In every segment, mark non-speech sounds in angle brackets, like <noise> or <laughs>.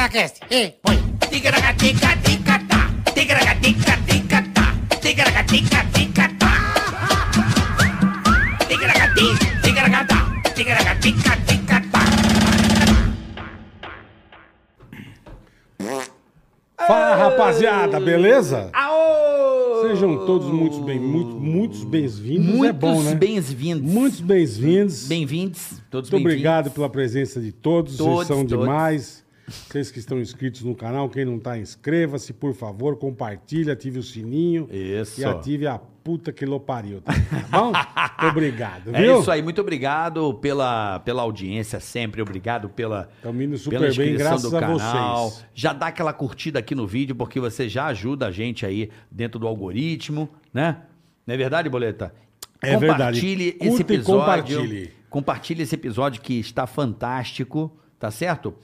Ticaracast. Ei, põe. Ticaracatica-ticatá, ticaracatica-ticatá, ticaracatica-ticatá. Ticaracati, ticaracatá, ticaracatica-ticatá. Fala, rapaziada, beleza? Aô! Sejam todos muito bem, muito, muitos bem-vindos. Muitos é bom, né? bem-vindos. Muitos bem-vindos. bem-vindos. Todos Muito bem-vindos. obrigado pela presença de todos. Todos, Vocês são todos. demais. Vocês que estão inscritos no canal, quem não tá, inscreva-se, por favor, compartilha, ative o sininho. Isso. E ative a puta que lo pariu, tá bom? <laughs> Obrigado, É viu? isso aí, muito obrigado pela, pela audiência sempre, obrigado pela, Tamo indo super pela bem, graças a vocês. Já dá aquela curtida aqui no vídeo, porque você já ajuda a gente aí dentro do algoritmo, né? Não é verdade, Boleta? É verdade. Compartilhe esse Curta e episódio. compartilhe. Compartilhe esse episódio que está fantástico, tá certo?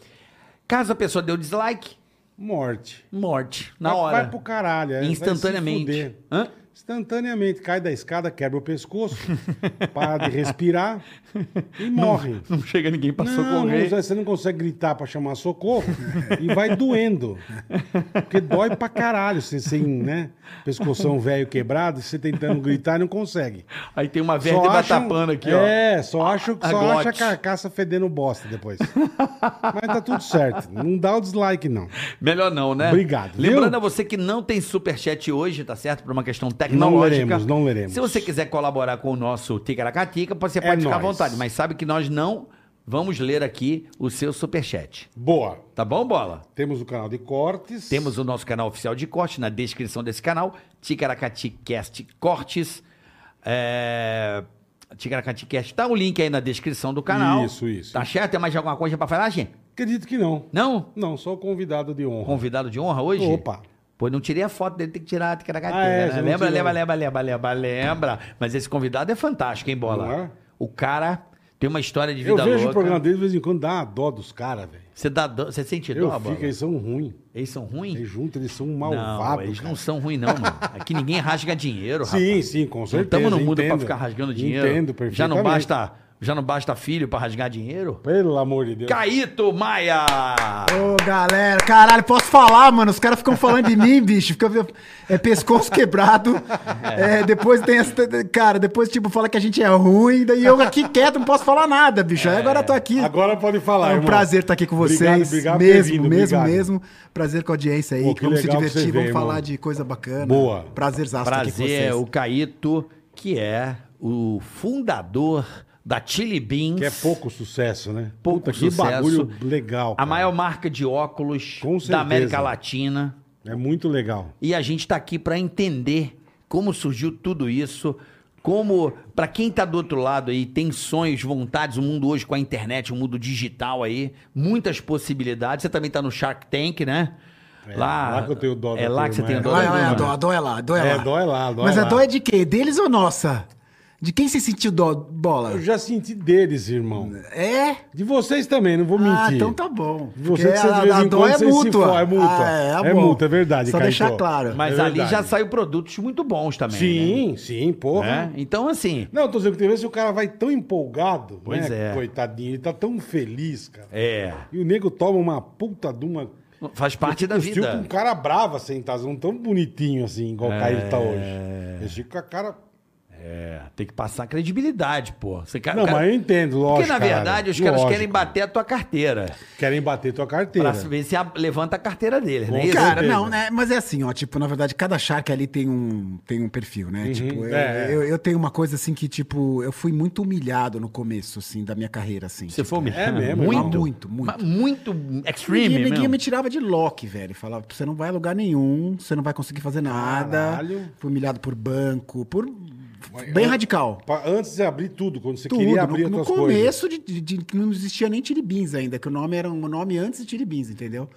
Caso a pessoa deu dislike, Morte. morte. Na vai, hora. Vai pro caralho. é, vai se Instantaneamente. fuder. Hã? Instantaneamente. Cai da escada, quebra o pescoço, <laughs> para de respirar e morre. Não chega ninguém Não, socorrer. não, você não consegue gritar pra chamar socorro <laughs> e vai doendo. Porque dói pra caralho. Você sem, né? Pescoção velho quebrado, você tentando gritar e não consegue. Aí tem uma vértebra acham- tapando aqui, ó. É, só, acho, a só acha a carcaça fedendo bosta depois. Mas tá tudo certo. Não dá o dislike, não. Melhor não, né? Obrigado, viu? Lembrando a você que não tem superchat hoje, tá certo? Por uma questão tecnológica. leremos, não leremos. Se você quiser colaborar com o nosso Ticaracatica, você pode É ficar à nóis. vontade. Mas sabe que nós não vamos ler aqui o seu superchat. Boa. Tá bom, Bola? Temos o canal de cortes. Temos o nosso canal oficial de corte na descrição desse canal. Ticaracaticast Cortes. É... Ticaracaticast. Tá o link aí na descrição do canal. Isso, isso. Tá certo? Tem mais alguma coisa pra falar, gente? Acredito que não. Não? Não, só o convidado de honra. Convidado de honra hoje? Opa. Pô, não tirei a foto dele, tem que tirar a ticaracateca, Ah, é, né? não Lembra, lembra, lembra, lembra, lembra, lembra. Mas esse convidado é fantástico, hein, Bola? Não é? O cara tem uma história de Eu vida vejo louca. o programa dele de vez em quando, dá uma dó dos caras, velho. Você, dá dó- você sente Eu dó, Bola? fico, eles são ruins. Eles são ruins? Eles juntos, eles são Não, malvados. eles cara. não são ruins, não, mano. Aqui ninguém rasga dinheiro, <laughs> rapaz. Sim, sim, com Não certeza. estamos no mundo pra entendo. ficar rasgando dinheiro. Entendo já não perfeitamente. basta, já não basta filho pra rasgar dinheiro? Pelo amor de Deus. Caíto Maia! Ô, galera, caralho, posso falar, mano? Os caras ficam falando de mim, <laughs> bicho. Fica, é pescoço quebrado. É, depois tem essa. Cara, depois, tipo, fala que a gente é ruim. Daí eu aqui quieto, não posso falar nada, bicho. Aí agora eu tô aqui. Agora pode falar, é um irmão. prazer estar aqui com vocês. Obrigado, obrigado mesmo, vindo, mesmo, obrigado. mesmo. Prazer com a audiência aí. Pô, que vamos se divertir, vamos falar irmão. de coisa bacana. Boa. Prazerzaço estar aqui com Prazer, vocês. o Caíto, que é o fundador da Chili Beans. Que é pouco sucesso, né? Pouco Puta, sucesso. Que bagulho legal. A cara. maior marca de óculos Com da. América Latina. É muito legal. E a gente está aqui para entender como surgiu tudo isso, como para quem está do outro lado aí tem sonhos, vontades, o mundo hoje com a internet, o mundo digital aí, muitas possibilidades. Você também está no Shark Tank, né? lá, lá que eu tenho dó É lá que você tem é. dó Olha, da olha, a turma. dó, a dó é lá, a dó é, É, lá. dó é lá, dó Mas é a dó é de quê? Deles ou nossa? De quem você sentiu dó, bola? Eu já senti deles, irmão. É? De vocês também, não vou mentir. Ah, então tá bom. Você Porque que você de vez a em dó quando é mútua. for, é mútua. Ah, É bom. mútua, é verdade, Só Caetô. deixar claro. Mas É ali já saiu produtos muito bons também. Sim, sim, porra. Né? Então, assim, Não, eu tô dizendo que tem vezes que o cara vai tão empolgado, Pois né? é. Coitadinho, ele tá tão feliz, cara. é. E o nego toma uma puta de uma. Faz parte da Os tio com um vida. cara brava sentado, não tão bonitinho assim, igual o Caio tá É. hoje. Eles ficam com a cara. É, tem que passar credibilidade, pô. Você quer, Não, cara- mas eu entendo, lógico. Porque, na verdade, os caras Lógico. querem bater a tua carteira. Querem bater tua carteira. Pra ver se a- levanta a carteira deles, né? Isso? Cara, certeza. não, né? Mas é assim, ó, tipo, na verdade, cada Shark ali tem um, tem um perfil, né? Tipo, eu, é, é. Eu, eu tenho uma coisa assim que, tipo, eu fui muito humilhado no começo, assim, da minha carreira, assim. Você tipo, foi humilhado. É mesmo, muito, muito, muito. Mas muito extreme Ninguém, ninguém me tirava de Loki, velho. Falava, você não vai a lugar nenhum, você não vai conseguir fazer nada. Caralho. Fui humilhado por banco, por. Bem radical. Antes de abrir tudo, quando você Tudo. queria abrir No, no as coisas. começo de, de- de- que não existia nem Tiribins ainda, que o nome era um nome antes de Tiribins, entendeu?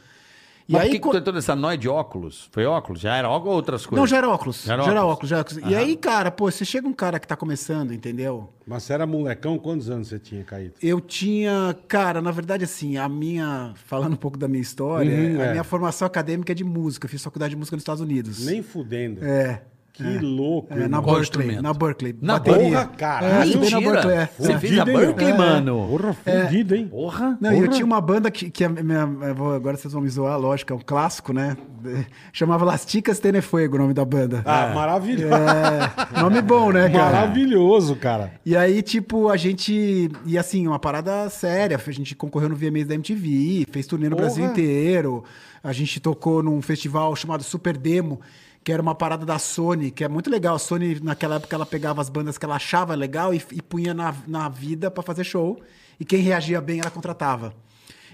E Mas aí, por que, que co- tu toda essa noia de óculos? Foi óculos? Já era óculos ou outras coisas? Não, já era óculos. Já Já era era, óculos. já era óculos. E aí, cara, pô, você chega um cara que tá começando, entendeu? Mas você era molecão, quantos anos você tinha, Caíto? Eu tinha, cara, na verdade, assim, a minha. Falando um pouco da minha história, Uhum, a é. minha formação acadêmica é de música. Eu fiz faculdade de música nos Estados Unidos. Nem fudendo. É. Que louco, É, na Berkeley. Na Berkeley. Na bateria. Porra, cara. É, na Mentira. Berkeley, é. Você É. fez a Fudido, hein, Berkeley, mano. Porra, fudido, hein? Porra. Não, e eu tinha uma banda que, que agora vocês vão me zoar, lógico, é um clássico, né? <laughs> Chamava Las Ticas Tenefuego o nome da banda. Ah, maravilhoso. É, nome bom, né, cara? Maravilhoso, cara. E aí, tipo, a gente. E assim, uma parada séria. A gente concorreu no VMAs da MTV, fez turnê no Porra. Brasil inteiro. A gente tocou num festival chamado Super Demo, que era uma parada da Sony, que é muito legal. A Sony, naquela época, ela pegava as bandas que ela achava legal e, e punha na, na vida pra fazer show. E quem reagia bem, ela contratava.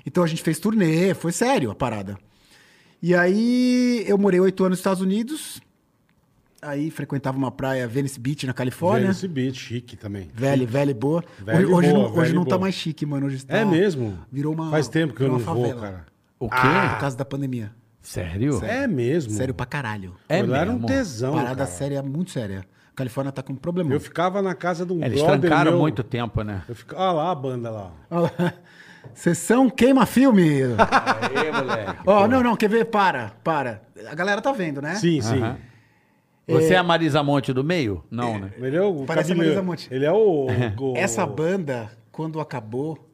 Então a gente fez turnê, foi sério a parada. E aí eu morei oito anos nos Estados Unidos. Aí frequentava uma praia, Venice Beach, na Califórnia. Esse beat chique também. Velho, velho e boa. Velho hoje hoje boa, não, hoje não tá mais chique, mano. Hoje tá, É mesmo? Virou uma. Faz tempo que eu virou não uma vou, favela. cara. O quê? Por causa da pandemia. Sério? É mesmo. Sério pra caralho. É Pô, lá era um mesmo? tesão, Parada cara. séria, muito séria. A Califórnia tá com um problema. Eu ficava na casa de um É, Eles brother trancaram meu. muito tempo, né? Eu ficava... Olha lá a banda lá. Olha <laughs> lá. Sessão queima-filme. Aí, moleque. Ó, não, não, quer ver? Para, para. A galera tá vendo, né? Sim, sim. Aham. Você é a Marisa Monte do meio? Não, né? Ele é o Parece a cabeleireiro. Marisa Monte. Ele é o... <laughs> o- Essa banda, quando acabou,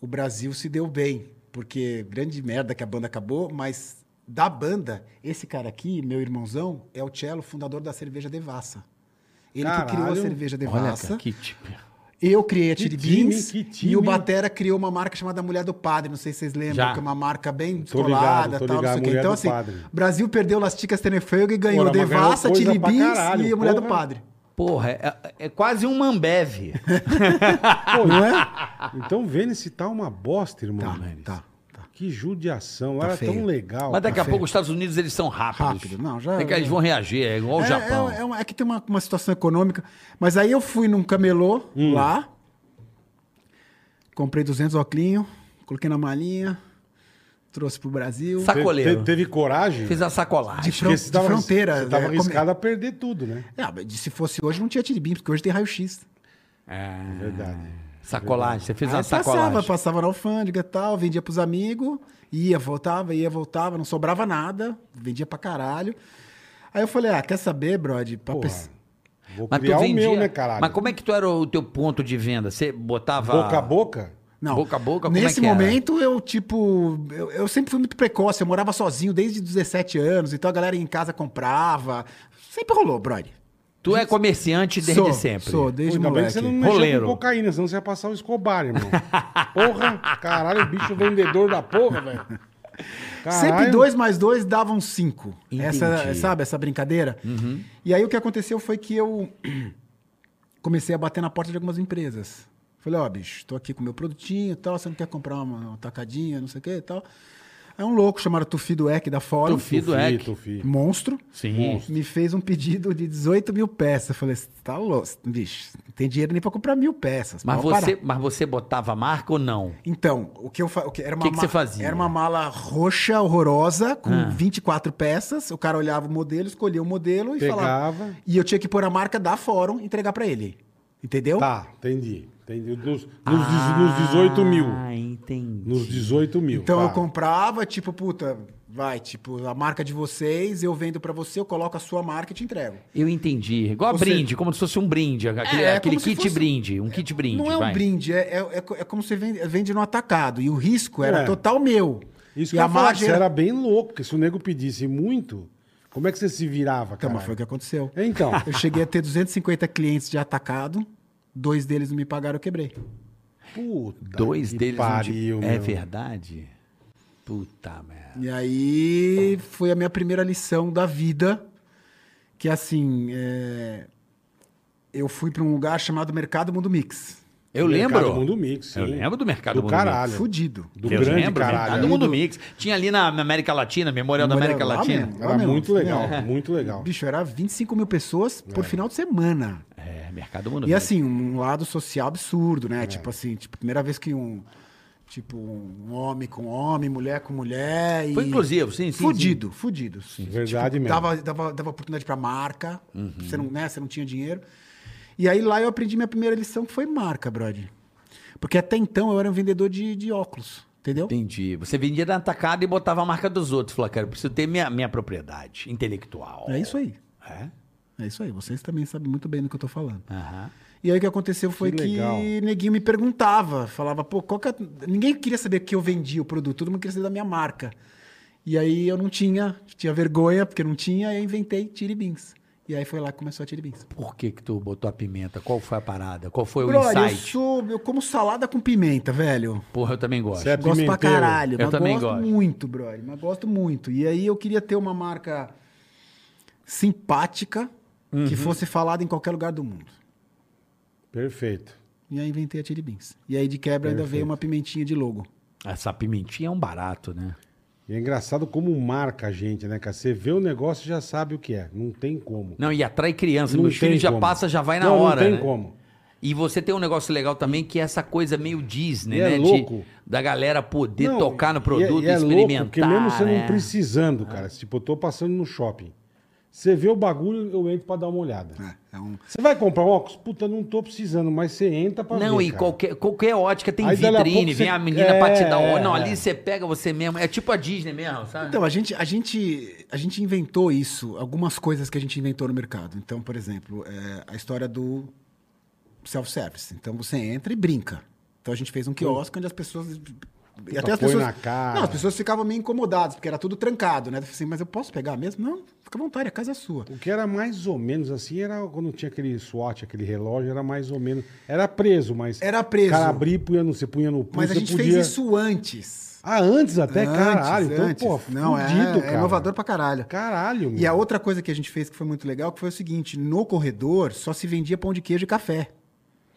o Brasil se deu bem. Porque grande merda que a banda acabou, mas da banda, esse cara aqui, meu irmãozão, é o cello, fundador da cerveja Devassa. Ele que criou a Caralho. cerveja Devassa. que tipo. Eu criei a Chili time, Beans e o Batera criou uma marca chamada Mulher do Padre. Não sei se vocês lembram, Já. que é uma marca bem descolada ligado, tal, não ligado, sei o quê. Então, do assim, Padre. Brasil perdeu Las Ticas Tenefeugo e ganhou Porra, Devassa, Chili Beans caralho, e a Mulher do porra. Padre. Porra, é, é quase um Mambev. Pô, <laughs> não é? Então Vênice tá uma bosta, irmão. Tá, tá, tá. Que judiação. Lá Tá era feio. tão legal. Mas daqui a feio. pouco os Estados Unidos eles são rápidos. Rápido, não, já- É que eles vão reagir, é igual o É, Japão. É, é uma- é que tem uma, uma situação econômica. Mas aí eu fui num camelô Hum. lá, comprei 200 oclinhos, coloquei na malinha, trouxe pro Brasil. Sacoleiro. te- teve coragem? Fez a sacolagem. De fron- você tava, fronteira, Você tava é, arriscado a perder tudo, né? Ah, mas se fosse hoje não tinha tiribim, porque hoje tem raio-x. É, Verdade. Sacolagem. Você fez Aí uma sacolagem. passava, passava na alfândega e tal, vendia pros amigos, ia, voltava, ia, voltava, não sobrava nada, vendia pra caralho. Aí eu falei, ah, quer saber, brother? Pra Porra. pes- Vou Mas tu criar o vendia... meu, né, caralho? Mas como é que tu era o teu ponto de venda? Você botava... Boca a boca? Não. Boca a boca, como Nesse é que era? momento, eu, tipo, eu, eu sempre fui muito precoce, eu morava sozinho desde 17 anos, então a galera em casa comprava. Sempre rolou, brother. Tu é comerciante desde sou, sempre. Sou, desde Pô, ainda bem que moleque. você não mexeu Roleiro. com cocaína, senão você ia passar o Escobar, irmão. Porra, caralho, bicho vendedor da porra, velho. <laughs> Sempre dois mais dois davam cinco. Essa, Entendi. Uhum. sabe, essa brincadeira? E aí o que aconteceu foi que eu <clears throat> comecei a bater na porta de algumas empresas. Falei, ó, bicho, tô aqui com meu produtinho e tal, você não quer comprar uma, uma tacadinha, não sei o que e tal. Aí um louco chamado Tufi do Eck da Fórum, Tufi do Tufi, Eck. Tufi. monstro, Sim. me fez um pedido de 18 mil peças. Eu falei, "Cê tá louco, bicho, não tem dinheiro nem pra comprar mil peças. Mas você, parar." mas você botava a marca ou não? Então, o que eu fa... o que era uma Que que ma- você fazia? Era uma mala roxa, horrorosa, com Ah. 24 peças. O cara olhava o modelo, escolhia o modelo e Pegava. falava. E eu tinha que pôr a marca da Fórum e entregar pra ele. Entendeu? Tá, entendi. Entendi. Nos, nos, dezo- nos 18 mil. Ah, entendi. Nos 18 mil. Então tá. eu comprava, tipo, puta, vai, tipo, a marca de vocês, eu vendo pra você, eu coloco a sua marca e te entrego. Eu entendi. Igual seja- brinde, como se fosse um brinde. Aquele, É, aquele como se kit fosse- brinde. Um kit brinde. Não é vai. um brinde, é, é, é é como você vende, vende no atacado. E o risco era É. total meu. Isso e que eu a que margem você era... era bem louco, porque se o nego pedisse muito, como é que você se virava, Então, cara? mas foi o que aconteceu. Então, Eu cheguei a ter 250 clientes de atacado, dois deles não me pagaram, eu quebrei. puta Dois que deles. não pariu, te- É verdade? Puta merda. E aí foi a minha primeira lição da vida, que assim, é, eu fui para um lugar chamado Mercado Mundo Mix. Eu Mercado lembro. Mundo Mix, sim. Eu lembro do Mercado Do Mundo caralho. Fudido. Do eu grande lembro, caralho. Mercado. Mundo Mix. Tinha ali na América Latina, Memorial da Memorial América lá Latina. mesmo. Era meu, muito legal, meu. muito legal. Bicho, era 25 mil pessoas por final de semana. É, Mercado Mundo E Mix. assim, um lado social absurdo, É. né? Tipo assim, tipo, primeira vez que um. Tipo, um homem com homem, mulher com mulher. E... Foi inclusivo, sim, sim. Fudido, fudido. Verdade mesmo. Dava, dava, dava oportunidade pra marca, Uhum. você, não, né, você não tinha dinheiro. E aí lá eu aprendi minha primeira lição, que foi marca, brother. Porque até então eu era um vendedor de, de óculos, entendeu? Entendi. Você vendia na atacada e botava a marca dos outros. Falou, cara, eu preciso ter minha, minha propriedade intelectual. É isso aí. É? É isso aí, vocês também sabem muito bem do que eu tô falando. Aham. E aí o que aconteceu foi Que que, neguinho me perguntava, falava, pô, qual que é... ninguém queria saber que eu vendia o produto, todo mundo queria saber da minha marca. E aí eu não tinha, tinha vergonha porque não tinha, e aí inventei Tiribins. E aí foi lá que começou a Tiribins. Por que que tu botou a pimenta? Qual foi a parada? Qual foi o Brother, eu insight? sou, eu como salada com pimenta, velho. Porra, eu também gosto. Você é Gosto pra caralho, Eu mas também gosto, gosto. muito, brother. Mas gosto muito. E aí eu queria ter uma marca simpática Uhum. que fosse falada em qualquer lugar do mundo. Perfeito. E aí inventei a Tiribins. E aí de quebra ainda Perfeito. veio uma pimentinha de logo. Essa pimentinha é um barato, né? E é engraçado como marca a gente, né, cara? Você vê o negócio e já sabe o que é. Não tem como. Não, e atrai criança. Não Meus filhos já como. passa, já vai na Não, hora. Não tem né? como. E você tem um negócio legal também que é essa coisa meio Disney, E é né? De- louco. da galera poder Não, tocar no e é- produto e e, é louco, experimentar. porque mesmo você né? não precisando, cara. Tipo, eu tô passando no shopping. Você vê o bagulho, eu entro pra dar uma olhada. É, é um... Você vai comprar um óculos? Puta, não tô precisando, mas você entra pra Não, ver, e cara. qualquer, qualquer ótica tem Aí, a vitrine, pouco, vem você- a menina pra te dar É, o. Não, é. ali você pega você mesmo. É tipo a Disney mesmo, sabe? Então, a gente, a, gente, a gente inventou isso, algumas coisas que a gente inventou no mercado. Então, por exemplo, é, a história do self-service. Então, você entra e brinca. Então, a gente fez um quiosque onde as pessoas... E até as pessoas, na cara. Não, as pessoas ficavam meio incomodadas, porque era tudo trancado, né? Assim, mas eu posso pegar mesmo? Não, fica à vontade, a casa é sua. O que era mais ou menos assim era quando tinha aquele SWAT, aquele relógio, era mais ou menos. Era preso, mas. Era preso. O cara abria e punha no, você punha no pulso. Mas a gente podia... fez isso antes. Ah, antes até? Antes, caralho. Então, antes. pô, Não, é, fudido, é cara. inovador pra caralho. Caralho, meu. E a outra coisa que a gente fez que foi muito legal que foi o seguinte: no corredor só se vendia pão de queijo e café.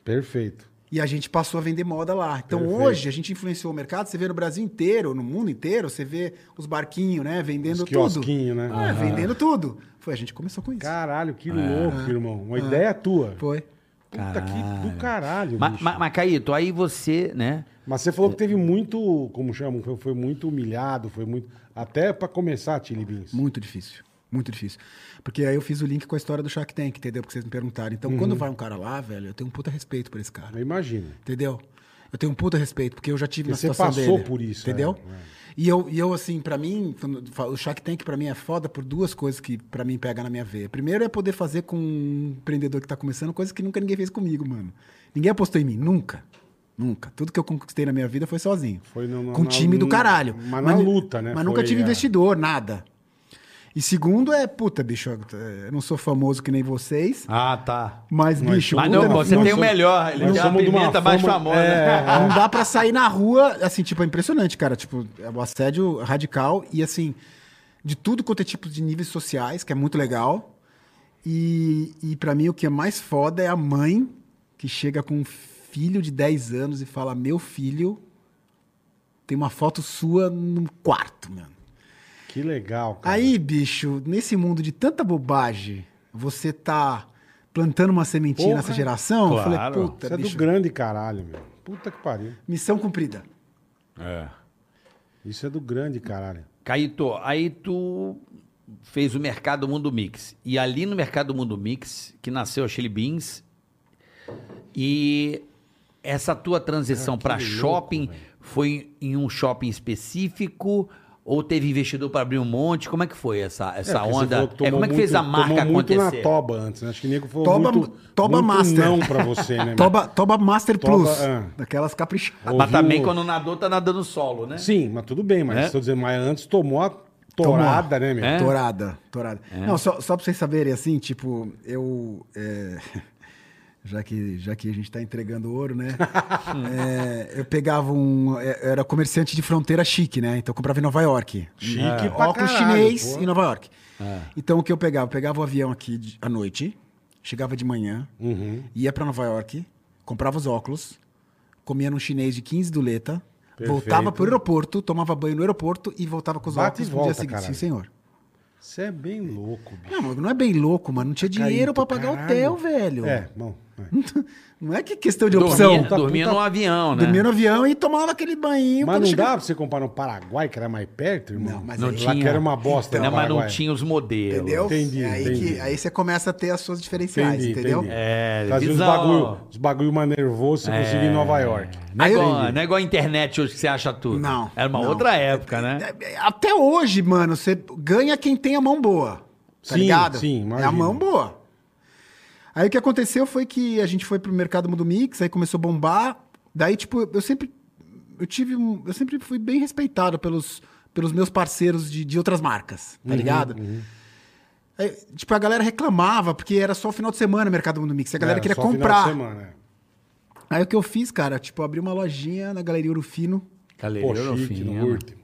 Perfeito. E a gente passou a vender moda lá. Então Perfeito. hoje a gente influenciou o mercado. Você vê no Brasil inteiro, no mundo inteiro, você vê os barquinhos, né? Vendendo Os tudo. né? Ah, vendendo tudo. Foi, a gente começou com isso. Caralho, que É. louco, irmão. Uma ideia tua. Foi. Puta que do caralho, Mas, mas, mas, Caíto, aí você, né? Mas você falou que teve muito, como chama, foi, foi muito humilhado, foi muito... Até pra começar, Chili Beans. Muito difícil. Muito difícil. Porque aí eu fiz o link com a história do Shark Tank, entendeu? Porque vocês me perguntaram. Então, Uhum. quando vai um cara lá, velho, eu tenho um puta respeito por esse cara. Eu imagino. Entendeu? Eu tenho um puta respeito, porque eu já tive Porque na você situação passou dele. por isso, Entendeu? é, é. E, eu, e eu, assim, pra mim, o Shark Tank pra mim é foda por duas coisas que pra mim pega na minha veia. Primeiro é poder fazer com um empreendedor que tá começando coisas que nunca ninguém fez comigo, mano. Ninguém apostou em mim, nunca. Nunca. Tudo que eu conquistei na minha vida foi sozinho. Foi no- no- com na- time do caralho. mas na luta, né? Mas Foi, nunca tive é. investidor, nada. E segundo é, puta, bicho, eu não sou famoso que nem vocês, Ah, tá. mas, bicho, Mas não, puta, você nós tem o somos- melhor. Ele tem a pimenta mais fama- famosa. É, <laughs> Não dá pra sair na rua, assim, tipo, é impressionante, cara. Tipo, é o assédio radical e, assim, de tudo quanto é tipo de níveis sociais, que é muito legal. E, e para mim, o que é mais foda é a mãe que chega com um filho de 10 anos e fala: Meu filho tem uma foto sua no quarto, mano. Que legal, cara. Aí, bicho, nesse mundo de tanta bobagem, você tá plantando uma sementinha Porra, nessa geração? Eu falei, claro. puta, Você é do bicho, grande caralho, meu. Puta que pariu. missão cumprida. É. Isso é do grande caralho. Caíto, aí tu fez o Mercado Mundo Mix. E ali no Mercado Mundo Mix, que nasceu a Chili Beans, e essa tua transição para shopping foi em um shopping específico ou teve investidor para abrir um monte? Como é que foi essa, essa É, porque você onda? É, tomou como é que fez a marca tomou muito acontecer? na toba antes, né? Acho que o nego foi Toba- muito, Toba muito Master. não pra você, né? <laughs> meu? Toba, Toba Master Toba, Plus. ah. Daquelas caprichadas. Ouviu- Mas também quando nadou, tá nadando solo, né? Sim, mas tudo bem, mas É? estou dizendo, mas antes tomou a torada, né, meu? É? Torada, torada. Não, só, só pra vocês saberem, assim, tipo, eu. É, já, que, já que a gente tá entregando ouro, né? <laughs> é, eu pegava um. é, Eu era comerciante de fronteira chique, né? Então eu comprava em Nova York. Chique É, Óculos caralho, chinês pô. em Nova York. Então o que eu pegava? Eu pegava o avião aqui à noite, chegava de manhã, Uhum. ia pra Nova York, comprava os óculos, comia num chinês de 15 doleta, Perfeito. voltava pro aeroporto, tomava banho no aeroporto e voltava com os Bate óculos no volta, dia seguinte. caralho. Sim, senhor. Você é bem louco, bicho. Não, não é bem louco, mano. Não tinha dinheiro pra pagar Caralho. hotel, velho. É, bom. É. <laughs> Não é que questão de opção. Dormia, Puta, dormia puta- no avião, né? Dormia no avião e tomava aquele banho. Mas não chegava- dá pra você comprar no Paraguai, que era mais perto, irmão? Não, mas Não aí- Lá tinha. que era uma bosta Então, não, mas não tinha os modelos. Entendeu? Entendi, É aí, entendi. que, aí você começa a ter as suas diferenciais, Entendi, entendeu? entendi. É, Trazia os visão. bagulho, os bagulho mais nervoso, você conseguia ir em Nova York. Não é, igual, não é igual a internet hoje que você acha tudo. Não, Era uma não. outra época, né? É, Até hoje, mano, você ganha quem tem a mão boa. Tá Sim, ligado? sim, É a mão boa. Aí o que aconteceu foi que a gente foi pro mercado Mundo Mix, aí começou a bombar. Daí, tipo, eu sempre. Eu tive. um- Eu sempre fui bem respeitado pelos, pelos meus parceiros de, de outras marcas, Uhum, tá ligado? Aí, tipo, a galera reclamava, porque era só final de semana o mercado Mundo Mix. A galera Era queria só final de comprar. semana, é. Aí o que eu fiz, cara, tipo, abri uma lojinha na Galeria Ouro Fino Pô, Galeria no chique, fim. no último.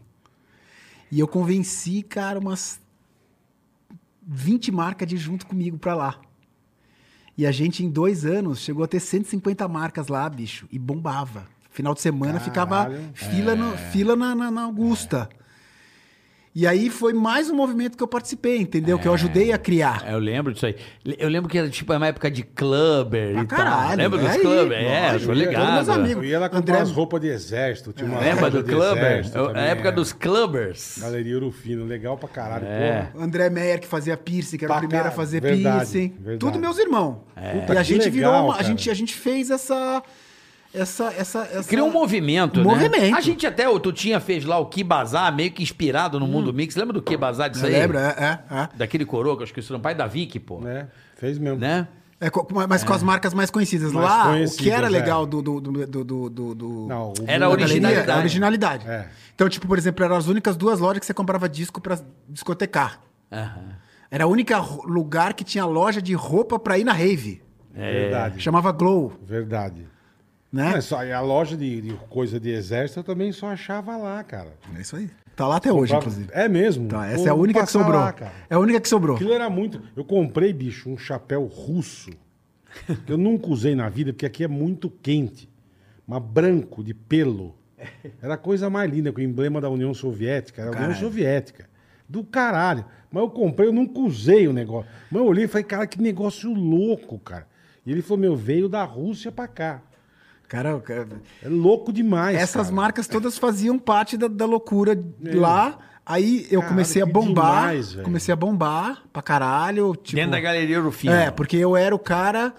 e eu convenci, cara, umas 20 marcas de junto comigo pra lá. E a gente, em dois anos, chegou a ter 150 marcas lá, bicho, e bombava. Final de semana ficava Caralho. fila, no- fila na, na- na Augusta. E aí foi mais um movimento que eu participei, entendeu? Que eu ajudei a criar. É, eu lembro disso aí. Eu lembro que era tipo uma época de clubber Pra e tal. caralho, Lembra dos é aí, clubber? É, lógico, todos meus amigos. Eu ia lá comprar André- umas roupas de exército. Tinha uma Lembra do clubber? a época é. dos clubbers. Galeria Urufino, legal pra caralho. É. porra. André Meyer, que fazia piercing, que era Pra o primeiro a fazer verdade, piercing. verdade. Tudo meus irmãos. Puta, E a gente virou legal, uma, a gente, a gente fez essa. Essa, essa, essa... Criou um movimento, né? Movimento. A gente até, o Tutinha fez lá o Que Bazar, meio que inspirado no Mundo Mix. Lembra do Que Bazar disso Eu aí? lembro, é, é, é. Daquele coroa que eu esqueci o nome, pai da Vicky, pô. É, fez mesmo. Né? É, mas com as marcas mais conhecidas. Mais Lá, o conhecidas, que era é. legal do. do, do, do, do, do- do- Não, o Era galeria originalidade. é a originalidade. É. Então, tipo, por exemplo, eram as únicas duas lojas que você comprava disco pra discotecar. Aham. Era o único lugar que tinha loja de roupa pra ir na rave. Verdade. Chamava Glow, Verdade. Né? É só, e a loja de, de coisa de exército eu também só achava lá, cara. É isso aí. Tá lá até hoje, inclusive. É mesmo. Tá, Pô, essa é a vou única que passar sobrou. lá, cara. é a única que sobrou. Aquilo era muito. Eu comprei, bicho, um chapéu russo. Que eu nunca usei na vida, porque aqui é muito quente. Mas branco, de pelo. Era a coisa mais linda, com o emblema da União Soviética. Era a União Caralho. Soviética. Do caralho. Mas eu comprei, eu nunca usei o negócio. Mas eu olhei e falei, cara, que negócio louco, cara. E ele falou, meu, veio da Rússia pra cá. Cara, cara, É louco demais. essas cara. marcas todas faziam parte da, da loucura lá. Aí eu Caralho, comecei a bombar. demais, comecei a bombar pra caralho. Tipo, Dentro da Galeria Urufino. É, porque eu era o cara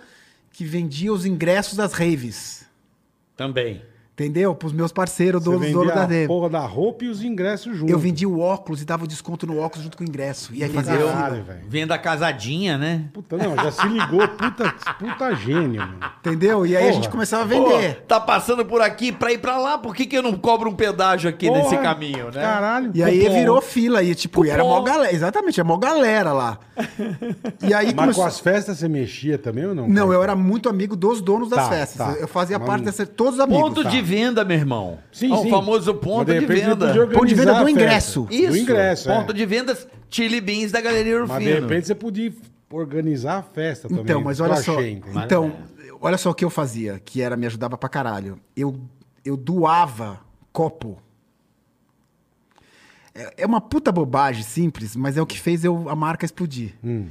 que vendia os ingressos das raves. Também. Entendeu? Pros meus parceiros, donos dono da a rave. porra da roupa e os ingressos juntos. Eu vendia o óculos e dava o desconto no óculos junto com o ingresso. E aí fazia Caralho, velho. Venda casadinha, né? Puta, não, já se ligou. Puta, puta gênio, mano. Entendeu? E aí a Porra. gente começava a Pô, vender. tá passando por aqui pra ir pra lá, por que, que eu não cobro um pedágio aqui Porra, nesse caminho, né? Caralho. E aí Cupom. virou fila. E tipo, e era mó galera. Exatamente, é mó galera lá. E aí Mas começou... com as festas você mexia também ou não? Não, cara? eu era muito amigo dos donos das Tá, festas. tá. Eu fazia Mas parte dessa. Todos os amigos. Ponto tá? de venda, meu irmão. Sim, É o sim. famoso ponto de, ele venda. Ponto de venda do ingresso. Isso. Do ingresso, é. Ponto de vendas Chili Beans da Galeria Mas de repente você podia organizar a festa também. Então, mas olha só. achei, entendeu? Então, olha só o que eu fazia, que era me ajudava pra caralho. Eu, eu doava copo. É, é uma puta bobagem simples, mas é o que fez eu, a marca explodir. Hum.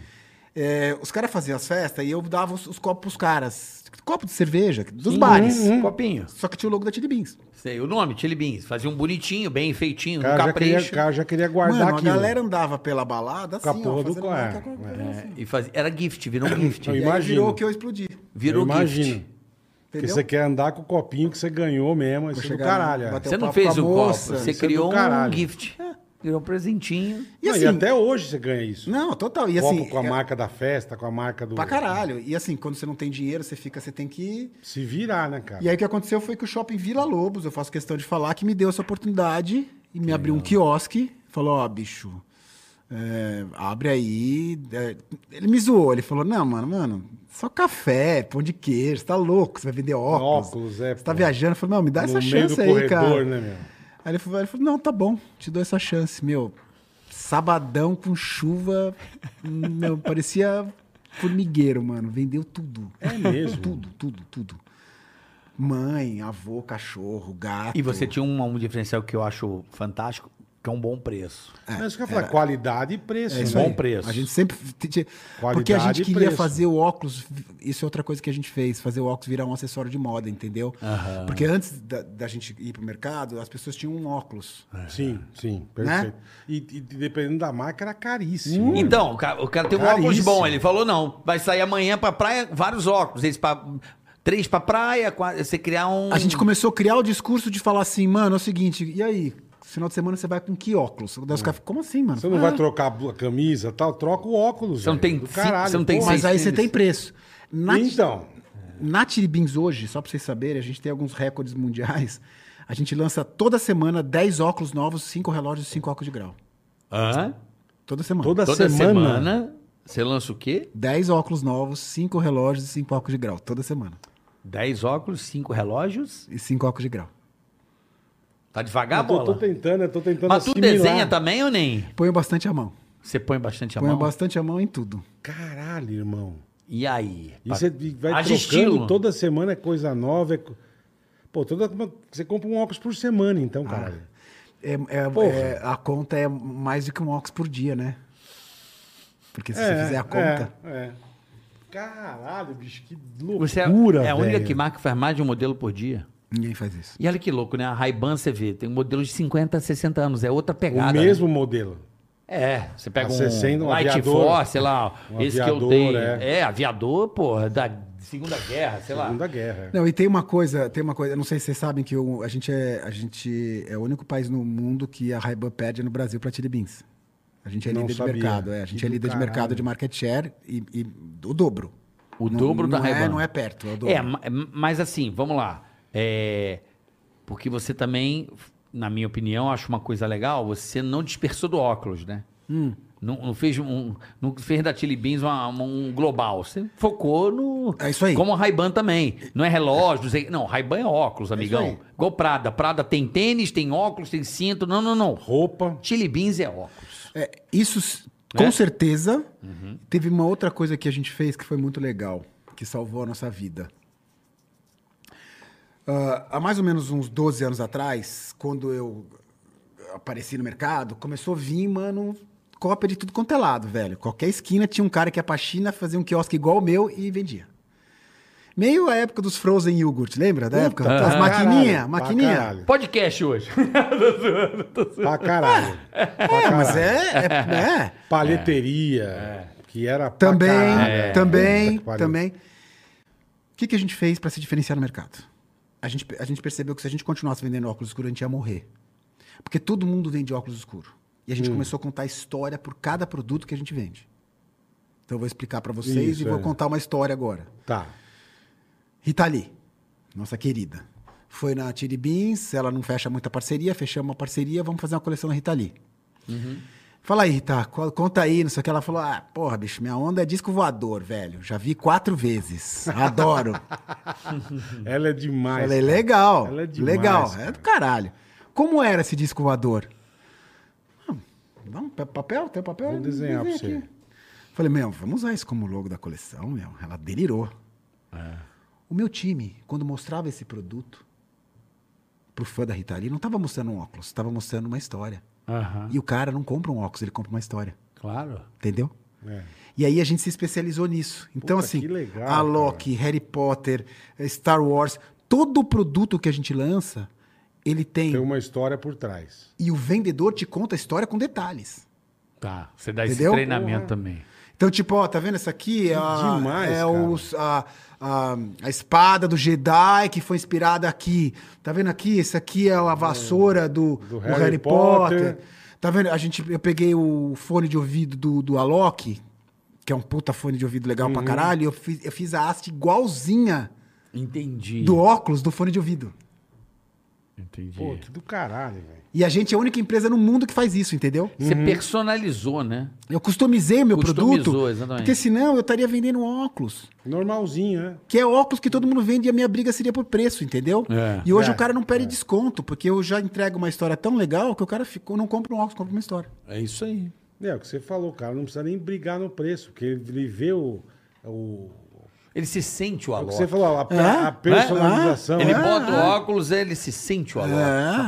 É, os caras faziam as festas e eu dava os, os copos pros caras. Copo de cerveja, dos bares. Hum, Copinho. Só que tinha o logo da Chili Beans. Sei, o nome, Chili Beans. Fazia um bonitinho, bem feitinho, cara, já queria, capricho. o cara já queria guardar Mano, aquilo. a galera andava pela balada assim, porra ó, do marca é, É, e fazia, era gift, virou um gift. Eu E aí imagino. virou o que eu explodi. Virou eu imagino. gift. Porque você quer andar com o copinho que você ganhou mesmo. Isso é do caralho. é. Você um não fez o copo, você é criou um gift. Virou um presentinho. E Não, assim, até hoje você ganha isso. não, total. E Copo assim, com a é- marca da festa, com a marca do. Pra caralho. E assim, quando você não tem dinheiro, você fica, você tem que. Se virar, né, cara? E aí o que aconteceu foi que o shopping Vila Lobos, eu faço questão de falar, que me deu essa oportunidade e me abriu um quiosque. Falou, ó, bicho, é, abre aí. é, ele me zoou, ele falou, não, mano, mano, só café, pão de queijo, você tá louco, você vai vender óculos. Óculos, é, Você tá pô. viajando, eu falei, não, me dá no essa meio chance do aí, corredor, cara. né, meu? Aí ele falou, ele falou, não, tá bom, te dou essa chance, meu. Sabadão com chuva, meu, parecia formigueiro, mano. Vendeu tudo. É mesmo? Tudo, tudo, tudo. Mãe, avô, cachorro, gato. E você tinha um, um diferencial que eu acho fantástico, que é um bom preço. Mas isso que eu falar, qualidade e preço. É isso né? bom aí. preço. A gente sempre. t- t- Qualidade Porque a gente e queria preço. fazer o óculos. Isso é outra coisa que a gente fez, fazer o óculos virar um acessório de moda, entendeu? Porque antes da, da gente ir pro mercado, as pessoas tinham um óculos. Sim, sim, Né? perfeito. E, e dependendo da marca, era caríssimo. né? Então, o cara, o cara tem um Caríssimo. óculos bom. Ele falou, não, vai sair amanhã pra praia, vários óculos. Eles pra, três pra praia, quatro, você criar um... A gente começou a criar o discurso de falar assim, mano, é o seguinte, e aí? Final de semana você vai com que óculos? Daí os caras ficam, como assim, mano? Você não Ah, vai trocar a camisa e tal, troca o óculos. Você não velho, tem caralho, você não tem. Mas aí você tem preço. Na, Então, na Tiribins hoje, só pra vocês saberem, a gente tem alguns recordes mundiais. A gente lança toda semana 10 óculos novos, 5 relógios e 5 óculos de grau. Hã? Toda semana. toda, Toda semana. semana. você lança o quê? 10 óculos novos, 5 relógios e 5 óculos de grau. Toda semana. 10 óculos, 5 relógios. E 5 óculos de grau. Tá devagar, Eu tô, bola? tô tentando, eu tô tentando Mas tu assimilar. desenha também ou nem? Ponho bastante a mão. Você põe bastante a Ponho mão? bastante a mão em tudo. Caralho, irmão. E aí? E você vai Haja trocando estilo. toda semana é coisa nova. é Pô, toda... você compra um óculos por semana, então, caralho. É, é- Porra. é- a conta é mais do que um óculos por dia, né? Porque se você fizer a conta. É, é. Caralho, bicho, que Você é, loucura, é a única velho. que marca que faz mais de um modelo por dia. Ninguém faz isso. E olha que louco, né? A Ray-Ban você vê, tem modelos de 50, 60 anos. É outra O pegada. né? mesmo modelo. É, você pega A um 60, um Light aviador. Force, sei lá, Um esse aviador, que eu tenho. é. É, aviador, porra, da Segunda Guerra, sei lá. Segunda Guerra. Não, e tem uma coisa, tem uma coisa, eu não sei se vocês sabem que o- a, gente é, a gente é o único país no mundo que a Ray-Ban pede no Brasil para Chili Beans. A gente é Não líder sabia. de mercado, é. A gente Que é líder de caralho. mercado de market share e, e o dobro. O Não- dobro da não é, Ray-Ban. Não é perto, é o dobro. É, ma- mas assim, vamos lá. É, porque você também, na minha opinião, acho uma coisa legal, você não dispersou do óculos, né? Hum. Não, não fez um, não fez da Chili Beans uma- uma- um global. Você focou no. É isso aí. Como a Ray-Ban também. Não é relógio. não sei- Não, Ray-Ban é óculos, amigão. aí. Igual Prada. Prada tem tênis, tem óculos, tem cinto. Não, não, não. Roupa. Chili Beans é óculos. É, isso, com Né? certeza. Teve uma outra coisa que a gente fez que foi muito legal, que salvou a nossa vida. Ah, há mais ou menos uns 12 anos atrás, quando eu apareci no mercado, começou a vir, mano, cópia de tudo quanto é lado, velho. Qualquer esquina tinha um cara que ia pra China fazer um quiosque igual o meu e vendia. Meio a época dos frozen yogurt, lembra da época? As pra maquininha, caralho, maquininha. <laughs> pra caralho. Podcast hoje. Pra caralho. Pra É, mas caralho. é, é, é. Palheteria. Que era pra Também, caralho, é. também, também. O que, que a gente fez para se diferenciar no mercado? A gente, a gente percebeu que se a gente continuasse vendendo óculos escuros, a gente ia morrer. Porque todo mundo vende óculos escuros. E a gente Hum. começou a contar história por cada produto que a gente vende. Então eu vou explicar para vocês Isso, e vou é. contar uma história agora. Tá. Rita Lee, nossa querida. Foi na Tiri Beans, ela não fecha muita parceria, fechamos uma parceria, vamos fazer uma coleção na Rita Lee. Fala aí, Rita, qual- conta aí, não sei o que. Ela falou: ah, porra, bicho, minha onda é disco voador, velho. Já vi quatro vezes. Adoro. <laughs> Ela é demais. Falei, cara. legal. Ela é demais, legal, cara. é do caralho. Como era esse disco voador? Vamos, pa- papel? Tem papel? Vou desenhar pra você. Falei, meu, vamos usar isso como logo da coleção, meu. Ela delirou. É. O meu time, quando mostrava esse produto pro fã da Rita Lee, não tava mostrando um óculos, tava mostrando uma história. Aham. E o cara não compra um óculos, ele compra uma história. Claro. Entendeu? É. E aí a gente se especializou nisso. Então, Puta, assim, legal, a Loki, Harry Potter, Star Wars, todo produto que a gente lança, ele tem. Tem uma história por trás. E o vendedor te conta a história com detalhes. Tá. Você dá esse Entendeu? treinamento Porra. também. Então, tipo, ó, tá vendo essa aqui? É, a, demais, é os- a, a, a espada do Jedi que foi inspirada aqui. Tá vendo aqui? Esse aqui é a vassoura do, do Harry, Harry Potter. Potter. Tá vendo? A gente, eu peguei o fone de ouvido do, do Alok, que é um puta fone de ouvido legal Uhum. pra caralho. e Eu fiz, eu fiz a haste igualzinha Entendi. do óculos do fone de ouvido. Entendi. Pô, que do caralho, velho. E a gente é a única empresa no mundo que faz isso, entendeu? Você personalizou, né? Eu customizei o meu Customizou, produto. exatamente. Porque senão eu estaria vendendo óculos. Normalzinho, né? Que é óculos que todo mundo vende e a minha briga seria por preço, entendeu? É. e hoje É, o cara não pede desconto, porque eu já entrego uma história tão legal que o cara ficou, não compra um óculos, compra uma história. É isso aí. É, o que você falou, cara, não precisa nem brigar no preço, porque ele vê o. o Ele se sente o é o Alok. que você falou, a, É? a personalização. Ele é. bota o óculos, ele se sente o Alok.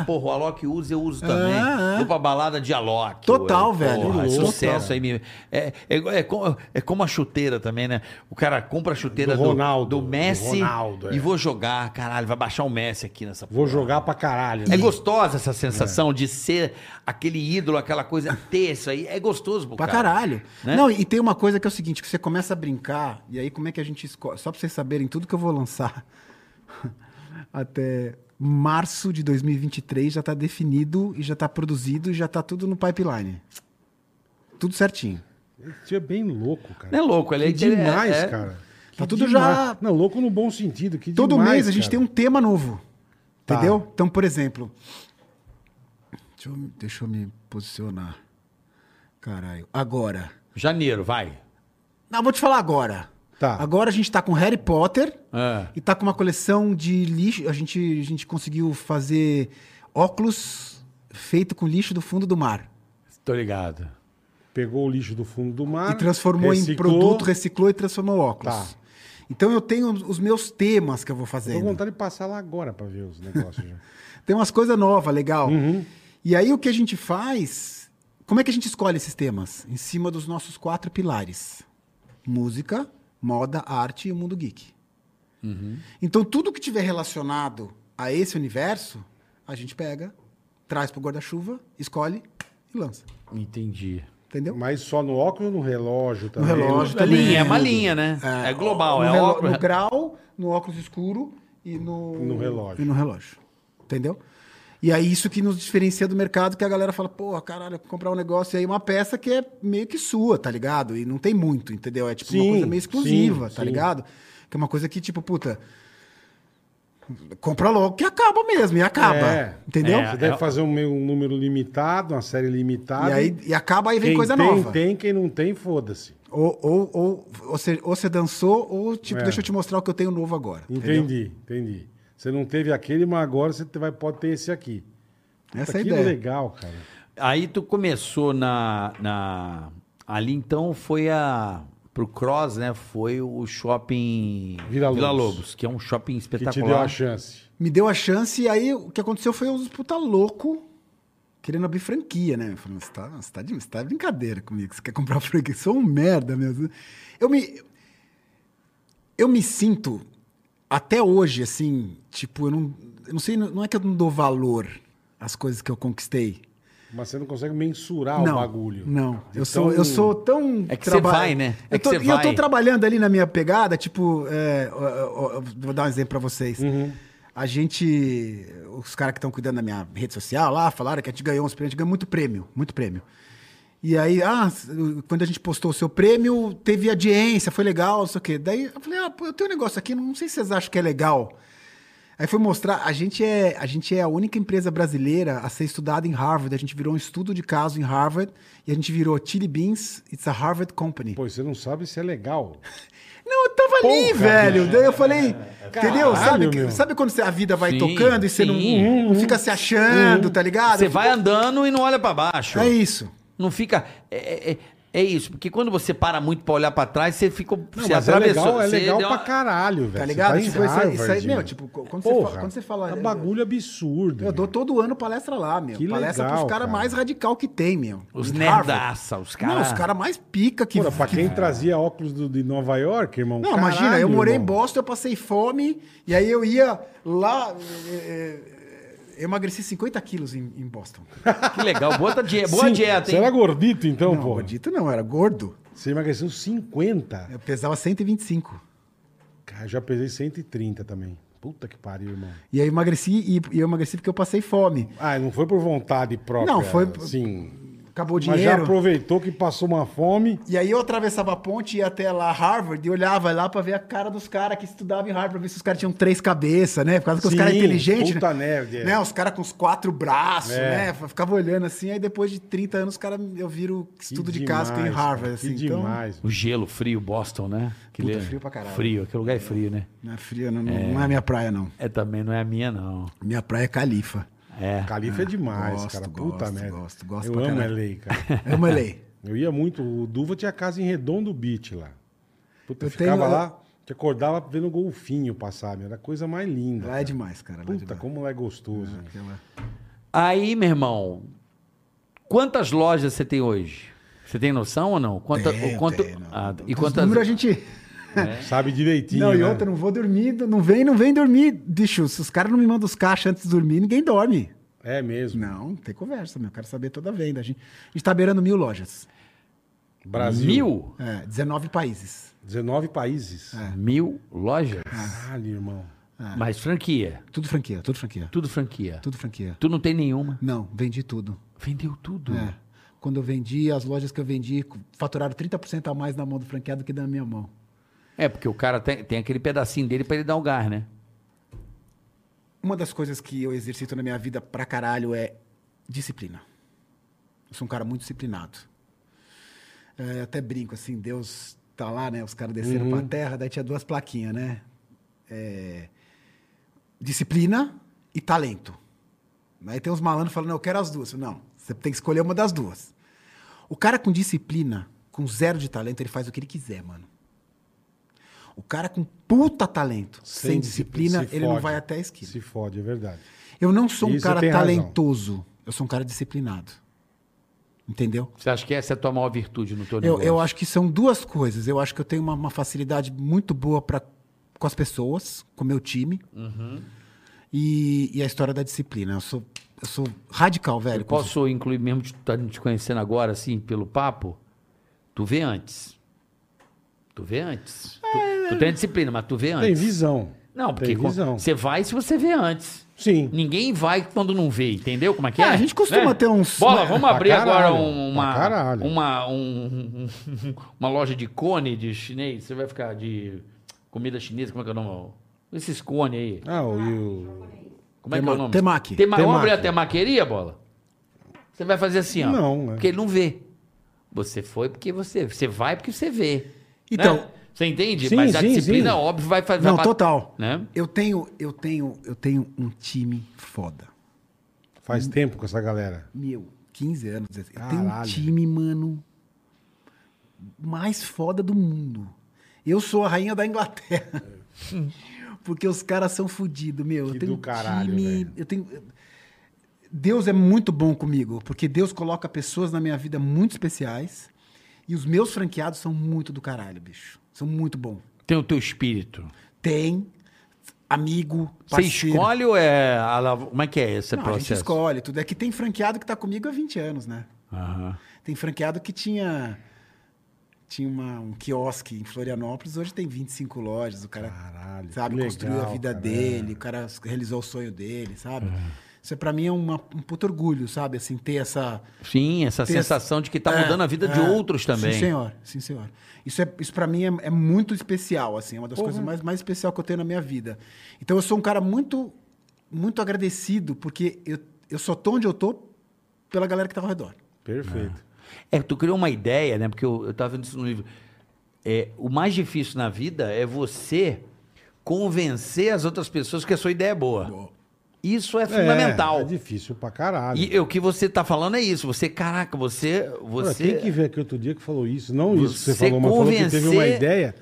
É. Porra, o Alok usa, eu uso também. É, é. Vou pra balada de Alok. Total, ué. velho. Porra, é Total. sucesso aí. me- É, é, é, é como a chuteira também, né? O cara compra a chuteira Do do, Ronaldo, do do Messi Ronaldo, é. e vou jogar. Caralho, vai baixar o Messi aqui nessa Vou porra. jogar pra caralho. É né? gostosa essa sensação de ser aquele ídolo, aquela coisa, <laughs> ter isso aí. É gostoso pro Pra cara. caralho. Né? Não, e tem uma coisa que é o seguinte, que você começa a brincar, e aí como é que a gente escolhe? Só pra vocês saberem tudo que eu vou lançar <laughs> até, março de 2023 já tá definido e já tá produzido e já tá tudo no pipeline. Tudo certinho. Esse é bem louco, cara. Não é louco, ele é que demais, é- é- cara. Que Tá tudo demais. já- Não, louco no bom sentido. Que Todo demais, mês a gente cara. tem um tema novo. Tá. Entendeu? Então, por exemplo. Deixa eu, deixa eu me posicionar. Caralho. Agora. Janeiro, vai. Não, vou te falar agora. Tá. Agora a gente tá com Harry Potter É. e tá com uma coleção de lixo. A gente, a gente conseguiu fazer óculos feito com lixo do fundo do mar. Tô ligado. Pegou o lixo do fundo do mar. e transformou em reciclou. produto, reciclou e transformou em óculos. Tá. Então eu tenho os meus temas que eu vou Tô com vontade de passar lá agora pra ver os negócios já. <laughs> Tem umas coisas novas, legal. Uhum. E aí o que a gente faz. Como é que a gente escolhe esses temas? Em cima dos nossos quatro pilares: música, moda, arte e o mundo geek. Uhum. Então tudo que tiver relacionado a esse universo, a gente pega, traz pro guarda-chuva, escolhe e lança. Entendi. Entendeu? Mas só no óculos ou no relógio também? relógio É também. linha, é uma linha, né? É, global, no é óculos. No grau, no óculos escuro e no, No relógio. E no relógio. Entendeu? E aí isso que nos diferencia do mercado, que a galera fala, porra, caralho, comprar um negócio aí, uma peça que é meio que sua, tá ligado? E não tem muito, entendeu? É tipo Sim, uma coisa meio exclusiva, sim, tá sim. ligado? Que é uma coisa que, tipo, puta. Compra logo que acaba mesmo, e acaba. É. Entendeu? É. Você deve fazer um, meio- um número limitado, uma série limitada. E aí e acaba aí vem quem coisa tem, nova. tem, quem não tem, foda-se. Ou, ou, ou, ou, você, ou você dançou, ou tipo, É. deixa eu te mostrar o que eu tenho novo agora. entendeu? Entendi, entendi. Você não teve aquele, mas agora você vai, pode ter esse aqui. Essa é a que ideia. legal, cara. Aí tu começou na, na. Ali então foi a. Pro Cross, né? Foi o shopping Vila Lobos. Lobos, que é um shopping Que espetacular. te deu a chance. me deu a chance e aí o que aconteceu foi uns puta louco querendo abrir franquia, né? Eu falei, você tá, você tá, de, você tá de brincadeira comigo, você quer comprar franquia? Sou um merda mesmo. Eu me, eu me sinto até hoje, assim, tipo, eu não, eu não sei, não é que eu não dou valor às coisas que eu conquistei. Mas você não consegue mensurar não, o bagulho. Não, eu sou, tão- eu sou tão. É que você vai, né? É eu que tô, você e eu tô vai. trabalhando ali na minha pegada, tipo, é, ó, ó, ó, vou dar um exemplo pra vocês. Uhum. A gente, os caras que estão cuidando da minha rede social lá, falaram que a gente ganhou uns prêmios, a gente ganhou muito prêmio, muito prêmio. E aí, ah, quando a gente postou o seu prêmio, teve audiência, foi legal, não sei o quê. Daí eu falei, ah, pô, eu tenho um negócio aqui, não sei se vocês acham que é legal. Aí foi mostrar, a gente, é, a gente é a única empresa brasileira a ser estudada em Harvard. A gente virou um estudo de caso em Harvard e a gente virou Chili Beans, it's a Harvard company. Pô, você não sabe se é legal. <laughs> Não, eu tava ali, Porra, velho. bicho. Daí eu falei, entendeu? Caralho, Sabe, sabe quando você- a vida vai Sim, tocando e você não, sim. não fica se achando, tá ligado? Você vai andando e não olha pra baixo. É isso. Não fica. É, é- é isso, porque quando você para muito pra olhar pra trás, você fica. Não, você mas é atravessou. legal, é você legal pra uma- caralho, velho. Tá Você ligado? tá em Tipo, isso aí- isso meu, tipo, quando você Porra, fa- quando você fala- É um bagulho absurdo. Eu meu. dou todo ano palestra lá, meu. Que palestra legal, pros caras cara. mais radical que tem, meu. Os Em nerdaça, os caras. Não, os caras mais pica que... Porra, pra que- quem trazia óculos do- de Nova York, irmão. Não, caralho, imagina, eu morei em irmão. Boston, eu passei fome, e aí eu ia lá... é, é, eu emagreci 50 quilos em, em Boston. <laughs> Que legal. Boa, die- boa Sim, dieta, Você hein? era gordito, então, não, pô? gordito não, era gordo. Você emagreceu 50. Eu pesava 125. Cara, eu já pesei 130 também. Puta que pariu, irmão. E aí eu emagreci, e, e eu emagreci porque eu passei fome. Ah, não foi por vontade própria. Não, foi- Sim. Acabou o Mas já dinheiro. aproveitou que passou uma fome. E aí eu atravessava a ponte e ia até lá Harvard e olhava lá pra ver a cara dos caras que estudavam em Harvard, pra ver se os caras tinham três cabeças, né? Por causa que os Sim, caras inteligentes. puta né? nerd, é. né? Os caras com os quatro braços, É. né? Ficava olhando assim, aí depois de 30 anos, os caras, eu viro estudo de caso que tem em demais, Harvard, assim. Que então, demais. O gelo frio, Boston, né? Puta, Aquele- frio pra caralho. Frio, aquele lugar é frio, né? Não é frio, não, não- não é minha praia, não. É também, não é a minha, não. Minha praia é Califa. É. Califa é demais, gosto, cara. Puta gosto, merda. gosto, gosto Eu pra amo caralho. LA, cara. <laughs> Eu malei. Eu ia muito. O Duva tinha casa em Redondo Beach lá. Puta, eu Eu ficava tenho- lá, te acordava vendo golfinho passar, meu. Era a coisa mais linda. Lá é demais, cara. Lá é Puta, demais. como lá é gostoso. Aquela- Aí, meu irmão, quantas lojas você tem hoje? Você tem noção ou não? Quanta, Tenho, o quanto, tenho, não. ah, e quantas... números a gente... <laughs> Sabe direitinho. Não, e né? outra, não vou dormir, não vem, não vem dormir. Bicho, se os caras não me mandam os caixas antes de dormir, ninguém dorme. É mesmo. Não, tem conversa, meu. Eu quero saber toda a venda. A gente, a gente tá beirando mil lojas. Brasil. Mil? É, 19 países. 19 países. É. Mil lojas? Caralho, irmão. Mas franquia. Tudo franquia, tudo franquia. Tudo franquia. Tudo franquia. Tu não tem nenhuma. Não, vendi tudo. Vendeu tudo. É. Quando eu vendi, as lojas que eu vendi faturaram 30% a mais na mão do franqueado do que na minha mão. É, porque o cara tem, tem aquele pedacinho dele pra ele dar o gás, né? Uma das coisas que eu exercito na minha vida pra caralho é disciplina. Eu sou um cara muito disciplinado. É, até brinco assim, Deus tá lá, né? Os caras desceram pra terra, daí tinha duas plaquinhas, né? É, disciplina e talento. Aí tem uns malandros falando, eu quero as duas. Não, você tem que escolher uma das duas. O cara com disciplina, com zero de talento, ele faz o que ele quiser, mano. O cara com puta talento, sem, disciplina, se ele não fode. vai até a esquina. Se fode, é verdade. Eu não sou um Isso cara tem razão. talentoso. Eu sou um cara disciplinado. Entendeu? Você acha que essa é a tua maior virtude no teu Eu, negócio? eu acho que são duas coisas. Eu acho que eu tenho uma, uma facilidade muito boa pra, com as pessoas, com o meu time. Uhum. E, e a história da disciplina. Eu sou, eu sou radical, velho. Eu posso incluir, mesmo de estar te conhecendo agora, assim, pelo papo, tu vê antes. Tu vê antes. Tu, tu tem disciplina, mas tu vê antes. Tem visão. Não, porque Tem visão. você vai se você vê antes. Sim. Ninguém vai quando não vê, entendeu como é que É, é? a gente costuma ter uns- Bola, vamos abrir caralho, agora uma, caralho. uma, um- um- <laughs> uma loja de cone de chinês. Você vai ficar de comida chinesa, como é que é o nome? Esses cone aí. Ah, o. Como é que é o nome? temaki. Tema, Vamos abrir a Temaki. temaqueria, bola? Você vai fazer assim, ó. Não, né? Porque ele não vê. Você foi porque você. Você vai porque você vê. Então- Né? Você entende? Sim, Mas a sim, disciplina, sim. óbvio, vai fazer. Não, total. Né? Eu tenho, eu tenho, eu tenho um time foda. Faz tempo com essa galera. Meu, 15 anos. Eu tenho um Caralho. time, mano, mais foda do mundo. Eu sou a rainha da Inglaterra. <laughs> Porque os caras são fodidos, meu. Que eu tenho do caralho, time. velho. Eu tenho. Deus é muito bom comigo, porque Deus coloca pessoas na minha vida muito especiais. E os meus franqueados são muito do caralho, bicho. São muito bom. Tem o teu espírito. Tem amigo, Você parceiro. escolhe ou é. a Como é que é esse Não, a gente processo? escolhe tudo. É que tem franqueado que tá comigo há 20 anos, né? Aham. Tem franqueado que tinha tinha uma- um quiosque em Florianópolis, hoje tem 25 lojas, o cara, Caralho, sabe, construiu a legal, vida cara. dele, o cara realizou o sonho dele, sabe? Isso é, pra mim é uma, um puto orgulho, sabe? Assim, ter essa... Sim, essa sensação de que tá É, mudando a vida de é. outros também. Sim, senhor. Sim, senhor. Isso, é, isso para mim é, é muito especial, assim, é uma das coisas mais, mais especial que eu tenho na minha vida. Então eu sou um cara muito, muito agradecido, porque eu, eu só tô onde eu tô pela galera que tá ao redor. Perfeito. É, tu criou uma ideia, né? Porque eu, eu tava vendo isso no livro. É, o mais difícil na vida é você convencer as outras pessoas que a sua ideia é boa. Isso é fundamental. É, é difícil pra caralho. E o que você tá falando é isso. Você, caraca, você. Olha, você quem que veio aqui outro dia que falou isso? Não isso que você falou, mas falou que teve uma ideia.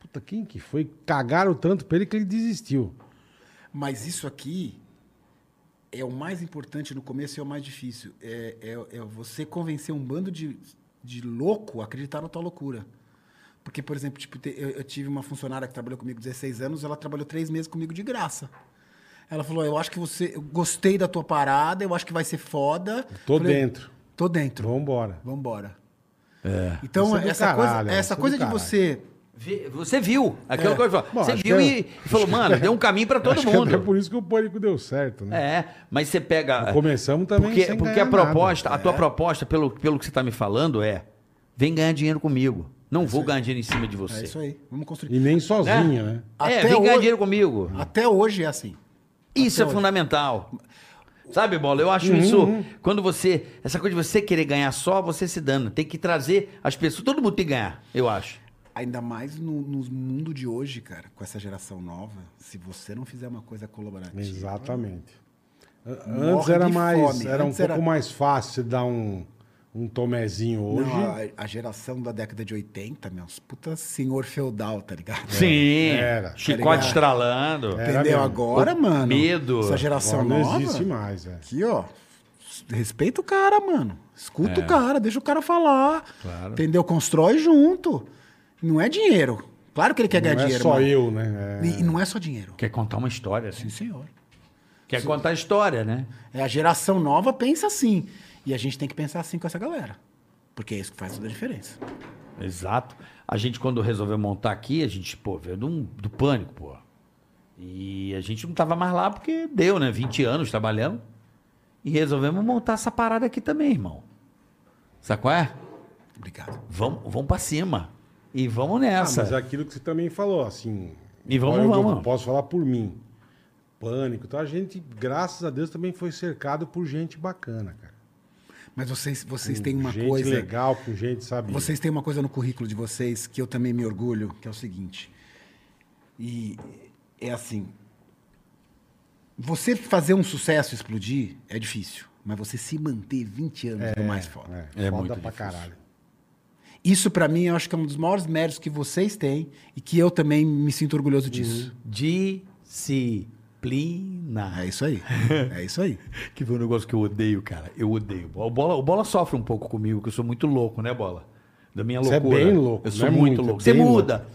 Puta, quem que foi? Cagaram tanto pra ele que ele desistiu. Mas isso aqui é o mais importante no começo e é o mais difícil. É, é, é você convencer um bando de, de louco a acreditar na tua loucura. Porque, por exemplo, tipo, eu, eu tive uma funcionária que trabalhou comigo 16 anos, ela trabalhou três meses comigo de graça. Ela falou: Eu acho que você. Eu gostei da tua parada, eu acho que vai ser foda. Tô Falei, dentro. Tô dentro. Vambora. Vambora. É. Então, é do essa caralho, coisa, essa é coisa de você. Você viu aquela É. coisa. Bom, você viu que e, é- e falou, mano, deu um caminho pra <laughs> todo mundo. até por isso que o pânico deu certo, né? É, mas você pega. Começamos também Porque, sem porque ganhar a proposta, nada. a tua proposta, pelo, pelo que você tá me falando, é: vem ganhar dinheiro comigo. Não vou ganhar dinheiro em cima de É você. isso aí. Vamos construir. E nem sozinho, né? É, Até vem ganhar hoje- dinheiro comigo. Até hoje é assim. Isso é hoje. fundamental. Sabe, Bola? Eu Uhum, acho isso. Quando você. Essa coisa de você querer ganhar só, você se dando. Tem que trazer as pessoas. Todo mundo tem que ganhar, eu acho. Ainda mais no, no mundo de hoje, cara, com essa geração nova, se você não fizer uma coisa colaborativa. Exatamente. Antes era mais, fome. era um Antes pouco era- mais fácil dar um, um tomezinho hoje. Não, a, a geração da década de 80, meus puta senhor feudal, tá ligado? Sim. era. Chicote Tá ligado? estralando. É. Entendeu? mesmo. Agora, mano. medo. Essa geração Agora não nova. existe mais, é. Aqui, ó. Respeita o cara, mano. Escuta o cara, deixa o cara falar. Claro. Entendeu? Constrói junto. Não é dinheiro. Claro que ele quer Não ganhar é dinheiro. só mano. eu, né? É. E, não é só dinheiro. Quer contar uma história, assim. Sim, senhor. Quer contar a história, né? É a geração nova pensa assim. E a gente tem que pensar assim com essa galera. Porque é isso que faz toda a diferença. Exato. A gente, quando resolveu montar aqui, a gente, pô, veio do, do pânico, pô. E a gente não tava mais lá porque deu, né? 20 anos trabalhando. E resolvemos montar essa parada aqui também, irmão. Sabe qual é? Obrigado. Vamos, vamos pra cima. E vamos Ah, nessa. mas é aquilo que você também falou, assim. E vamos, eu, vamos. Eu posso falar por mim. Pânico. Então a gente, graças a Deus, também foi cercado por gente bacana, cara. Mas vocês, vocês Com têm uma gente coisa. legal, com gente, sabe? Vocês têm uma coisa no currículo de vocês que eu também me orgulho, que é o seguinte. E é assim. Você fazer um sucesso explodir é difícil, mas você se manter 20 anos é o mais foda. É, É foda muito pra difícil. caralho. Isso pra mim eu acho que é um dos maiores méritos que vocês têm e que eu também me sinto orgulhoso disso. Disciplina. É isso aí. <laughs> É isso aí. Que foi um negócio que eu odeio, cara. Eu odeio. O Bola, o Bola sofre um pouco comigo, que eu sou muito louco, né, Bola? Da minha Você é loucura. bem louco, Eu não sou é muito muito, louco. Você muda.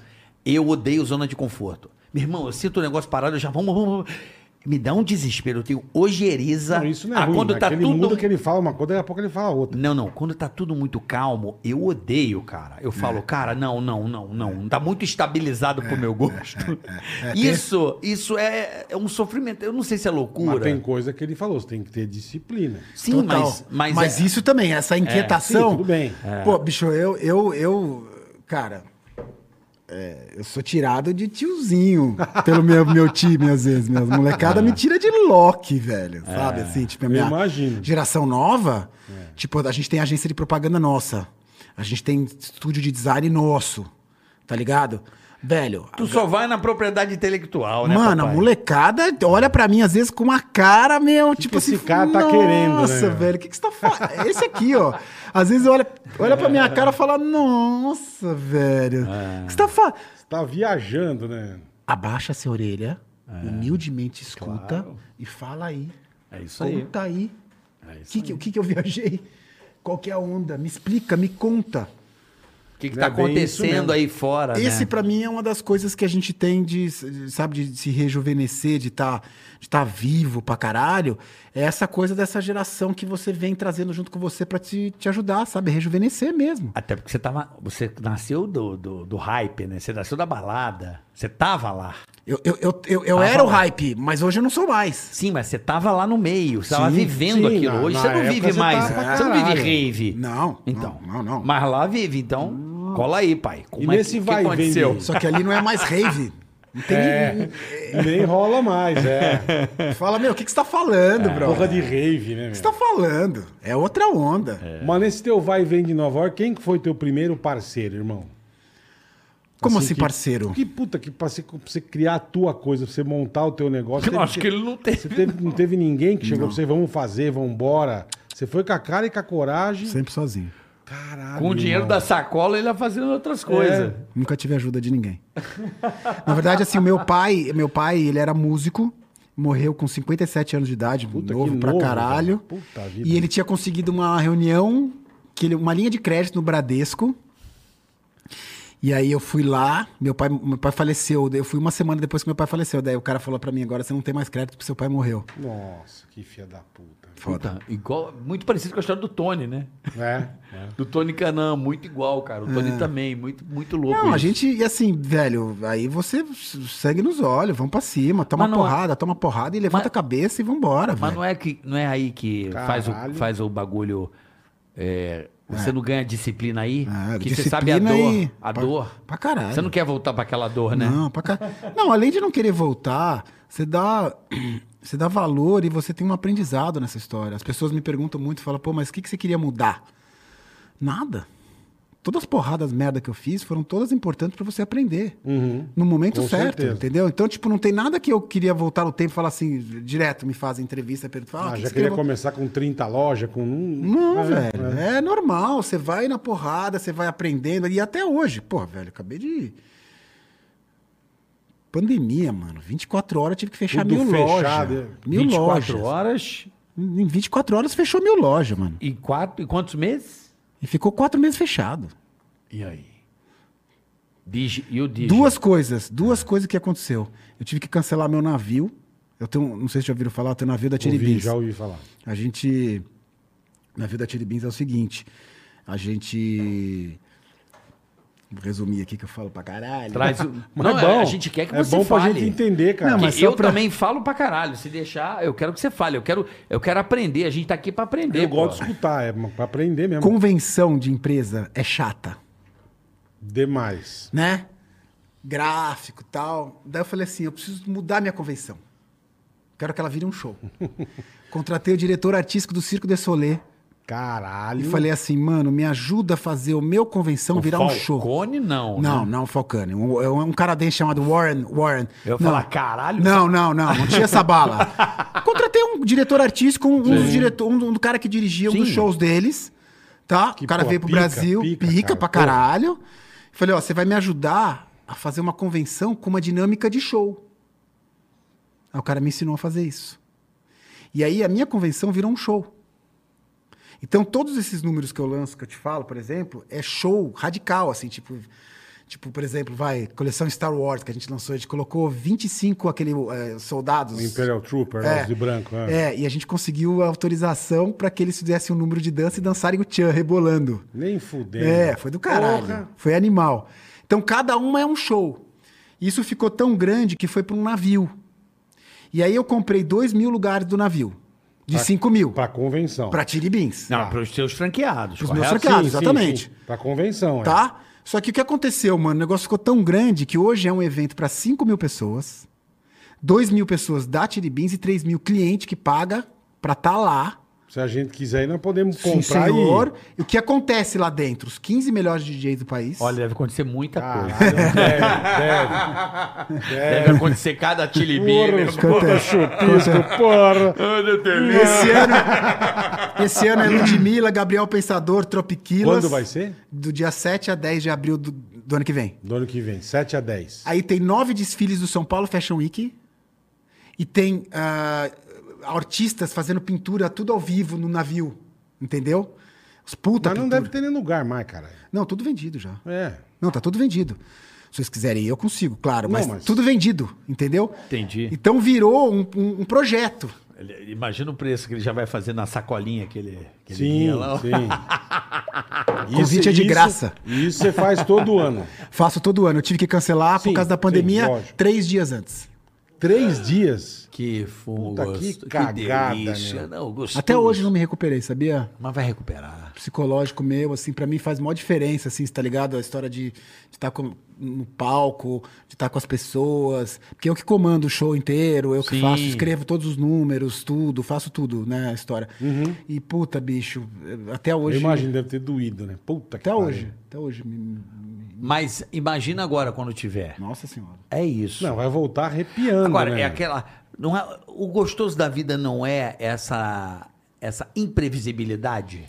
Eu odeio zona de conforto. Meu irmão, eu sinto o negócio parado, eu já vamos, vamos, vamos. Me dá um desespero. Eu tenho ojeriza. Não, isso não é Ah, ruim. quando é tá que ele tudo muda que ele fala uma coisa, daqui a pouco ele fala outra. Não, não. Quando tá tudo muito calmo, eu odeio, cara. Eu falo, cara, não, não, não, não. Tá muito estabilizado pro meu gosto. <laughs> Isso, isso é, é um sofrimento. Eu não sei se é Mas loucura. tem coisa que ele falou, você tem que ter disciplina. Sim, Total. mas, mas, é- isso também, essa inquietação. Sim, tudo bem. Pô, bicho, eu, eu, eu cara, é, eu sou tirado de tiozinho pelo meu, meu time, às vezes. Minhas molecada me tira de Loki, velho. Sabe, assim, tipo, a minha geração nova, tipo, a gente tem agência de propaganda nossa. A gente tem estúdio de design nosso, tá ligado? Velho, Tu só vai na propriedade intelectual, né, Mano, a papai? molecada olha pra mim às vezes com uma cara, meu, tipo que assim. esse cara tá "Nossa, querendo, né?" Nossa, velho, o que, que você tá falando? <laughs> Esse aqui, ó. Às vezes olha, olha pra minha cara e fala, nossa, velho. O que você tá falando? Você tá viajando, né? Abaixa essa orelha, humildemente escuta Claro. e fala aí. É isso aí. Conta aí. É O isso que, que, o que, que eu viajei? Qual que é a onda? Me explica, me conta. O que, É tá bem isso acontecendo aí fora, Esse, né? pra mim, é uma das coisas que a gente tem de, sabe, de se rejuvenescer, de estar de tá vivo pra caralho. É essa coisa dessa geração que você vem trazendo junto com você pra te, te ajudar, sabe? Rejuvenescer mesmo. Até porque você tava. Você nasceu do, do, do hype, né? Você nasceu da balada. Você tava lá. Eu, eu, eu, eu, eu Tava era o hype, mas hoje eu não sou mais. Sim, mas você tava lá no meio. Você tava Sim, vivendo sim, aquilo. Hoje na você não vive você mais. tava pra Você não vive rave. Não, Então. não, não, não. Mas lá vive, então. Cola aí, pai. Como E é que- nesse que vai e vem aconteceu? de- Só que ali não é mais rave. Não tem É, nem rola mais, é. <laughs> Fala, meu, o que, que você tá falando, bro? Porra de rave, né, O que você meu? tá falando? É outra onda. Mas nesse teu vai e vem de Nova York, quem que foi teu primeiro parceiro, irmão? Como assim, que- parceiro? Que puta, que pra você, pra você criar a tua coisa, pra você montar o teu negócio. <laughs> Eu teve acho que ele não teve. Você teve- não teve ninguém que chegou pra você, vamos fazer, vamos embora. Você foi com a cara e com a coragem. Sempre sozinho. Caralho. Com o dinheiro irmão. da sacola, ele ia fazendo outras coisas. Nunca tive ajuda de ninguém. Na verdade, assim, o meu pai, meu pai, ele era músico, morreu com 57 anos de idade, Puta, novo pra novo, caralho. E ele tinha conseguido uma reunião, que ele, uma linha de crédito no Bradesco. E aí eu fui lá, meu pai, meu pai faleceu. Eu fui uma semana depois que meu pai faleceu. Daí o cara falou pra mim, agora você não tem mais crédito porque seu pai morreu. Nossa, que filha da puta. Foda. Puta, igual, muito parecido com a história do Tony, né? É, <laughs> é. Do Tony Canan, muito igual, cara. O Tony também, muito, muito louco. Não, a isso. gente, e assim, velho, aí você segue nos olhos, vamos pra cima, toma é- porrada, toma porrada e levanta Mas- a cabeça e vambora, Mas velho. não é, que, não é aí que faz o, faz o bagulho. é, você não ganha disciplina aí? Ah, que você sabe a dor. disciplina e- A pra- dor. pra caralho. Você não quer voltar pra aquela dor, né? Não, pra cá. Não, além de não querer voltar, você dá, você dá valor e você tem um aprendizado nessa história. As pessoas me perguntam muito, falam, pô, mas o que, que você queria mudar? Nada. Todas as porradas merda que eu fiz foram todas importantes pra você aprender. No momento Com certo, certeza. entendeu? Então, tipo, não tem nada que eu queria voltar no tempo e falar assim, direto, me fazem entrevista, perguntam, ah, Ah, que já queria começar com 30 lojas, com um. não, É, velho. É. normal. Você vai na porrada, você vai aprendendo. E até hoje, pô, velho, acabei de. Pandemia, mano. 24 horas eu tive que fechar Tudo mil fechado, lojas. é. Mil 24 lojas. horas Em 24 horas fechou mil lojas, mano. e, quatro, e quantos meses? E ficou quatro meses fechado. E aí? Digi, e o Digi? Duas coisas. Duas coisas que aconteceu. Eu tive que cancelar meu navio. Eu tenho, não sei se já ouviram falar, eu tenho um navio da Ouvi, Tiribins. já ouvi falar. A gente. O navio da Tiribins é o seguinte: a gente. Resumir aqui que eu falo pra caralho. Traz o... Mas <laughs> Não, é bom. a gente quer que é você bom fale. pra gente entender, cara. Não, mas eu pra- também falo pra caralho. Se deixar, eu quero que você fale. Eu quero, eu quero aprender. A gente tá aqui pra aprender. eu pô. gosto de escutar, é pra aprender mesmo. Convenção de empresa é chata, Demais. né? Gráfico e tal. Daí eu falei assim: eu preciso mudar minha convenção. Quero que ela vire um show. <laughs> Contratei o diretor artístico do Circo de Solé Caralho. e falei assim: mano, me ajuda a fazer o meu convenção O virar um Falcone, show. Cone, não. Não, né? não Falcone. Um, é um canadense chamado Warren. Warren. Eu não. falar, caralho. Não, não, não, não tinha essa bala. <laughs> Contratei um diretor artístico, um, um dos diretor, um, do cara que dirigia um Sim. dos shows deles, tá? Que, o cara pô, veio pro pica, Brasil, pica, pica, cara. pra caralho. Falei, ó, você vai me ajudar a fazer uma convenção com uma dinâmica de show. Aí o cara me ensinou a fazer isso. E aí a minha convenção virou um show. Então todos esses números que eu lanço, que eu te falo, por exemplo, é show radical, assim, tipo... Tipo, por exemplo, vai, coleção Star Wars que a gente lançou, a gente colocou 25 aquele, eh, soldados. O Imperial Trooper, É. os de branco. É. É, e a gente conseguiu a autorização para que eles fizessem um número de dança e dançarem o tchan rebolando. Nem fudendo. É, foi do caralho. Porra. Foi animal. Então cada uma é um show. Isso ficou tão grande que foi para um navio. E aí eu comprei 2 mil lugares do navio. De Pra- 5 mil. Pra convenção. Para Tiribins. Não, pros seus franqueados. Pros correto? meus franqueados, exatamente. Pra convenção, é. Tá? Só que o que aconteceu, mano? O negócio ficou tão grande que hoje é um evento para 5 mil pessoas, 2 mil pessoas da Tiribins e 3 mil cliente que paga para estar lá. Se a gente quiser nós podemos Sim, comprar senhor. E o que acontece lá dentro? Os 15 melhores DJs do país. Olha, deve acontecer muita e... coisa. Caralho, deve, deve. Deve acontecer cada tilibim. Porra, os puta chupisco, porra. Esse ano, esse ano é Ludmilla, Gabriel Pensador, Tropiquilas. Quando vai ser? Do dia 7 a 10 de abril do, do ano que vem. Do ano que vem, 7 a 10. Aí tem nove desfiles do São Paulo Fashion Week. E tem ah, artistas fazendo pintura tudo ao vivo no navio. Entendeu? Os puta Mas não pintura. deve ter nem lugar mais, cara. Não, tudo vendido já. É. Não, tá tudo vendido. Se vocês quiserem eu consigo, claro. Não, Mas, mas- tudo vendido, entendeu? Entendi. Então virou um, um- um projeto. Ele- Imagina o preço que ele já vai fazer na sacolinha que ele, que ele Sim, vinha lá. sim. <laughs> Convite é de graça. Isso você faz todo ano. <laughs> Faço todo ano. Eu tive que cancelar Sim, por causa da sim, pandemia lógico. três dias antes. Três dias. Que fumo Puta, que cagada, delícia. Não, gostoso. Até hoje não me recuperei, sabia? Mas vai recuperar. Psicológico meu, assim, pra mim faz maior diferença, assim, tá ligado? A história de estar no palco, de estar com as pessoas. Porque eu que comando o show inteiro, eu que Sim. faço, escrevo todos os números, tudo, faço tudo, né? A história. E puta, bicho, até hoje. Eu imagino, deve ter doído, né? Puta que Até pariu. hoje. Até hoje. me- Mas imagina agora quando tiver. Nossa senhora. É isso. Não, vai voltar arrepiando, Agora, né? é aquela. Não é, o gostoso da vida não é essa, essa imprevisibilidade.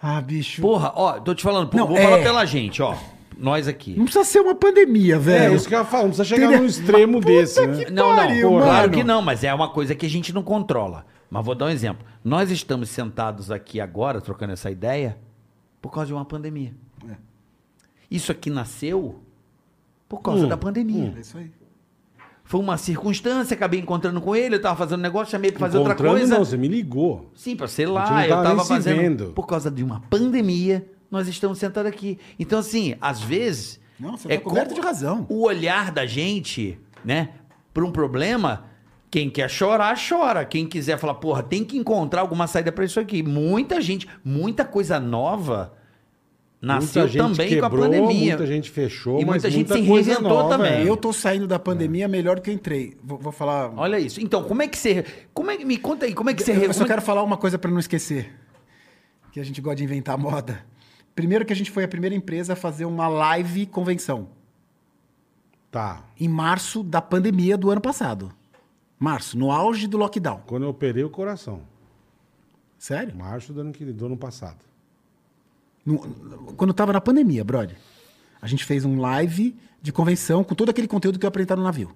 Ah, bicho. Porra, ó, tô te falando, pô, Não, vou é- falar pela gente, ó. Nós aqui. Não precisa ser uma pandemia, É, velho. isso que eu ia falar, não precisa chegar Entendeu? num extremo Puta desse, que né? Não, não, pariu, claro que não, mas é uma coisa que a gente não controla. Mas vou dar um exemplo. Nós estamos sentados aqui agora, trocando essa ideia, por causa de uma pandemia. Isso aqui nasceu por causa Hum, da pandemia. É isso aí. Foi uma circunstância, acabei encontrando com ele, eu tava fazendo um negócio, chamei pra fazer outra coisa. Não, você me ligou. Sim, pra sei lá, eu tava tava nem se fazendo. vendo. Por causa de uma pandemia, nós estamos sentados aqui. Então, assim, às vezes. Não, você é tá coberto de razão. O olhar da gente, né, pra um problema. Quem quer chorar, chora. Quem quiser falar, porra, tem que encontrar alguma saída pra isso aqui. Muita gente, muita coisa nova nasceu muita gente também quebrou, com a pandemia. muita gente fechou, E mas muita gente muita se coisa reinventou nova, também. é. Eu tô saindo da pandemia melhor do que eu entrei. Vou, vou falar. Olha isso. Então, como é que você. Como é, me conta aí, como é que você. Eu, eu só é- quero falar uma coisa pra não esquecer. Que a gente gosta de inventar moda. Primeiro que a gente foi a primeira empresa a fazer uma live convenção. Tá. Em março da pandemia do ano passado. Março, no auge do lockdown. Quando eu operei o coração. Sério? Março do ano, que, do ano passado. No- quando tava na pandemia, brother. A gente fez um live de convenção com todo aquele conteúdo que eu apresentar no navio.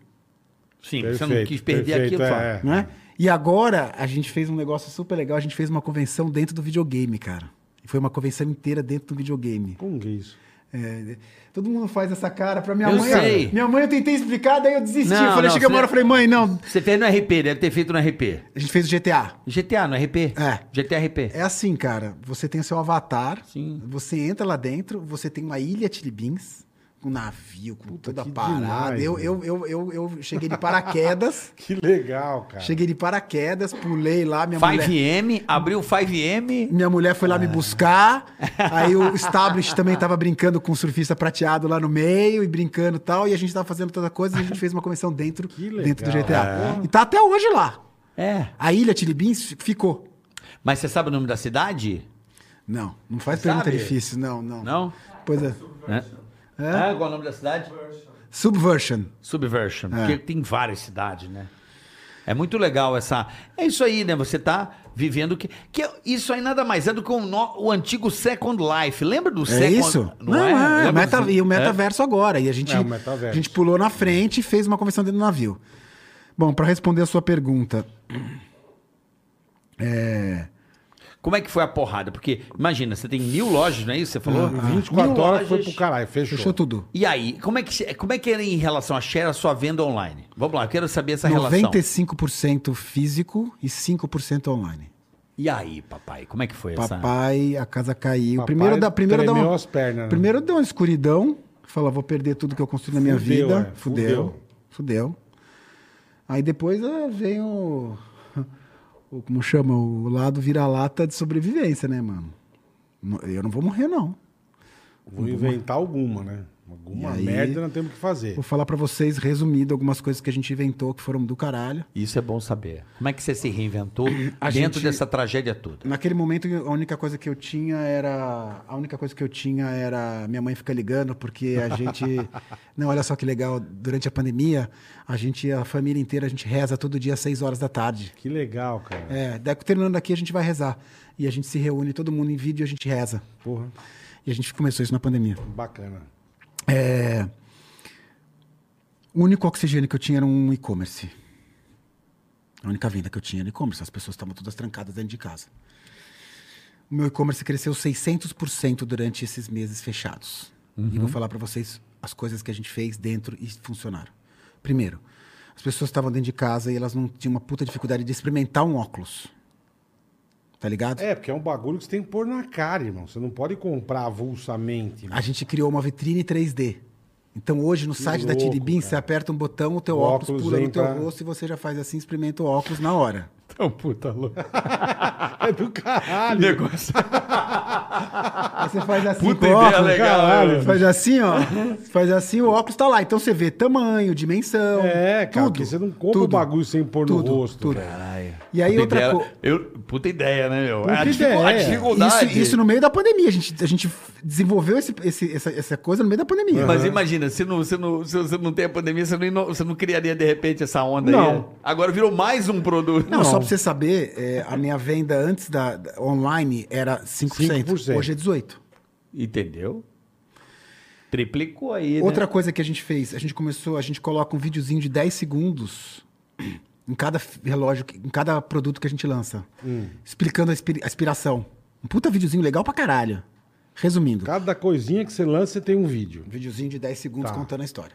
Sim, você não Perfeito, quis perder perfeito, aquilo. é. fala. Não é? E agora a gente fez um negócio super legal. A gente fez uma convenção dentro do videogame, cara. E foi uma convenção inteira dentro do videogame. Como que é isso? É, todo mundo faz essa cara pra minha Eu mãe. sei. Minha mãe eu tentei explicar, daí eu desisti. Não, falei, não, cheguei uma hora e falei, mãe, não. Você fez no RP, deve ter feito no RP. A gente fez o GTA. GTA, no RP? É. GTA RP. É assim, cara. Você tem o seu avatar. Sim. Você entra lá dentro, você tem uma ilha Tilibins, um navio com toda a parada. demais, eu, eu, eu, eu, eu cheguei de paraquedas. <laughs> Que legal, cara. cheguei de paraquedas, pulei lá, minha mulher. 5M, abriu o 5M. Minha mulher foi lá me buscar. Aí o Establish também tava brincando com o surfista prateado lá no meio e brincando e tal. E a gente tava fazendo toda coisa e a gente fez uma convenção dentro, legal, dentro do GTA. é. E tá até hoje lá. É. A ilha Tilibins ficou. Mas você sabe o nome da cidade? Não, não faz Sabe? pergunta difícil, não, não. Não? Pois é. É. É? É, qual é o nome da cidade? Subversion. Subversion. É. Porque tem várias cidades, né? É muito legal essa. É isso aí, né? Você tá vivendo que. que é- isso aí nada mais é do que o, no- o antigo Second Life. Lembra do É Second isso? Não, Não, é? é. Meta- do- E o É? metaverso agora. E a gente, É, o metaverso. a gente pulou na frente e fez uma convenção dentro do navio. Bom, para responder a sua pergunta. É, Como é que foi a porrada? Porque, imagina, você tem mil lojas, não é isso? Você falou? 24 Mil horas foi lojas. pro caralho, fechou. fechou tudo. E aí, como é que como é que era em relação a share a sua venda online? Vamos lá, eu quero saber essa relação. 95% físico e 5% online. E aí, papai, como é que foi essa? Papai, a casa caiu. Papai primeiro dá, primeiro tremeu uma, as pernas, né? Primeiro deu uma escuridão. Fala, vou perder tudo que eu construí na minha Fudeu, vida. é, Fudeu. fudeu. Fudeu. Aí depois ah, vem o. Como chama? O lado vira-lata de sobrevivência, né, mano? Eu não vou morrer, não. Vou inventar alguma, né? Alguma aí- merda nós temos que fazer. Vou falar pra vocês, resumido, algumas coisas que a gente inventou que foram do caralho. Isso é bom saber. Como é que você se reinventou <clears throat> A dentro gente- dessa tragédia toda? Naquele momento, a única coisa que eu tinha era. A única coisa que eu tinha era. Minha mãe fica ligando, porque a gente. <laughs> Não, olha só que legal. Durante a pandemia, a gente, a família inteira, a gente reza todo dia às 6 horas da tarde. Que legal, cara. É, daí terminando aqui, a gente vai rezar. E a gente se reúne, todo mundo em vídeo e a gente reza. Porra, E a gente começou isso na pandemia. bacana. É, O único oxigênio que eu tinha era um e-commerce. A única venda que eu tinha era e-commerce. As pessoas estavam todas trancadas dentro de casa. O meu e-commerce cresceu 600% durante esses meses fechados. E vou falar para vocês as coisas que a gente fez dentro e funcionaram. Primeiro, as pessoas estavam dentro de casa e elas não tinham uma puta dificuldade de experimentar um óculos. Tá ligado? É, porque é um bagulho que você tem que pôr na cara, irmão. Você não pode comprar avulsamente. A gente criou uma vitrine 3D. Então hoje no site da louco, Tiribim, cara. você aperta um botão, o teu O óculos, óculos pula no teu rosto e você já faz assim, experimenta o óculos na hora. Então, puta louco. <laughs> é do caralho. <laughs> Negócio. <laughs> Aí você faz assim Puta com o ideia óculos, legal, caralho. né? Faz assim, ó. Faz assim, o óculos tá lá. Então você vê tamanho, dimensão. É, cara, tudo, porque você não compra o bagulho sem pôr no Tudo, rosto. tudo. E aí Puta outra ideia, coisa. puta ideia, né, meu? Puta a, dificu- a ideia. dificuldade. Isso, isso no meio da pandemia. A gente, a gente desenvolveu esse, esse- essa, essa coisa no meio da pandemia. Mas imagina, se não, se, não, se você não tem a pandemia, você não, você não criaria de repente essa onda aí? Não. Agora virou mais um produto. Não, só pra você saber, é, a minha venda antes da, da- online era 5%. 5%. Hoje é 18%. Entendeu? Triplicou aí, Outra né? coisa que a gente fez, a gente começou, a gente coloca um videozinho de 10 segundos em cada relógio, em cada produto que a gente lança. Explicando a, inspira- a inspiração. Um puta videozinho legal pra caralho. Resumindo, Cada coisinha que você lança, você tem um vídeo. um videozinho de 10 segundos Tá. contando a história.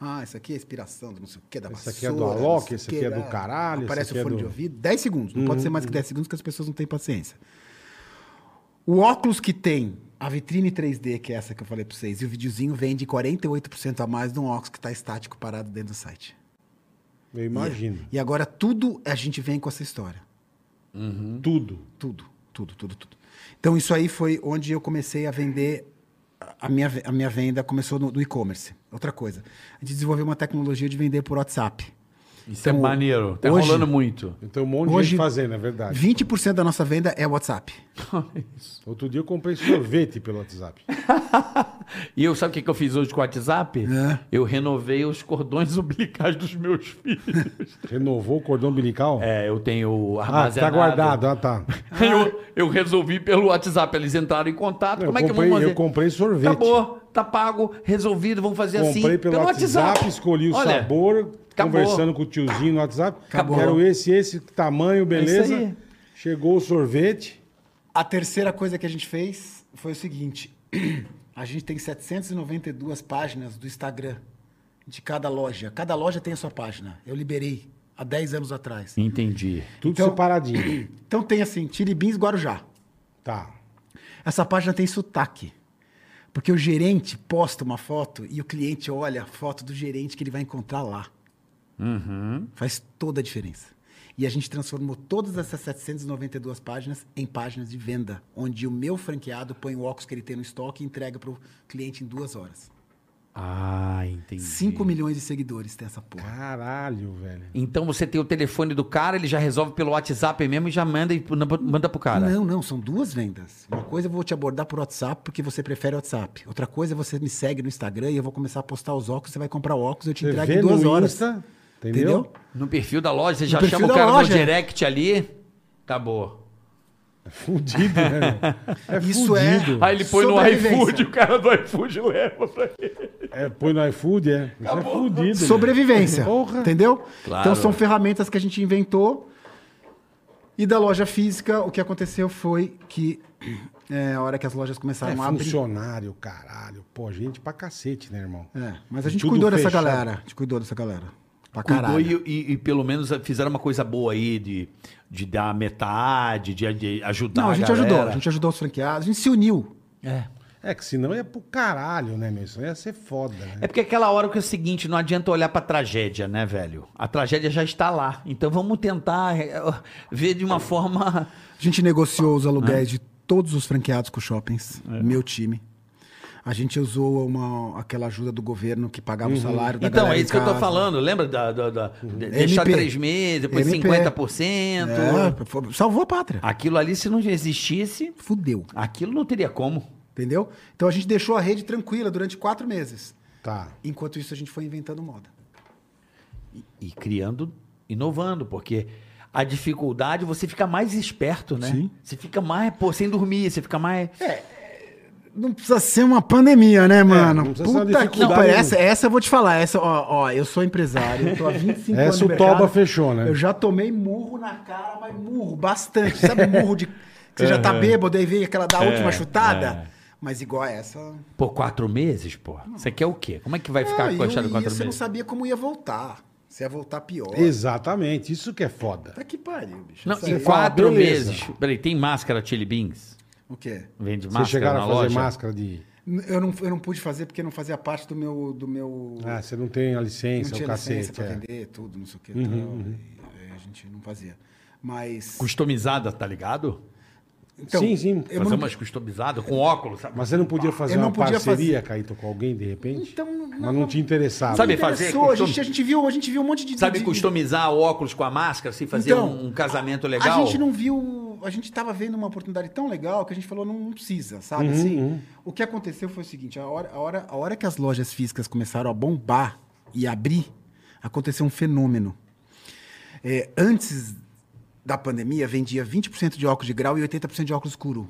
Ah, isso aqui é inspiração do não sei o que, da Esse vassoura. aqui é do Alok, sei o esse quê, aqui é do caralho, Aparece aqui o é fone do- de ouvido. 10 segundos. Não pode ser mais que 10 segundos, que as pessoas não têm paciência. O óculos que tem a vitrine 3D, que é essa que eu falei pra vocês, e o videozinho vende 48% a mais de um óculos que tá estático parado dentro do site. Eu imagino. E agora tudo a gente vem com essa história. Tudo. Tudo, tudo, tudo, tudo. Então isso aí foi onde eu comecei a vender. A minha, a minha venda começou no, no e-commerce. Outra coisa. A gente desenvolveu uma tecnologia de vender por WhatsApp. Isso é Então, maneiro. Tá hoje- rolando muito. Então um monte de Hoje- gente fazendo, é verdade. 20% da nossa venda é WhatsApp. <laughs> Outro dia eu comprei sorvete pelo WhatsApp. <laughs> E eu sabe o que, que eu fiz hoje com o WhatsApp? É. Eu renovei os cordões <laughs> umbilicais dos meus filhos. Renovou o cordão umbilical? É, eu tenho ah, armazenado. tá guardado. Ah, tá. Eu, eu resolvi pelo WhatsApp, eles entraram em contato. Eu Como é que comprei- vamos fazer? eu comprei sorvete. Acabou, tá pago, resolvido, vamos fazer assim. Comprei pelo, WhatsApp, escolhi o Olha, sabor, acabou. conversando com o tiozinho no WhatsApp. Acabou. Quero esse, esse tamanho, beleza. aí. Chegou o sorvete. A terceira coisa que a gente fez foi o seguinte: <clears throat> A gente tem 792 páginas do Instagram de cada loja. Cada loja tem a sua página. Eu liberei há 10 anos atrás. Entendi. Tudo Então- separadinho. <clears throat> Então tem assim, Tiribins Guarujá. Tá. Essa página tem sotaque. Porque o gerente posta uma foto e o cliente olha a foto do gerente que ele vai encontrar lá. Faz toda a diferença. E a gente transformou todas essas 792 páginas em páginas de venda, onde o meu franqueado põe o óculos que ele tem no estoque e entrega para o cliente em duas horas. Ah, entendi. 5 milhões de seguidores tem essa porra. Caralho, velho. Então você tem o telefone do cara, ele já resolve pelo WhatsApp mesmo e já manda, e manda pro cara. Não, não, são duas vendas. Uma coisa eu vou te abordar por WhatsApp porque você prefere WhatsApp. Outra coisa é você me segue no Instagram e eu vou começar a postar os óculos, você vai comprar o óculos, eu te Você entrego em duas horas. Insta, entendeu? Entendeu? No perfil da loja, você já chama o da cara loja. no direct ali. Acabou. Fudido, né? É <laughs> Isso é- fudido. Aí ele põe no iFood, o cara do iFood leva pra ele. É, põe no iFood, é. Isso é fudido. né? Sobrevivência. Porra. Entendeu? Claro. Então são ferramentas que a gente inventou. E da loja física, o que aconteceu foi que <clears throat> é, a hora que as lojas É começaram a abrir. funcionário, caralho. Pô, gente pra cacete, né, irmão? É, mas a gente Tudo cuidou dessa fechado. galera. A gente cuidou dessa galera. Pra Cuidou caralho. e, e- e pelo menos fizeram uma coisa boa aí de, de dar metade, de, de ajudar Não, a gente galera. ajudou. A gente ajudou os franqueados. A gente se uniu. É. É que senão ia pro caralho, né, meu? Isso ia ser foda, né? É porque aquela hora que é o seguinte, não adianta olhar pra tragédia, né, velho? A tragédia já está lá. Então vamos tentar é, <laughs> ver de uma forma. A gente negociou os aluguéis de todos os franqueados com shoppings, É. meu time. A gente usou uma, aquela ajuda do governo que pagava o salário da Então, é isso que eu tô falando. Lembra da, da, da- de- deixar três meses, depois MP. 50%. É, salvou a pátria. Aquilo ali, se não existisse, Fudeu. aquilo não teria como. Entendeu? Então a gente deixou a rede tranquila durante quatro meses. Tá. Enquanto isso, a gente foi inventando moda. E, e criando, inovando, porque a dificuldade você fica mais esperto, né? Sim. Você fica mais, pô, sem dormir, você fica mais. Não precisa ser uma pandemia, né, mano? não precisa ser uma Puta que pariu. Essa, essa eu vou te falar. Essa, ó, ó, eu sou empresário, eu tô há 25 anos Essa o Toba mercado. fechou, né? Eu já tomei murro na cara, mas murro, bastante. Sabe murro de... Que você já tá bêbado, aí vem aquela da última chutada? Mas igual a essa... Pô, quatro meses, pô. Você quer o quê? Como é que vai ficar com a ia, quatro Você não meses? sabia como ia voltar. Se ia voltar pior. Exatamente, isso que é foda. Tá que pariu, bicho. Não, Essa em quatro meses. Peraí, tem máscara Chili Beans? O quê? Vende Vocês máscara chegaram na a fazer loja? máscara de. Eu não, eu não pude fazer porque não fazia parte do meu... Do meu... Ah, você não tem a não licença, tinha o licença cacete. pra É. vender tudo, não sei o que. tal, e aí a gente não fazia. Mas. Customizada, tá ligado? Então, sim, sim. Eu Fazer não, umas customizadas com óculos, sabe? Mas você não podia fazer não uma podia parceria, Caíto, com alguém, de repente? Então, Mas não te interessava. Sabe não fazer interessou. A custom- gente, a, gente viu, a gente viu um monte de. Sabe de- customizar o óculos com a máscara, assim, fazer Então, um, um casamento legal? A gente não viu. A gente tava vendo uma oportunidade tão legal que a gente falou, não, não precisa, sabe? Uhum, assim, O que aconteceu foi o seguinte: a hora, a, hora, a hora que as lojas físicas começaram a bombar e abrir, aconteceu um fenômeno. É, antes da pandemia, vendia 20% de óculos de grau e 80% de óculos escuro.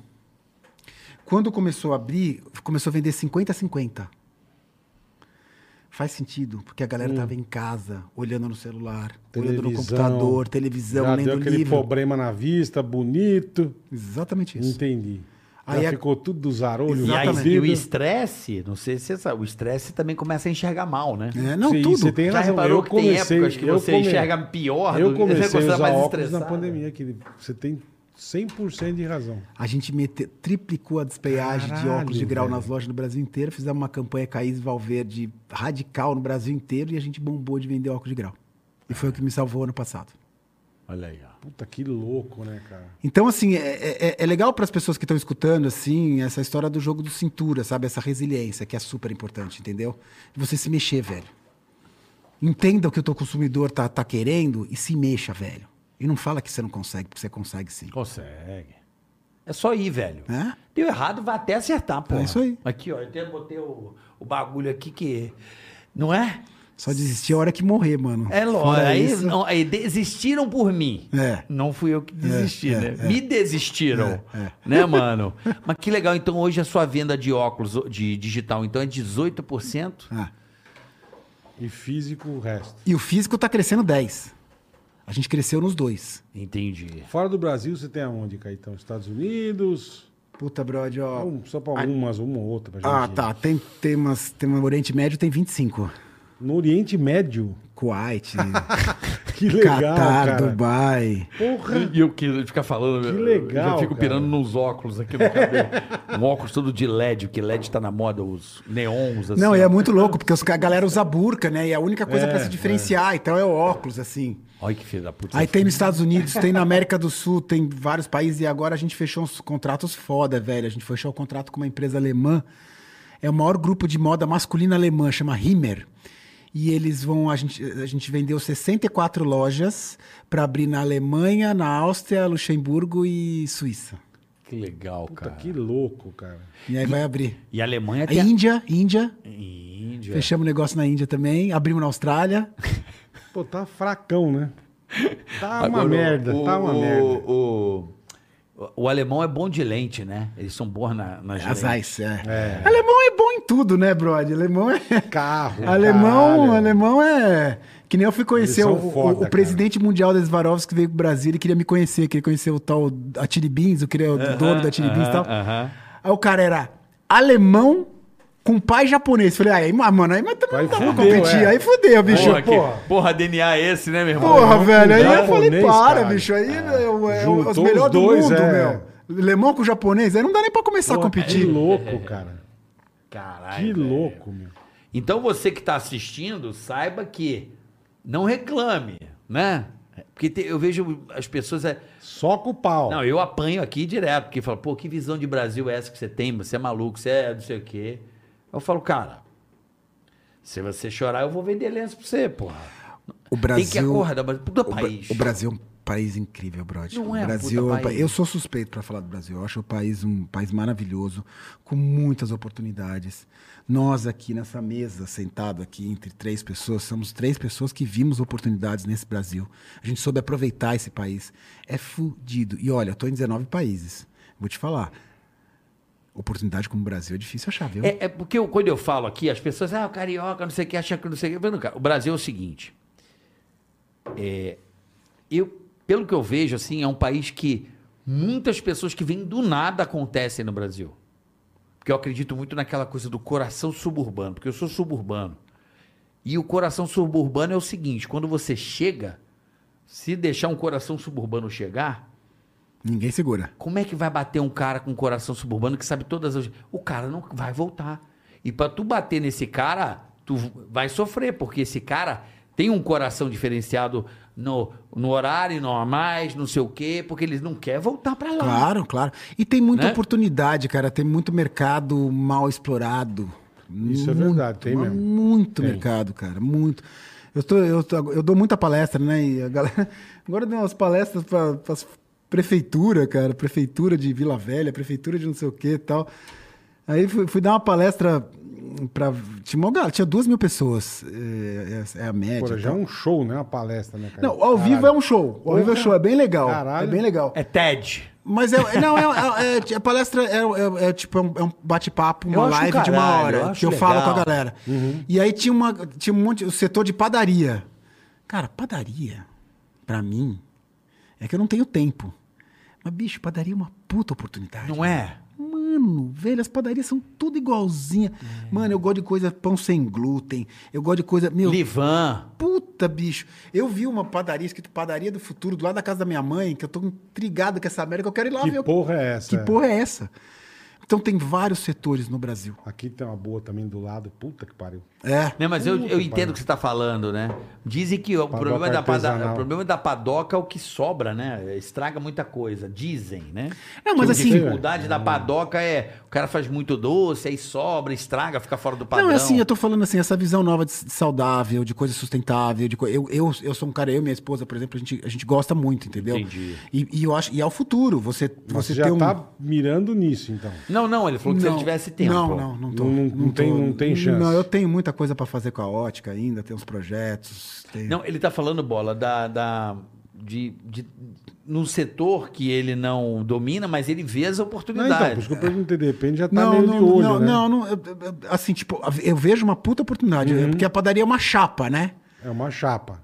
Quando começou a abrir, começou a vender 50 a 50. Faz sentido, porque a galera tava em casa, olhando no celular, olhando no computador, televisão, Já lendo deu aquele livro. problema na vista, bonito. Exatamente isso. Entendi. Aí Já é- ficou tudo dos zarolhos. E, aí, e o estresse, não sei se você sabe, o estresse também começa a enxergar mal, né? É, não, Sim, tudo. Você tem Já razão. reparou eu que tem comecei, épocas que eu você come- enxerga pior? Eu do- comecei você a usar mais óculos na estressado. pandemia, que você tem 100% de razão. A gente mete, triplicou a despejagem de Caralho, óculos de grau velho. nas lojas no Brasil inteiro. Fizemos uma campanha Caís Valverde radical no Brasil inteiro e a gente bombou de vender óculos de grau. E foi o que me salvou ano passado. Olha aí, ó. Puta, que louco, né, cara? Então, assim, é, é- é legal para as pessoas que estão escutando, assim, essa história do jogo do cintura, sabe? Essa resiliência, que é super importante, entendeu? De você se mexer, velho. Entenda o que o teu consumidor tá, tá querendo e se mexa, velho. E não fala que você não consegue, porque você consegue sim. Consegue. É só ir, velho. É? Deu errado, vai até acertar, pô. É isso aí. Aqui, ó, eu até botei o, o bagulho aqui que. Não é? Só desistir a hora que morrer, mano. É lógico. Aí, isso- não, aí desistiram por mim. É. Não fui eu que desisti, é, né? é. Me desistiram. É, é. Né, mano? <laughs> Mas que legal. Então, hoje a sua venda de óculos de digital, então, é 18%. Ah. E físico, o resto. E o físico tá crescendo 10. A gente cresceu nos dois. Entendi. Fora do Brasil, você tem aonde, Caetão? Estados Unidos? Puta, brother, ó. Um, só pra umas, uma ou outra. Pra Ah, tá. Tem, tem umas. Tem no Oriente Médio tem 25. No Oriente Médio. Kuwait, <laughs> Que legal, Qatar, cara. Dubai. Porra. E eu que ficar falando. Que eu legal, já fico cara. pirando nos óculos aqui no cabelo. um óculos todo de LED, porque LED tá na moda, os neons, assim. Não, e é muito louco, porque os, a galera usa burca, né? E a única coisa É, pra se diferenciar, então é o óculos, assim. Olha que filho da puta. Aí tem nos Estados Unidos, tem na América do Sul, tem vários países, e agora a gente fechou uns contratos foda, velho. A gente fechou um contrato com uma empresa alemã. É o maior grupo de moda masculina alemã, chama Himmer. E eles vão. A gente, a gente vendeu 64 lojas para abrir na Alemanha, na Áustria, Luxemburgo e Suíça. Que legal, Puta, cara. que louco, cara. E aí vai abrir. E a Alemanha tem. a- Índia, Índia. Índia. Fechamos negócio na Índia também. Abrimos na Austrália. <laughs> Pô, tá fracão, né? Tá uma Agora, merda, o, tá uma o, merda. O, o alemão é bom de lente, né? Eles são bons na, nas As lentes. Ice, é. Alemão é bom em tudo, né, brother? Alemão é. Carro, alemão, caralho. alemão é. Que nem eu fui conhecer o, o- foda, o cara. presidente mundial da Swarovski que veio pro Brasil, ele queria me conhecer, queria conhecer o tal Atiri Beans, eu queria o dono da Atiri Beans e tal. aham. Aí o cara era alemão com pai japonês. Falei, aí, mano, aí mas também não dá pra competir. é. Aí fudeu, bicho. Porra, Porra, que, porra, DNA é esse, né, meu irmão? porra velho. Aí eu japonês, falei, para, cara. bicho. Aí meu, é, Juntou os melhores do mundo, é. meu. Alemão com japonês, aí não dá nem pra começar a Que competir. louco, cara. Caralho. Que velho. louco, meu. Então você que tá assistindo, saiba que não reclame, né? Porque te- eu vejo as pessoas. é- Só com o pau. Não, eu apanho aqui direto, porque fala, pô, que visão de Brasil é essa que você tem? Você é maluco, você é não sei o quê. Eu falo, cara, se você chorar, eu vou vender lenço pra você, porra. O Brasil, Tem que acordar, mas puta o, país. o Brasil é um país incrível, brother. Não o é Brasil, é um pa- país. eu sou suspeito pra falar do Brasil. Eu acho o país um país maravilhoso, com muitas oportunidades. Nós aqui nessa mesa, sentado aqui entre três pessoas, somos três pessoas que vimos oportunidades nesse Brasil. A gente soube aproveitar esse país. É fudido. E olha, eu tô em 19 países. Vou te falar. Oportunidade como o Brasil é difícil achar, viu? É, é porque eu- quando eu falo aqui, as pessoas, ah, o carioca, não sei o que, acha que não sei o que. Vendo, cara, o Brasil é o seguinte. é, eu, pelo que eu vejo, assim, é um país que muitas pessoas que vêm do nada acontecem no Brasil. Porque eu acredito muito naquela coisa do coração suburbano, porque eu sou suburbano. E o coração suburbano é o seguinte: quando você chega, se deixar um coração suburbano chegar, Ninguém segura. como é que vai bater um cara com coração suburbano que sabe todas as. O cara não vai voltar. E pra tu bater nesse cara, tu vai sofrer, porque esse cara tem um coração diferenciado no, no horário normais, não sei o quê, porque ele não quer voltar pra lá. Claro, claro. E tem muita Né? oportunidade, cara. Tem muito mercado mal explorado. Isso é verdade, tem mesmo. Muito Tem. mercado, cara. Muito. Eu, tô, eu, tô- eu dou muita palestra, né? E a galera. <laughs> Agora deu umas palestras pra prefeitura, cara. Prefeitura de Vila Velha, prefeitura de não sei o que e tal. Aí fui, fui dar uma palestra pra. Tinha, uma, galera, tinha duas mil pessoas. É, é- é a média. Pô, já é tal. um show, né? Uma palestra, né, cara? Não, ao vivo é um show. Ao vivo é um show. É bem legal. Caralho. É bem legal. É TED. Mas é, não, é, é, é- a palestra é, é- é tipo é um, é um bate-papo, uma live de uma caralho, hora eu que eu falo legal. com a galera. E aí tinha uma tinha um monte, o setor de padaria. Cara, padaria pra mim é que eu não tenho tempo. Mas bicho, padaria é uma puta oportunidade. Não é? Mano, velho, as padarias são tudo igualzinha. É. Mano, eu gosto de coisa pão sem glúten. Eu gosto de coisa, meu, Livan. Puta, bicho. Eu vi uma padaria escrito Padaria do Futuro do lado da casa da minha mãe, que eu tô intrigado com essa merda, que eu quero ir lá Que ver. o- porra é essa? Que porra é essa? Então tem vários setores no Brasil. Aqui tem uma boa também do lado. Puta que pariu. É. Né, mas eu, eu entendo o que você está falando, né? Dizem que o Padoca problema da, artesanal. o problema da padoca é o que sobra, né? Estraga muita coisa. Dizem, né? Não, mas Que assim- A dificuldade da padoca é o cara faz muito doce, aí sobra, estraga, fica fora do padrão. Não, é assim, eu tô falando assim, essa visão nova de saudável, de coisa sustentável, de co... eu, eu, eu sou um cara, eu e minha esposa, por exemplo, a gente, a gente gosta muito, entendeu? Entendi. E, e eu acho, e é o futuro, você, Mas você Você já tem um... tá mirando nisso, então. Não, não, ele falou que se ele tivesse tempo. Não, não, não tô. Não- não- não tem- não tem chance. Não, eu tenho muita coisa pra fazer com a ótica ainda, tem uns projetos. Tem... Não, ele tá falando, Bola, da... da de, de, num setor que ele não domina, mas ele vê as Não, oportunidades. então, por isso que eu perguntei, de repente já tá Não, meio não, de olho, não, né? não, não, eu- assim, tipo, eu vejo uma puta oportunidade, Uhum. porque a padaria é uma chapa, né? É uma chapa.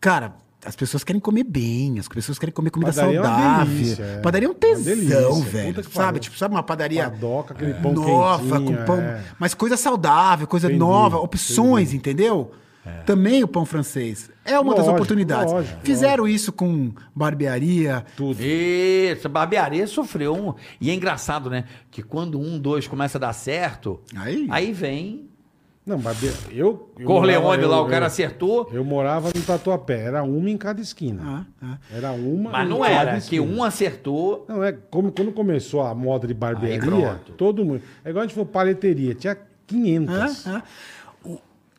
Cara, as pessoas querem comer bem, as pessoas querem comer comida Padaria é uma saudável. delícia, é. Padaria é um delícia, tesão, puta velho. que Sabe? pariu. Tipo, sabe uma padaria Padoca, aquele pão nova, com pão. é. Mas coisa saudável, coisa Entendi, nova, opções, entendi. entendeu? Também o pão francês. É uma das Lógico, oportunidades. lógico, Fizeram isso com barbearia. Tudo. Isso, barbearia sofreu um. E é engraçado, né? Que quando um, dois começa a dar certo, Aí- aí vem. Não, barbe... eu, eu Corleone morava- lá, eu- o cara eu- acertou. Eu morava no Tatuapé, era uma em cada esquina. Ah, ah. Era uma Mas em não cada era, que um acertou. Não, é como quando começou a moda de barbearia, todo mundo. É igual a gente falou paleteria, tinha 500. Ah, ah.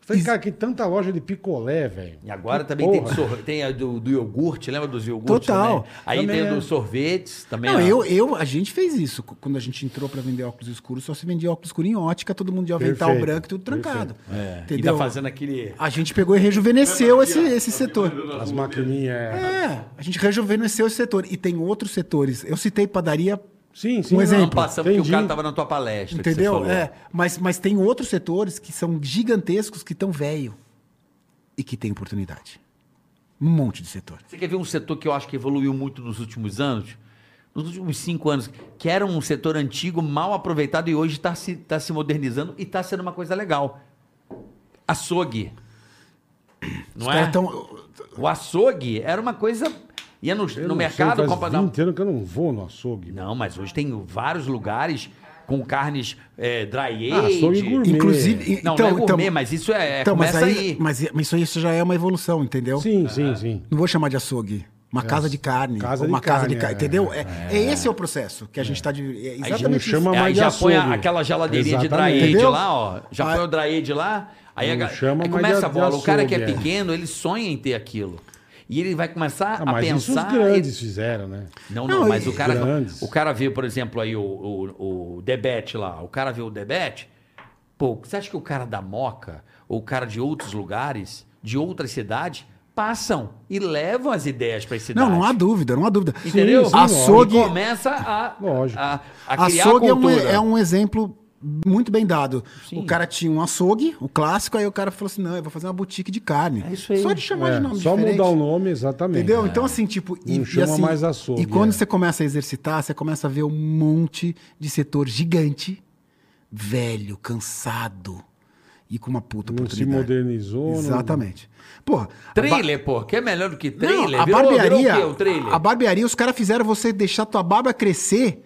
Falei, cara, que tanta loja de picolé, velho. E agora Que também porra. tem, tem a do, do iogurte, lembra dos iogurtes? Total. também? Aí Também tem é. dos sorvetes também. Não, ó. eu, eu, a gente fez isso. Quando a gente entrou pra vender óculos escuros, só se vendia óculos escuros em ótica, todo mundo de avental Perfeito, branco e tudo trancado. É, e Entendeu? tá fazendo aquele. A gente pegou e rejuvenesceu esse, esse setor. As maquininhas. é. É, a gente rejuvenesceu esse setor. E tem outros setores. Eu citei padaria, Sim, sim. Um não, exemplo. Não passamos porque o entendi. cara tava na tua palestra. que você entendeu? falou. É, mas, mas tem outros setores que são gigantescos, que estão velho e que tem oportunidade. Um monte de setor. Você quer ver um setor que eu acho que evoluiu muito nos últimos anos? Nos últimos cinco anos, que era um setor antigo, mal aproveitado e hoje está se, tá se modernizando e está sendo uma coisa legal. Açougue. Não Os é? tão- O açougue era uma coisa. Ia no, Eu no não sei, mercado faz comprar. 20 anos que eu não vou no açougue. Não, mas hoje tem vários lugares com carnes é, dry Ah, age. açougue gourmet. Inclusive. Não, então, não é gourmet, então, mas isso é. então, mas começa aí, aí. Mas, mas isso, aí- isso já é uma evolução, entendeu? Sim, sim, sim. Não vou chamar de açougue. Uma casa de carne. casa de uma casa de carne, carne. é. Entendeu? É, é esse é o processo que a gente está de. É não exatamente chama isso. mais aí de já põe açougue. aquela geladeirinha de dry Exatamente. age Entendeu? lá, ó. Já põe o dry lá. Aí, a, Não chama aí começa de- a bola. O cara que é é. pequeno, ele sonha em ter aquilo. E ele vai começar Ah, a mas isso os pensar. grandes fizeram, né? Não, não, Não, mas o cara, grandes. o cara vê, por exemplo, aí o, o, o Debete lá. O cara vê o Debete. Pô, você acha que o cara da Moca, ou o cara de outros lugares, de outras cidades, passam e levam as ideias para as cidades? Não, não há dúvida, não há dúvida. Entendeu? Sim, sim, Açougue- E começa a, Lógico. a, a criar Açougue é um, cultura. é um exemplo muito bem dado. Sim. O cara tinha um açougue, o clássico, aí o cara falou assim: não, eu vou fazer uma boutique de carne. É isso aí. Só de chamar É, de nome só diferente. mudar o nome, exatamente. Entendeu? Então, assim, tipo. E, Não e chama assim, mais açougue, E quando é. você começa a exercitar, você começa a ver um monte de setor gigante, velho, cansado e com uma puta Não se oportunidade. modernizou. não- Exatamente. Porra. a ba- Trailer, pô, que é melhor do que trailer. Não, a Virou- barbearia. virou o quê, o trailer? A barbearia, os caras fizeram você deixar tua barba crescer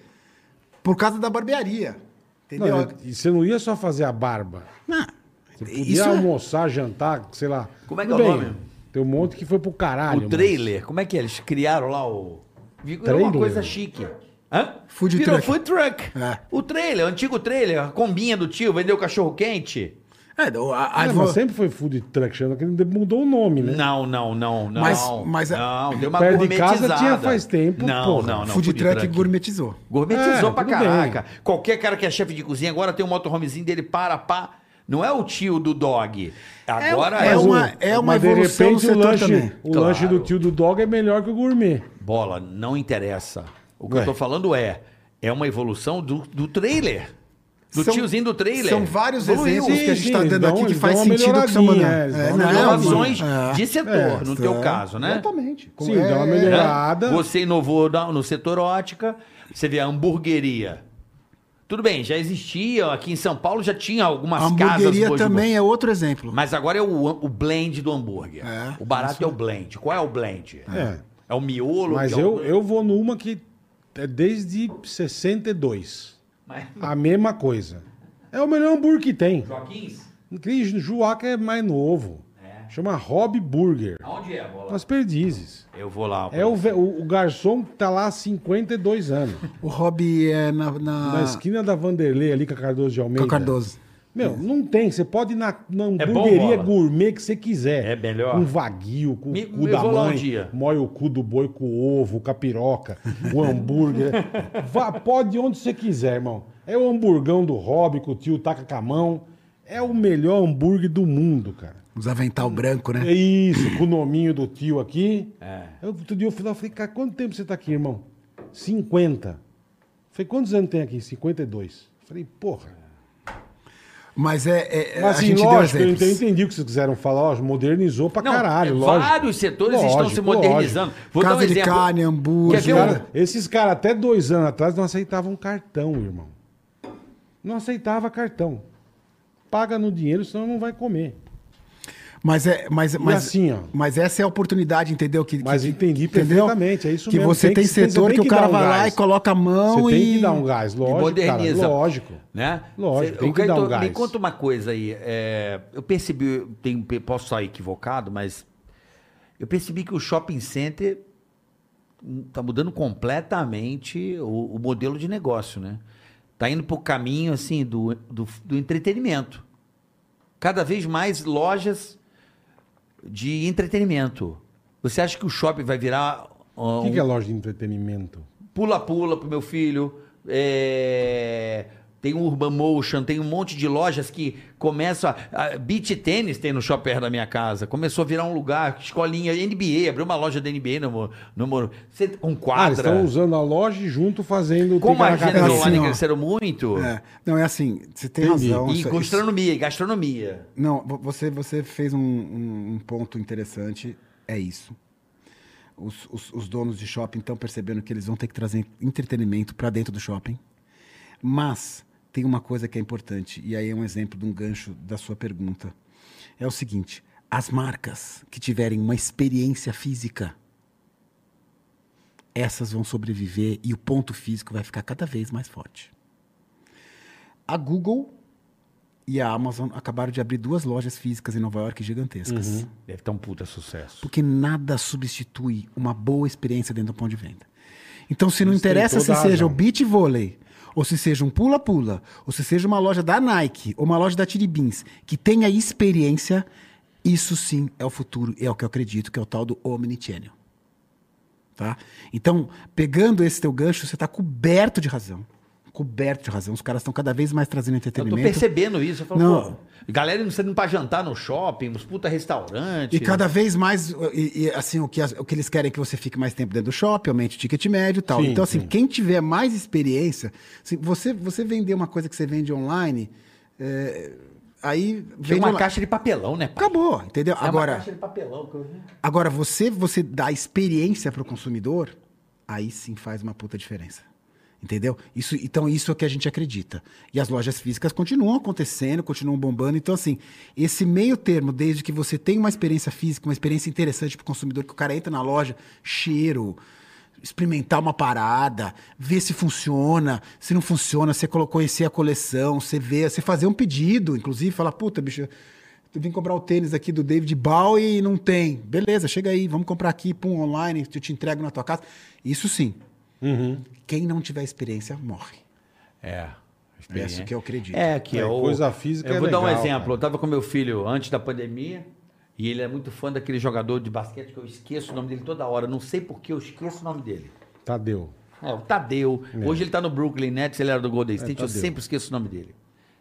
por causa da barbearia. Entendeu? Não, e você não ia só fazer a barba. Não, Você podia isso é- almoçar, jantar, sei lá. Como é que é o nome? Tem um monte que foi pro caralho. o mas- trailer, como é que é? Eles criaram lá o. Virou Trailer? uma coisa chique. Hã? Food Virou truck. food truck. É. O trailer, o antigo trailer, a combinha do tio, vendeu cachorro quente. É, a, a, É, mas sempre foi food truck, chama, que mudou o nome, né? Não, não, não, não. Mas- mas a- não, deu uma Perto de casa gourmetizada. tinha faz tempo, Não, porra. não, não. food truck gourmetizou. Gourmetizou É, pra caraca. Qualquer cara que é chefe de cozinha agora tem um motorhomezinho dele para, pá. Não é o tio do dog. Agora é é, uma- é uma mas de evolução repente o lanche, também. o Claro. lanche do tio do dog é melhor que o gourmet. Bola, não interessa. O que Ué. eu tô falando é, é uma evolução do, do trailer. Do São- tiozinho do trailer. São vários Evoluiu. exemplos que a gente está Sim, dando aqui que faz sentido eles dão uma não, Inovações é. de setor, É, no teu é. caso, né? Exatamente. Sim, dá uma Né? melhorada. Você inovou no setor ótica, você vê a hamburgueria. Tudo bem, já existia, aqui em São Paulo já tinha algumas A casas hamburgueria boas de também é outro exemplo. Mas agora é o, o blend do hambúrguer. É, o barato é o blend. Qual é o blend? É. É o miolo? Mas é eu, o... eu vou numa que é desde 62. Mas... A mesma coisa. É o melhor hambúrguer que tem. Joaquins? Juaca é mais novo. Chama Hobby Burger. Aonde é, bola? Nas perdizes. Eu vou lá. É o, ve- o, o garçom que tá lá há 52 anos. O hobby é na. na... Na esquina da Vanderlei, ali com a Cardoso de com Almeida. a Cardoso. Meu, não tem. Você pode ir na, na É bom, hamburgueria gourmet que você quiser. É melhor? Com vaguio, com Me- o cu da um mãe. Moe o cu do boi com o ovo, com a piroca, o hambúrguer. <laughs> Vá, pode ir onde você quiser, irmão. É o hamburgão do Hobby que o tio taca com a mão. É o melhor hambúrguer do mundo, cara. Os avental branco, né? É isso, com o nominho do tio aqui. É. Eu, outro dia eu fui lá e falei, cara, quanto tempo você tá aqui, irmão? 50. Falei, quantos anos tem aqui? 52. Falei, porra. Mas é. é- Mas a assim, gente lógico, eu deu entendi, exemplos. eu entendi o que vocês quiseram falar, ó, modernizou pra Não, caralho, é, lógico. vários setores estão se Lógico, modernizando. Vou dar um Casa de exemplo. carne, hambúrguer. Quer ver um- Cara, Esses caras até dois anos atrás não aceitavam cartão, irmão. Não aceitava cartão. Paga no dinheiro, senão não vai comer. Mas é, mas, mas, assim, ó. mas essa é a oportunidade, entendeu? Que, Mas que- entendi entendeu? perfeitamente, é isso que mesmo. você Tem tem, você setor que, que o cara um vai lá e coloca a mão Você e tem que dar um gás, lógico, cara, moderniza. lógico. Né? Lógico, Cê- tem que dar um gás. Me conta uma coisa aí. é, eu percebi, tem, posso estar equivocado, mas eu percebi que o shopping center está mudando completamente o, o modelo de negócio, né? Tá indo para o caminho assim do, do, do entretenimento. Cada vez mais lojas de entretenimento. Você acha que o shopping vai virar ó, O que, um- que é loja de entretenimento? pula-pula pro meu filho. é, Tem o Urban Motion, tem um monte de lojas que começam a. a beach tênis tem no shopping perto da minha casa. Começou a virar um lugar, escolinha, NBA, abriu uma loja da NBA no, no, Moro- Cê- com Ah, eles estão usando a loja e junto fazendo... Como as vendas É assim, online cresceram muito. É. Não, é assim, você tem Entendi. razão. E isso- gastronomia, e gastronomia. Não, vo- você, você fez um, um- um ponto interessante, é isso. Os, os- os donos de shopping estão percebendo que eles vão ter que trazer entretenimento para dentro do shopping. Mas tem uma coisa que é importante, e aí é um exemplo de um gancho da sua pergunta. É o seguinte: as marcas que tiverem uma experiência física, essas vão sobreviver e o ponto físico vai ficar cada vez mais forte. A Google e a Amazon acabaram de abrir duas lojas físicas em Nova York gigantescas. Deve estar um puta sucesso. Porque nada substitui uma boa experiência dentro do ponto de venda. Então, se não Isso interessa se seja o beach vôlei, ou se seja um pula-pula, ou se seja uma loja da Nike, ou uma loja da Tiribins, que tenha experiência, isso sim é o futuro, é o que eu acredito, que é o tal do omnichannel. Tá? Então, pegando esse teu gancho, você está coberto de razão. Coberto de razão. Os caras estão cada vez mais trazendo Eu tô entretenimento. percebendo isso. Eu falo, Não. pô, galera não saindo pra jantar no shopping, uns puta restaurante. E cada vez mais, e, e, assim, o que, as- o que eles querem é que você fique mais tempo dentro do shopping, aumente o ticket médio e tal. Sim, então, assim, sim. quem tiver mais experiência, assim, você, você vender uma coisa que você vende online, é, aí Tem vende uma caixa de papelão, né, pai? Acabou, entendeu? É uma agora, caixa de papelão que eu vi. agora você, você dá experiência para o consumidor, aí sim faz uma puta diferença. Entendeu? Isso, então, isso é o que a gente acredita. E as lojas físicas continuam acontecendo, continuam bombando. Então, assim, esse meio termo, desde que você tem uma experiência física, uma experiência interessante para o consumidor, que o cara entra na loja, cheiro, experimentar uma parada, ver se funciona, se não funciona, você conhecer a coleção, você ver, você fazer um pedido, inclusive, falar, puta, bicho, eu vim comprar o tênis aqui do David Bowie e não tem. Beleza, chega aí, vamos comprar aqui, pum, online, eu te entrego na tua casa. Isso sim. Quem não tiver experiência, morre. É. É isso que eu acredito. É, que É, é, o... coisa física Eu é vou dar um legal, exemplo. cara. Eu tava com meu filho antes da pandemia e ele é muito fã daquele jogador de basquete que eu esqueço o nome dele toda hora. Não sei por que eu esqueço o nome dele. Tadeu. É, o Tadeu. Hoje ele tá no Brooklyn Nets, ele era do Golden State, eu Tadeu. sempre esqueço o nome dele.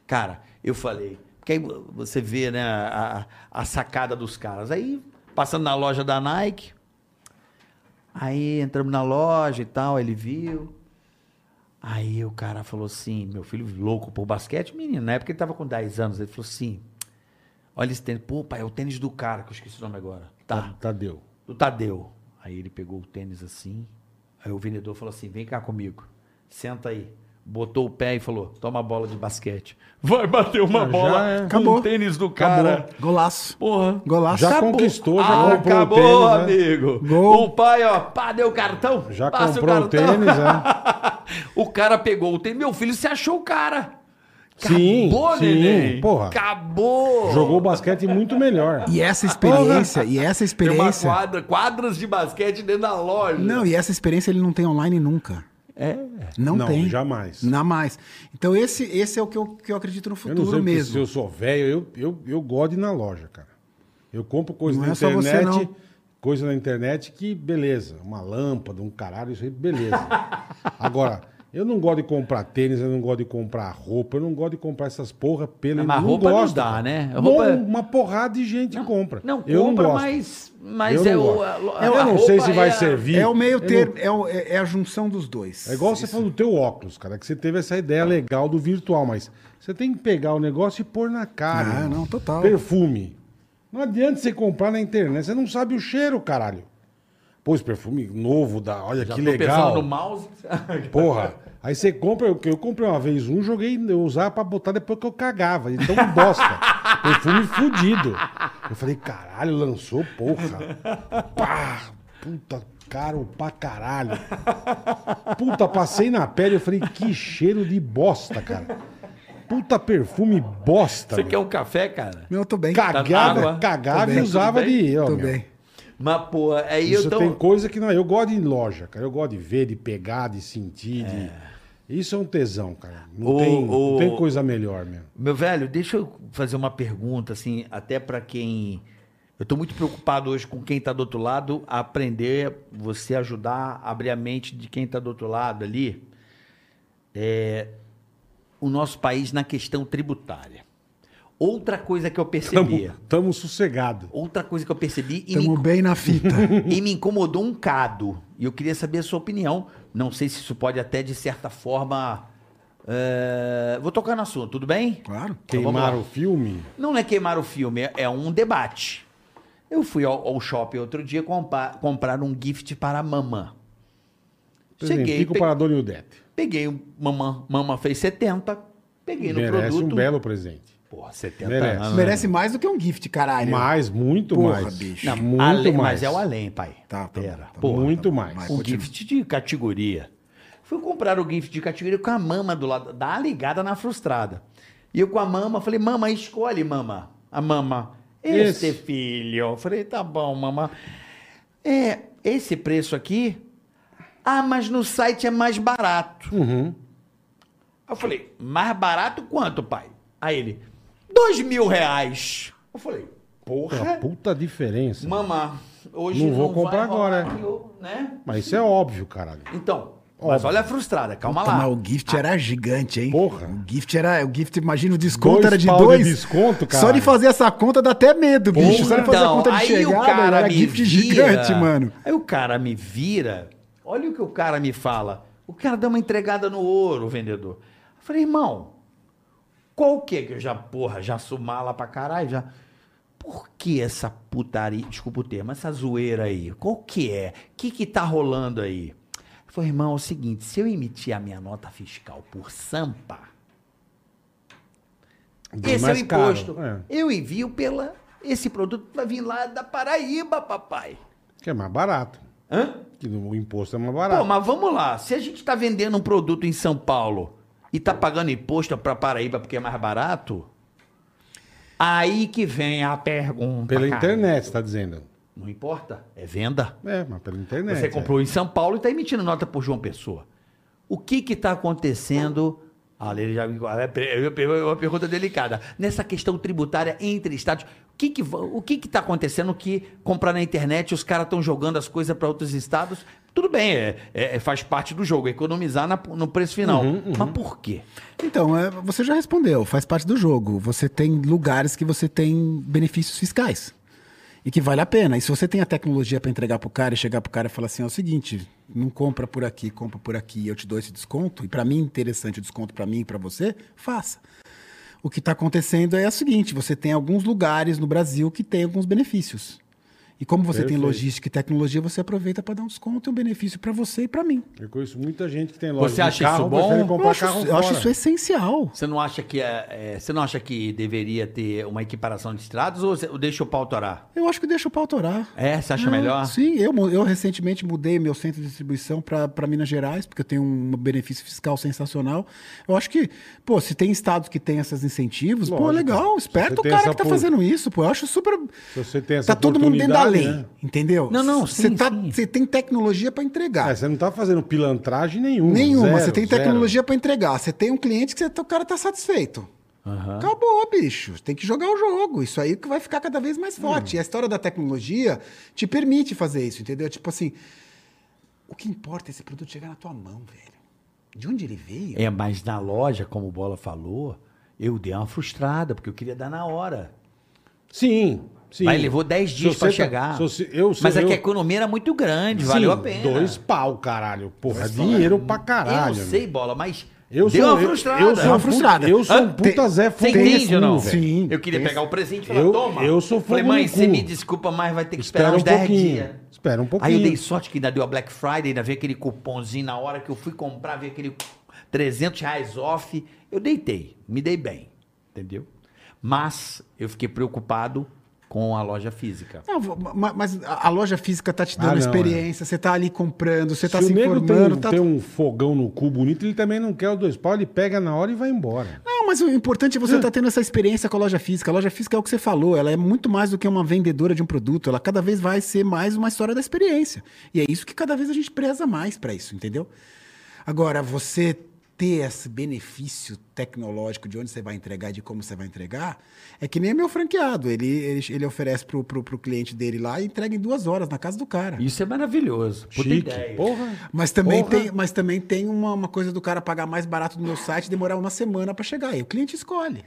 Cara, eu falei, porque aí você vê, né, a, a sacada dos caras. Aí, passando na loja da Nike, aí entramos na loja e tal, ele viu. Aí o cara falou assim, meu filho louco por basquete, menino, na época ele tava com 10 anos, ele falou assim, olha esse tênis, pô, pai, é o tênis do cara, que eu esqueci o nome agora. Tá, Tadeu. do Tadeu. Aí ele pegou o tênis assim. Aí o vendedor falou assim: vem cá comigo. Senta aí. Botou o pé e falou: toma a bola de basquete. Vai bater uma já bola é. com Acabou. o tênis do cara. Acabou. Golaço. Porra. Golaço. Já Acabou. conquistou, já Ah, comprou o acabou, tênis, né? amigo. Gol. O pai, ó, pá, deu o cartão. Já passa comprou o cartão. tênis, é. <laughs> o cara pegou o tênis. Meu filho se achou o cara. Sim, Acabou, sim, neném. porra. Acabou. Jogou basquete muito melhor. E essa experiência, e essa Tem uma experiência. quadra, quadras de basquete dentro da loja. Não, e essa experiência ele não tem online nunca. É. Não, Não, tem. jamais. Não mais. Então, esse, esse é o que eu, que eu acredito no Eu futuro não sei porque se mesmo. eu sou velho, eu, eu, eu gosto de ir na loja, cara. Eu compro coisa Não na é só você, internet, não. coisa na internet que, beleza, uma lâmpada, um caralho, isso aí, beleza. <laughs> Agora, Eu não gosto de comprar tênis, eu não gosto de comprar roupa, eu não gosto de comprar essas porra pela Mas não roupa não gosto, dá, né? Não, Roupa- Uma porrada de gente compra. Não, eu compra, não gosto. mas, mas Eu é não o. a- Eu não sei se vai é a- servir. É o meio termo, não- é, o- é- é a junção dos dois. É igual você falou do teu óculos, cara, que você teve essa ideia legal do virtual, mas você tem que pegar o negócio e pôr na cara. Ah, não, total. Perfume. Não adianta você comprar na internet, você não sabe o cheiro, caralho. Pô, esse perfume novo, da, olha Já que tô legal. pensando no mouse. <laughs> Porra. Aí você compra, eu, eu comprei uma vez um, joguei, eu usava pra botar depois que eu cagava. Então bosta. <laughs> Perfume fudido. Eu falei, caralho, lançou, porra. Pá, puta, caro pra caralho. Puta, passei na pele, eu falei, que cheiro de bosta, cara. Puta perfume bosta. Você meu. quer um café, cara? Não, eu tô bem. Cagava, água? cagava Tô e bem, usava de. ó, Tô meu. bem. Mas, pô, aí Isso eu tô. tem coisa que não. Eu gosto de ir em loja, cara. Eu gosto de ver, de pegar, de sentir. de- Isso é um tesão, cara. Não, O- tem, não o- tem coisa melhor mesmo. Meu velho, deixa eu fazer uma pergunta, assim, até pra quem. Eu tô muito preocupado hoje com quem tá do outro lado, a aprender, você ajudar a abrir a mente de quem tá do outro lado ali. É, o nosso país na questão tributária. Outra coisa que eu percebi. Tamo, tamo sossegado. Outra coisa que eu percebi e me, Tamo bem na fita. <laughs> e me incomodou um cado. E eu queria saber a sua opinião. Não sei se isso pode até, de certa forma. é, Vou tocar no assunto, tudo bem? Claro. Então lá. o filme. Não é queimar o filme, é- é um debate. Eu fui ao, ao shopping outro dia compa- comprar um gift para a mamã. Cheguei, pe- para a Dona Ildete. peguei o mamã, mamã fez 70, peguei no Merece produto. um belo presente. Porra, 70 Merece. anos. Merece mais do que um gift, caralho. Mais, muito Porra, mais. bicho. Não, muito além- mais. Mas é o além, pai. Tá, tá Pera. tá Porra, muito tá mais. Um continua. gift de categoria. Fui comprar o gift de categoria com a mama do lado, dá uma ligada na frustrada. E eu com a mama, falei, mama, escolhe, mama. A mama, esse, Esse. filho. Eu falei, tá bom, mama. É, esse preço aqui? Ah, mas no site é mais barato. Uhum. Eu falei, mais barato quanto, pai? Aí ele, dois mil reais. Eu falei, Porra, porra. puta diferença. Mama, hoje Não vou vai comprar agora, né? Mas isso é óbvio, caralho. Então, mas Óbvio. olha a frustrada, calma Puta, lá. mas o gift era gigante, hein? Porra. O gift era. O gift, imagina, o desconto Dois era de pau de dois. desconto, Só caralho. de fazer essa conta dá até medo, bicho. Só de fazer a Então, conta de aí chegada, o cara era me gift vira, gigante, mano. Aí o cara me vira, olha o que o cara me fala. O cara dá uma entregada no ouro, o vendedor. Eu falei, irmão, qual que é que eu já, porra, já sou mala pra caralho, já... Por que essa putaria, desculpa o termo, essa zoeira aí? Qual que é? O que que tá rolando aí? Falei, irmão, é o seguinte, se eu emitir a minha nota fiscal por Sampa, Bem esse é o caro, imposto. é. Eu envio pela. Esse produto vai vir lá da Paraíba, papai. Que é mais barato. Hã? Que o imposto é mais barato. Pô, mas vamos lá. Se a gente está vendendo um produto em São Paulo e tá pagando imposto para Paraíba porque é mais barato, aí que vem a pergunta. Pela cara. internet, você tá dizendo. Não importa, é venda. É, mas pela internet. Você é. comprou em São Paulo e está emitindo nota por João Pessoa. O que está acontecendo? Olha, ele já me é uma pergunta delicada. Nessa questão tributária entre estados, o que que o que que está acontecendo que comprar na internet os caras estão jogando as coisas para outros estados? Tudo bem, é, é- faz parte do jogo, economizar na- no preço final. Uhum, Mas por quê? Então, é, você já respondeu, faz parte do jogo. Você tem lugares que você tem benefícios fiscais. E que vale a pena. E se você tem a tecnologia para entregar pro cara e chegar pro cara e falar assim, é o seguinte, não compra por aqui, compra por aqui, eu te dou esse desconto, e para mim é interessante o desconto para mim e para você, faça. O que está acontecendo é o seguinte, você tem alguns lugares no Brasil que tem alguns benefícios. E como você tem Perfeito. logística e tecnologia, você aproveita para dar um desconto e um benefício para você e para mim. Eu conheço muita gente que tem loja Você acha carro, isso bom? Eu acho, carro eu acho isso essencial. Você não acha que é, é, você não acha que deveria ter uma equiparação de estradas ou deixa o pau torar? Eu acho que deixa o pau torar. É, você acha Ah, melhor? Sim, eu, eu recentemente mudei meu centro de distribuição para Minas Gerais, porque eu tenho um benefício fiscal sensacional. Eu acho que, pô, se tem estados que têm esses incentivos, pô, Lógico. legal, Se esperto o tem cara que tá por- fazendo isso, pô. Eu acho super. Se você tem essa Tá todo mundo dentro da lei, oportunidade, né? entendeu? Não, não, Você sim, tá, tem tecnologia para entregar. É, você não tá fazendo pilantragem nenhuma. Nenhuma, você tem tecnologia para entregar. Você tem um cliente que você- o cara tá satisfeito. Acabou, bicho. Tem que jogar o jogo. Isso aí que vai ficar cada vez mais forte. E a história da tecnologia te permite fazer isso, entendeu? Tipo assim, o que importa é esse produto chegar na tua mão, velho. De onde ele veio? É, mas na loja, como o Bola falou, eu dei uma frustrada, porque eu queria dar na hora. Sim, sim. Mas levou 10 Se dias você pra tá- chegar. se você- eu, Mas eu, é que a economia era muito grande, Sim, valeu a pena. Dois pau, caralho. Porra, dinheiro pra caralho. Eu sei. Bola, mas Eu deu sou, uma eu- frustrada. Eu, sou Deu uma um puta- frustrada. Eu sou um Ah, puta Zé Você Fogo no entende ou não? Sim. Eu queria pegar o presente e falar, Eu- toma. eu sou Falei, fogo mãe, no você me desculpa, mas vai ter que Espera esperar um uns 10 pouquinho. dias. Espera um Aí pouquinho. eu dei sorte que ainda deu a Black Friday, ainda veio aquele cupomzinho na hora que eu fui comprar, veio aquele 300 reais off. Eu deitei, me dei bem, entendeu? Mas eu fiquei preocupado com a loja física. Não, mas a loja física tá te dando Ah, não, experiência, você tá ali comprando, você tá se se informando. tem, tá- tem um fogão no cu bonito, ele também não quer os dois pau, ele pega na hora e vai embora. Não, mas o importante é você estar tendo essa experiência com a loja física. A loja física é o que você falou, ela é muito mais do que uma vendedora de um produto, ela cada vez vai ser mais uma história da experiência. E é isso que cada vez a gente preza mais para isso, entendeu? Agora, você ter esse benefício tecnológico de onde você vai entregar e de como você vai entregar, é que nem meu franqueado. Ele, ele, ele oferece pro, pro, pro cliente dele lá e entrega em duas horas na casa do cara. Isso é maravilhoso. Puta Chique. ideia. Porra. Mas também Porra. tem, mas também tem uma, uma coisa do cara pagar mais barato no meu site e demorar uma semana para chegar. Aí o cliente escolhe.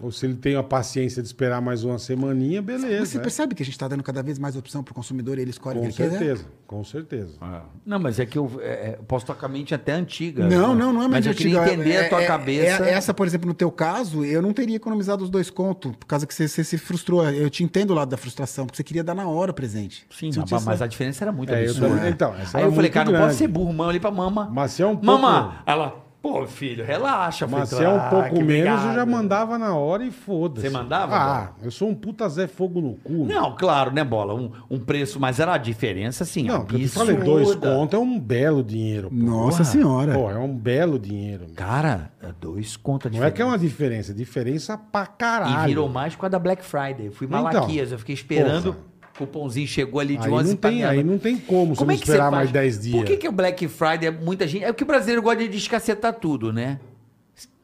Ou se ele tem a paciência de esperar mais uma semaninha, beleza. Você é. percebe que a gente está dando cada vez mais opção para o consumidor e ele escolhe o Com que ele quer? certeza, com certeza. Ah. Não, mas é que eu é, é, posso tocar a mente até antiga. Não, não, não é Mas mais eu queria antiga. entender É- a tua é- cabeça. é- essa, por exemplo, no teu caso, eu não teria economizado os dois contos, por causa que você, você se frustrou. Eu te entendo o lado da frustração, porque você queria dar na hora o presente. Sim, não mas, mas a diferença era muito É, eu absurda. também- então, essa Aí era eu falei, cara, não grande. pode ser burro, mãe, ali pra mama. Mas se é um pouco- Mamá, ela, pô, filho, relaxa. Mas se é um "Ah, pouco menos, eu obrigado." já mandava na hora e foda-se. Você mandava, Ah, eu sou um puta Zé Fogo no cu. Não, claro, né, Bola? Um, um preço, mas era a diferença, assim, Não, porque eu te absurda. falei, dois contos é um belo dinheiro. Pô. Nossa Porra. senhora. Pô, é um belo dinheiro. meu. Cara, é dois contas Não é que é uma diferença, é diferença pra caralho. E virou mais com a da Black Friday. Eu fui Então, Malaquias, eu fiquei esperando. porra. O cupomzinho chegou ali de Aí 11 não, tem, aí não tem como, Como é que esperar mais 10 dias. Por que, que o Black Friday é muita gente. É que o brasileiro gosta de descacetar tudo, né?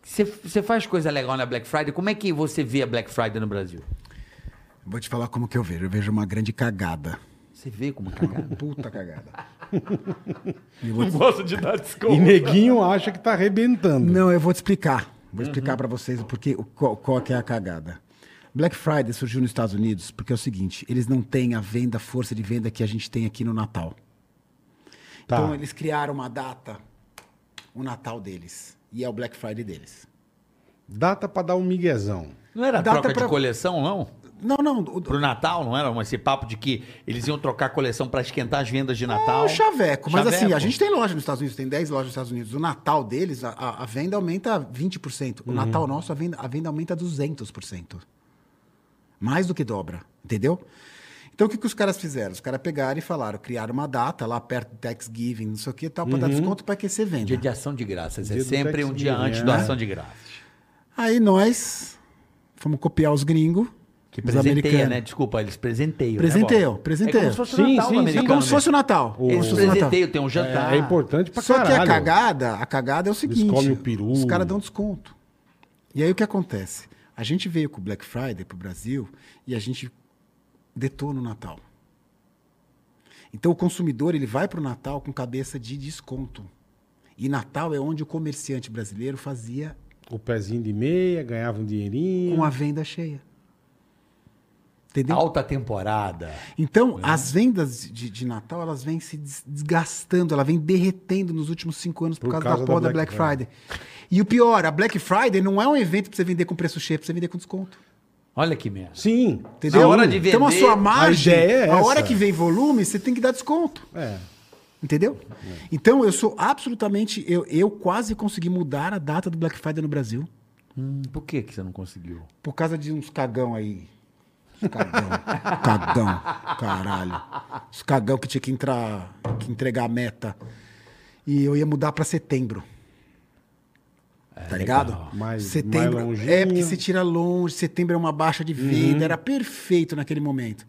Você- faz coisa legal na Black Friday. Como é que você vê a Black Friday no Brasil? Vou te falar como que eu vejo. Eu vejo uma grande cagada. Você vê como cagada? Puta cagada. <laughs> Eu vou te- Gosto de dar desconto. E neguinho acha que tá arrebentando. Não, eu vou te explicar. Vou explicar pra vocês o porquê, o- qual, qual que é a cagada. Black Friday surgiu nos Estados Unidos porque é o seguinte, eles não têm a venda, a força de venda que a gente tem aqui no Natal. Tá. Então eles criaram uma data, o Natal deles. E é o Black Friday deles. Data pra dar um miguezão. Não era Data troca pra- de coleção, não? Não, não. O, Pro Natal, não era um- esse papo de que eles iam trocar a coleção pra esquentar as vendas de Natal? É o chaveco. Mas assim, Chaveco. a gente tem loja nos Estados Unidos, tem 10 lojas nos Estados Unidos. O Natal deles, a, a- a venda aumenta 20%. O Natal nosso, a venda, a venda aumenta 200%. Mais do que dobra, entendeu? Então, o que, que os caras fizeram? Os caras pegaram e falaram, criaram uma data lá perto do Thanksgiving, não sei o que tal, para dar desconto para aquecer venda. Dia de ação de graças. É Dia sempre um dia antes é. da ação de graças. Aí nós fomos copiar os gringos, Que os presenteia, americanos. né? Desculpa, eles presenteiam. Presenteiam, né, presenteiam. É como se fosse Sim, o Natal sim, do sim. americano. É como se fosse o. Natal. O- Eles Natal. presenteiam, tem um jantar. É, importante pra Só caralho. que a cagada, a cagada é o seguinte: comem o peru. os caras dão desconto. E aí o que acontece? A gente veio com o Black Friday pro Brasil e a gente detona o Natal. Então o consumidor ele vai pro Natal com cabeça de desconto. E Natal é onde o comerciante brasileiro fazia O pezinho de meia, ganhava um dinheirinho. com a venda cheia. Entendeu? Alta temporada. Então, as vendas de, de Natal, elas vêm se des- desgastando, ela vem derretendo nos últimos cinco anos por, Por causa, causa da porra da da Black Black, Friday. E o pior, a Black Friday não é um evento pra você vender com preço cheio, é pra você vender com desconto. Olha que merda. Sim. Entendeu? Na hora de Então a vender, sua margem, a é a hora que vem volume, você tem que dar desconto. É. Entendeu? Então eu sou absolutamente. Eu, eu quase consegui mudar a data do Black Friday no Brasil Hum, por que, que você não conseguiu? por causa de uns cagão aí. Cagão. <laughs> cagão. Caralho. Os cagão que tinha que entrar, que entregar a meta. E eu ia mudar pra setembro. Tá ligado? Mais- mais setembro. longinho. é, porque você tira longe, setembro é uma baixa de venda, era perfeito naquele momento.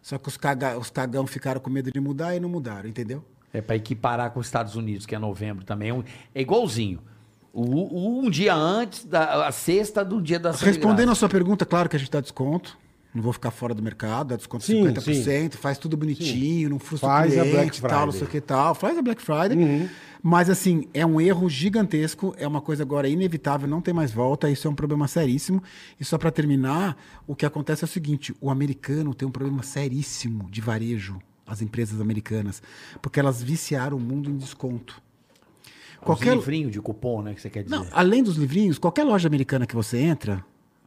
Só que os, caga, os cagão ficaram com medo de mudar e não mudaram, entendeu? É pra equiparar com os Estados Unidos, que é novembro também. É, um- é igualzinho. O, o- um dia antes, da, a sexta do dia da Respondendo a sua pergunta, claro que a gente dá desconto. Não vou ficar fora do mercado, dá desconto Sim, 50%, faz tudo bonitinho, não frustra Faz o a cliente Black e tal, não. Uhum. sei o que e tal. Faz a Black Friday. Mas, assim, é um erro gigantesco, é uma coisa agora inevitável, não tem mais volta, isso é um problema seríssimo. E só para terminar, o que acontece é o seguinte, o americano tem um problema seríssimo de varejo, as empresas americanas, porque elas viciaram o mundo em desconto. Qualquer livrinho de cupom, né, que você quer dizer. Não, além dos livrinhos, qualquer loja americana que você entra,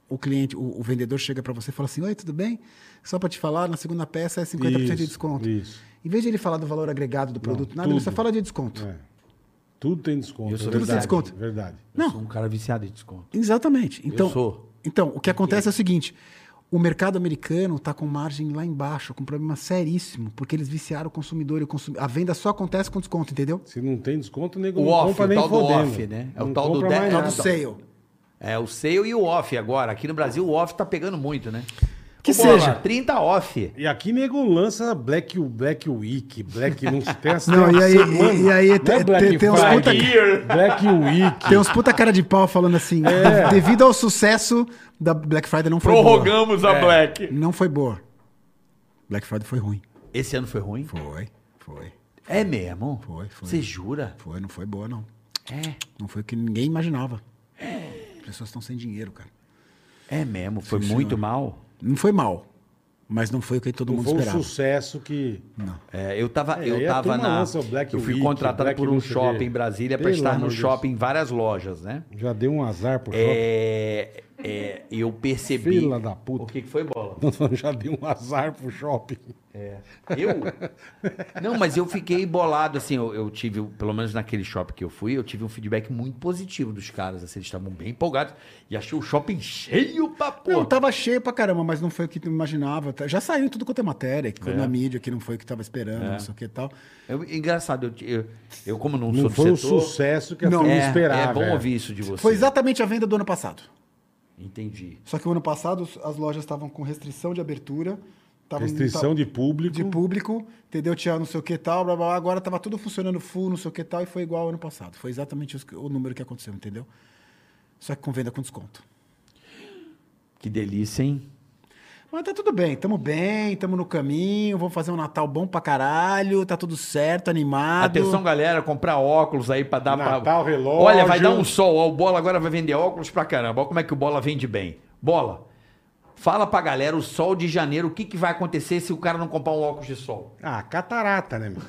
o cliente, o, o vendedor chega para você e fala assim: Oi, tudo bem? Só para te falar, na segunda peça é 50% de Isso, desconto. isso. Em vez de ele falar do valor agregado do produto, nada, tudo. ele só fala de desconto. É. Tudo tem desconto. Eu sou é Tudo tem verdade, desconto. Verdade. Eu Não. sou um cara viciado em desconto. Exatamente. Então, sou. então o que acontece é o seguinte: o mercado americano está com margem lá embaixo, com um problema seríssimo, porque eles viciaram o consumidor e o consumidor. A venda só acontece com desconto, entendeu? Se não tem desconto, o nego O não off, compra o nem tal do off, né? É o Não tal do de- nada. do sale. É o sale e o off agora. Aqui no Brasil o off tá pegando muito, né? Que Ô, Bola, seja. 30 off. E aqui nego lança Black, Black Week, Black não se <laughs> tem essa Não, e aí- e- e aí Não é tem- Black tem- tem uns puta- Black Week. Tem uns puta cara de pau falando assim: É. devido ao sucesso da Black Friday, não foi boa. Prorrogamos a Black. Não foi boa. Black Friday foi ruim. Esse ano foi ruim? Foi, foi, É mesmo? Foi, foi. Você jura? foi. Não foi boa, não. É. Não foi o que ninguém imaginava. As pessoas estão sem dinheiro, cara. É mesmo. Foi Sim, muito senhor. mal. Não foi mal, mas não foi o que todo Não mundo foi um esperava. sucesso que... É, eu tava, É, eu tava na. lança eu fui Week, contratado Black por um não shopping em Brasília para estar no amor de shopping em várias lojas, né? Já deu um azar pro shopping. É, é, eu percebi. Fila da puta. O que, que foi bola? <laughs> Já deu um azar pro shopping. Eu? <laughs> Não, mas eu fiquei bolado, assim, eu, eu tive, pelo menos naquele shopping que eu fui, eu tive um feedback muito positivo dos caras, assim, eles estavam bem empolgados e achei o shopping cheio pra porra. Não, tava cheio pra caramba, mas não foi o que tu imaginava. Já saiu tudo quanto é matéria, que foi É. na mídia, que não foi o que tava esperando, não sei o que e tal. Eu- engraçado, eu, eu, eu como não, Não sou foi do o setor... sucesso que a Não. turma é, esperava. é bom é. ouvir isso de você. Foi exatamente a venda do ano passado. Entendi. Só que o ano passado as lojas estavam com restrição de abertura. tavam- Restrição de público. de público, entendeu? Tinha não sei o que tal, blá, blá, blá. agora tava tudo funcionando full, não sei o que tal, e foi igual ao ano passado. Foi exatamente o número que aconteceu, entendeu? Só que com venda com desconto. Que delícia, hein? Mas tá tudo bem, tamo bem, tamo no caminho, vamos fazer um Natal bom pra caralho, tá tudo certo, animado. Atenção, galera, comprar óculos aí pra dar Natal, pra... relógio. Olha, vai dar um sol. Ó, o Bola agora vai vender óculos pra caramba. Olha como é que o Bola vende bem. Bola, fala pra galera o sol de janeiro, o que, que vai acontecer se o cara não comprar um óculos de sol? Ah, catarata, né, meu?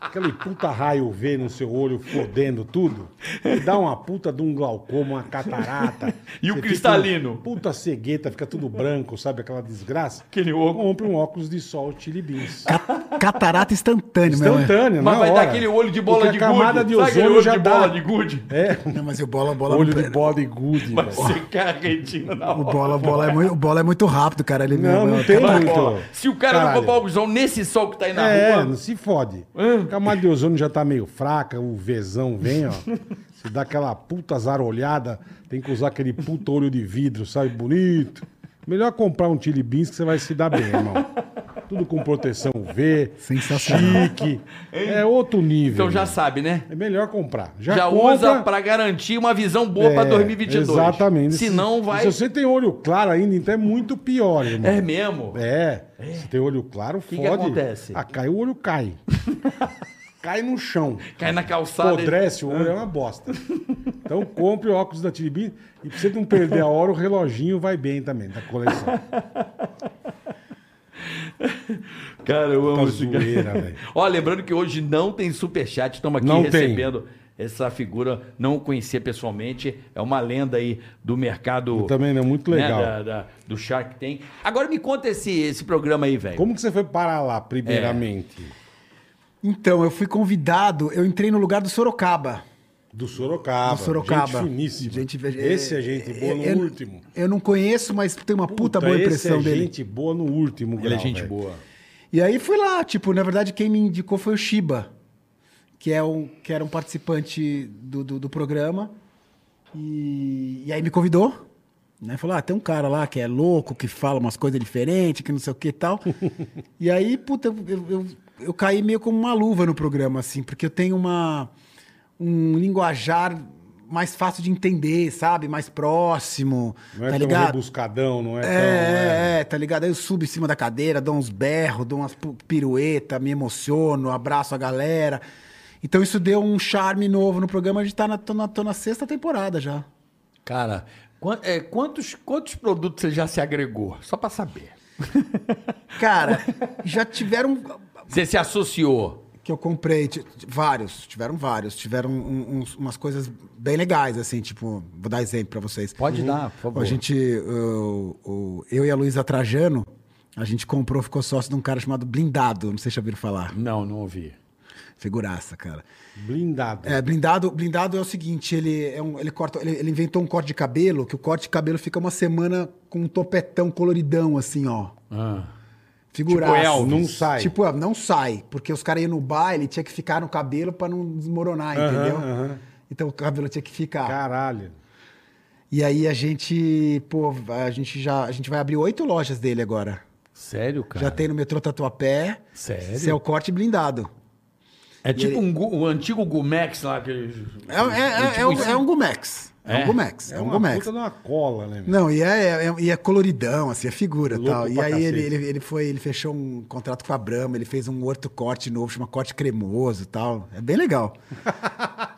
Aquele puta raio V no seu olho fodendo tudo. E dá uma puta de um glaucoma, uma catarata. <laughs> E o cristalino? Puta cegueta, fica tudo branco, sabe? Aquela desgraça. Aquele óculos. Compre um óculos de sol Chili Beans. Catarata instantâneo, meu. Instantâneo, Mas na vai hora. dar aquele olho de bola Porque de a camada gude. de ozônio olho já de dá. bola de gude? É, Não, mas o bola, bola olho não- de body good. Vai meu. secar a retina na O hora. bola, o bola é muito, o bola é muito rápido, cara. Ele Não, não tem Vai, muito. bola. Se o cara não Caralho. comprar óculos de sol nesse sol que tá aí na É, rua... não se fode. A camada de ozônio já tá meio fraca, o Vzão vem, ó. <laughs> Se dá aquela puta zarolhada, tem que usar aquele puta olho de vidro, sabe? Bonito. Melhor comprar um Chili Beans que você vai se dar bem, irmão. <laughs> Tudo com proteção V, Sensacional. chique. É outro nível. Então já irmão. sabe, né? É melhor comprar. Já, Já, compra, usa pra garantir uma visão boa pra é, 2022. Exatamente. Se, vai... Se você tem olho claro ainda, então é muito pior, irmão. É mesmo? É. Se tem olho claro, que fode. acontece? Ah, cai o olho, cai. <laughs> cai no chão. Cai na calçada... Apodrece, o olho é uma bosta. Então compre o óculos da Tiribim e pra você não perder a hora, o reloginho vai bem também, da coleção. <laughs> <laughs> Cara, eu Tá amo esse cara. Ó, lembrando que hoje não tem superchat, estamos aqui Não tem. recebendo essa figura, não o conhecia pessoalmente, é uma lenda aí do mercado. Também é muito né, legal. da- da- do Shark Tank. Agora me conta esse, esse programa aí, velho. Como que você foi parar lá, primeiramente? Então, eu fui convidado, eu entrei no lugar do Sorocaba. Do Sorocaba. do Sorocaba. Gente finíssima. Gente- esse é gente boa no eu, último. Eu não conheço, mas tem uma puta, boa esse impressão é dele. gente boa no último Ele é grau, gente velho. boa. E aí fui lá, tipo, na verdade quem me indicou foi o Shiba, que, é um, que era um participante do, do, do programa. E, e aí me convidou. Né? Falou, ah, tem um cara lá que é louco, que fala umas coisas diferentes, que não sei o que e tal. <laughs> e aí, puta, eu, eu, eu, eu caí meio como uma luva no programa, assim, porque eu tenho uma, um linguajar mais fácil de entender, sabe? Mais próximo, Não é tá tão ligado? rebuscadão, não é, É, tão... é, é, tá ligado? Aí eu subo em cima da cadeira, dou uns berros, dou umas pirueta, me emociono, abraço a galera. Então isso deu um charme novo no programa. A gente tá na, tô na, tô na sexta temporada já. Cara, é, quantos, quantos produtos você já se agregou? Só pra saber. Cara, já tiveram. Você se associou. Que eu comprei, vários, tiveram vários, tiveram um- uns- umas coisas bem legais, assim, tipo, vou dar exemplo pra vocês. Pode dar, por favor. A gente, o- o- eu e a Luísa Trajano, a gente comprou, ficou sócio de um cara chamado Blindado, não sei se já ouviram falar. Não, não ouvi. Figuraça, cara. Blindado. É, blindado, blindado é o seguinte, ele, é um, ele, corta, ele, ele inventou um corte de cabelo, que o corte de cabelo fica uma semana com um topetão coloridão, assim, ó. Ah. Figuraça. Tipo Elvis. Não sai. Tipo, é, não sai, porque os caras iam no baile, tinha que ficar no cabelo pra não desmoronar, entendeu? aham. Então o cabelo tinha que ficar. Caralho. E aí a gente, pô, a gente já, a gente vai abrir oito lojas dele agora. Sério, cara? Já tem no metrô Tatuapé. Sério? É o corte blindado. É tipo um, gu- o antigo Gumex lá. Que... É, é, é, é, um, é um Gumex. É, É? um Gumex. É, É um uma Gumex. puta de uma cola, né? meu? Não, e é, é- e é coloridão, assim, é figura e Louco tal. E aí ele, cacete. ele, ele foi, ele fechou um contrato com a Brahma, ele fez um outro corte novo, chama corte cremoso e tal. É bem legal. <laughs>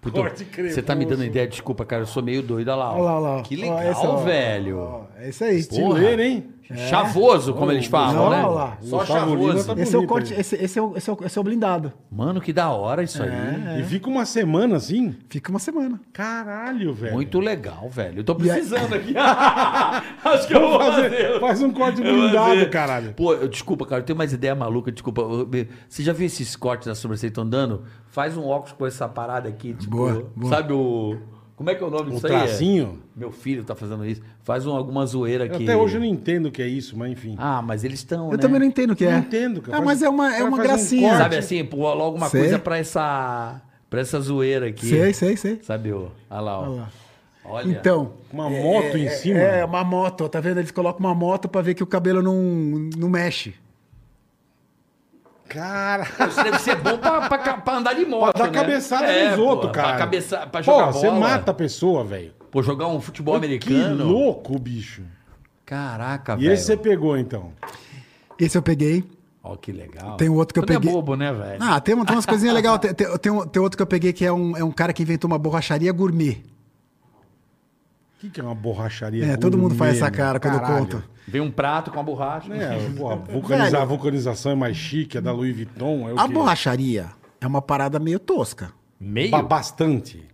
Puta, Corte cremoso. Você tá me dando ideia, desculpa, cara, eu sou meio doido, olha lá. ó. Olha lá, olha lá. Que Ó, legal, esse, ó, velho. ó, É isso aí. Estileiro, hein? Chavoso, como eles falam, Não, né? olha lá. Só chavoso. tá Esse é o bonito, corte, esse, esse é o, esse, é o, esse é o blindado. Mano, que da hora isso aí. É. E fica uma semana assim? Fica uma semana. Caralho, velho. Muito legal, velho. Eu tô aí- precisando aqui. <laughs> Acho que eu vou fazer. Faz um corte Eu vou blindado, fazer. caralho. Pô, eu- desculpa, cara, eu tenho mais ideia maluca, desculpa. Eu- eu- Você já viu esses cortes da sobrancelha que estão dando? Faz um óculos com essa parada aqui, tipo, Boa, boa. sabe o... Como é que é o nome O disso aí? tracinho. Meu filho tá fazendo isso. Faz um, alguma zoeira aqui. Até hoje eu não entendo o que é isso, mas enfim. Ah, mas eles estão, Eu né? também não entendo o que é. Não entendo, cara. Ah, mas é uma, o é uma um gracinha. corte. Sabe assim, pô, alguma Sei. coisa pra essa... Pra essa zoeira aqui. Sei, sei, sei. Sabe, ó. Olha lá, ó. Olha lá. Olha. Então. Uma moto em cima? É, uma moto, tá vendo? Eles colocam uma moto pra ver que o cabelo não, não mexe. Cara. Isso deve ser bom pra, pra, pra andar de moto, Pra dar né? cabeçada É, nos pô, outros, cara. Pra, cabeça, pra Pô, jogar bola. você mata a pessoa, velho. Pô, jogar um futebol Que americano. louco, bicho. Caraca, E velho. esse você pegou, então? Esse eu peguei. Ó, que legal. Tem um outro que eu Tu não peguei. é bobo, né, velho? Ah, tem, tem umas coisinhas legais. Tem, tem, tem outro que eu peguei que é um, é um cara que inventou uma borracharia gourmet. O que, que é uma borracharia? É, todo mundo faz essa gourmet, cara quando caralho? conto. Vem um prato com a borracha. É, <laughs> a, vulcaniza- vulcanização é mais chique, a da Louis Vuitton. É o A quê? borracharia é uma parada meio tosca. Meio? Ba- Bastante.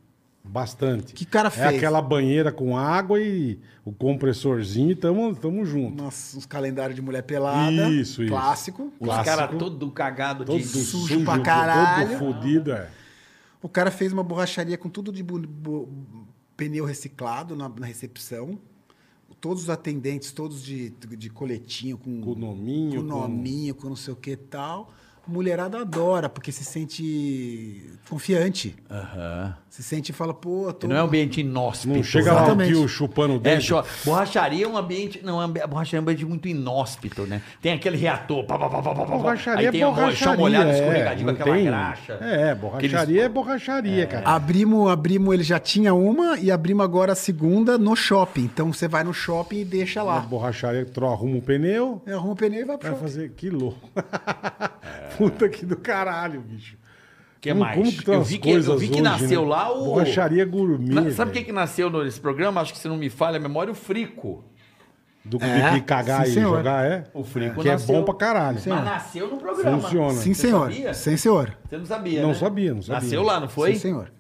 Bastante. Que cara É fez? aquela banheira com água e o compressorzinho e tamo, tamo junto. Umas- uns calendários de mulher pelada. Isso, isso. Clássico. Os clássico. caras todo cagado Todo de... sujo pra caralho. Todo fudido, é. O cara fez uma borracharia com tudo de bu- bu- pneu reciclado na, na recepção. Todos os atendentes, todos de, de coletinho, com, Com nominho, com com- nominho, com não sei o que tal. Mulherada adora, porque se sente confiante. Aham. Se sente e fala, pô, tô... Não é um ambiente inóspito. Não chega lá o Exatamente. tio chupando o É, dedo. cho- borracharia é um ambiente. Não, ambi- a borracharia é um ambiente muito inóspito, né? Tem aquele reator. Pá, pá, pá, pá, pá, Borracharia aí tem é a mo- chão borracharia. molhado é, escorregadio, não aquela tem- graxa. É, borracharia é borracharia, cara. Abrimos, abrimos, ele já tinha uma e abrimos agora a segunda no shopping. Então você vai no shopping e deixa A lá. borracharia tro- arruma um pneu, É, Arruma o pneu e vai pro vai shopping. fazer. Que louco. <laughs> Puta que do caralho, bicho. O que Como- mais? como que eu, vi que, eu vi que hoje, nasceu né? lá o. Borracharia gourmet. Na- sabe o que, que nasceu nesse programa? Acho que se não me falha a memória, o Frico. Do que É, de cagar sim, e senhor. jogar, é? O Frico Que é nasceu. bom pra caralho. Mas nasceu no programa. Funciona. Sim, senhor. Sim, senhor. Você não sabia, Não né? sabia, não sabia. Nasceu lá, não foi? Sim, senhor.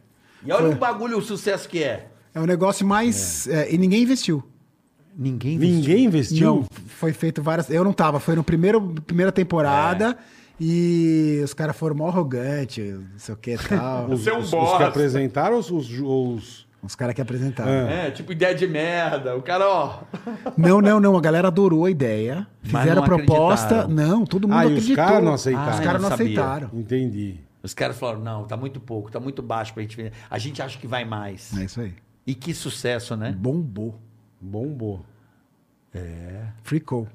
E olha o bagulho, o sucesso que é. É um negócio mais. é, e ninguém investiu. Ninguém Ninguém investiu. Não, foi feito várias. Eu não tava, foi no primeiro primeira temporada e os caras foram mó arrogantes, não sei o que e tal. Os, <laughs> Você é um os- os bosta. que apresentaram os, os, os- os caras que apresentaram. É, tipo ideia de merda. O cara, ó. Não, não, não. A galera adorou a ideia. Fizeram não a proposta. acreditaram. Não, todo mundo Ah, e os acreditou. caras não aceitaram. Os Ah, caras eu não não sabia. aceitaram. Entendi. Os caras falaram, não, tá muito pouco, tá muito baixo pra gente ver. A gente acha que vai mais. É isso aí. E que sucesso, né? Bombou. Bombou.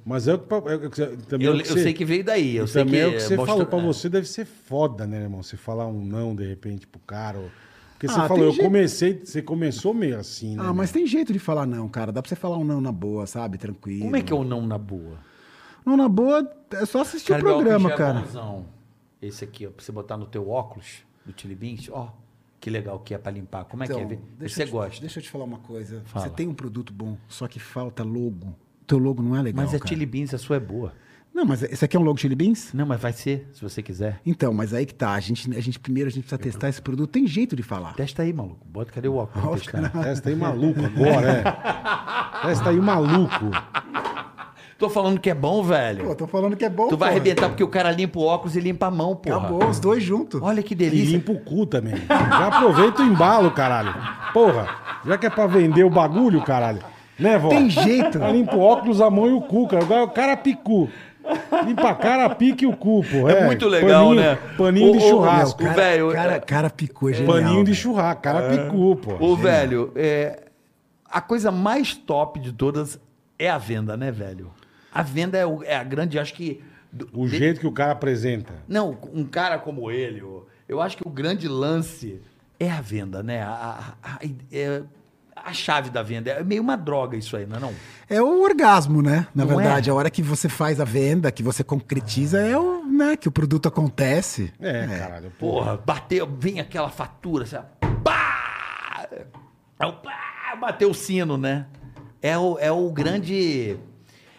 Mas é o que, é o que você- também Eu, é o que eu você- sei que veio daí. Eu sei também que é o que você falou pra é. você, deve ser foda, né, irmão? Você falar um não de repente pro cara. ou- Porque você Ah, falou, tem eu jeito. comecei, você começou meio assim, né? Ah, mas tem jeito de falar não, cara. Dá pra você falar um não na boa, sabe? Tranquilo. Como é que é o não na boa? Não na boa, é só assistir o meu óculos programa, é cara. bonzão. Esse aqui, ó, pra você botar no teu óculos do Chili Beans, ó, que legal que é pra limpar. Como é que é? Então, deixa Você te- gosta. Deixa eu te falar uma coisa. Fala. Você tem um produto bom, só que falta logo. Teu logo não é legal, Mas a cara. Chili Beans, a sua é boa. Não, mas esse aqui é um logo Chili Beans? Não, mas vai ser, se você quiser. Então, mas aí que tá. A gente, a gente primeiro a gente precisa testar esse produto. Tem jeito de falar. Testa aí, maluco. Bota, cadê o óculos? Testa aí maluco agora, é. Testa aí maluco. Tô falando que é bom, velho. Pô, tô falando que é bom. tu vai porra. arrebentar porque o cara limpa o óculos e limpa a mão, porra. Acabou, os dois juntos. Olha que E delícia. limpa o cu também. Já aproveita o embalo, caralho. Porra, já que é pra vender o bagulho, caralho. Né, vó? Tem jeito. Já limpa o óculos, a mão e o cu, cara. Agora o cara picu. Limpa a cara, pique o cu, pô. É muito legal, paninho, né? Paninho Ô, de churrasco. meu, velho, cara, é- cara picou, é genial. Paninho de churrasco, cara picu, pô. Ô, velho, é, a coisa mais top de todas é a venda, né, velho? A venda é, o- é a grande, acho que. O de- jeito que o cara apresenta. Não, um cara como ele, eu acho que o grande lance é a venda, né? A, a- a- é a chave da venda. É meio uma droga isso aí, não é não? É o orgasmo, né? Na Não verdade, é? a hora que você faz a venda, que você concretiza, é o, né, que o produto acontece. É, caralho. Porra. Porra, bateu, vem aquela fatura, sabe? Pá! É o pá! Bateu o sino, né? É o, é o grande.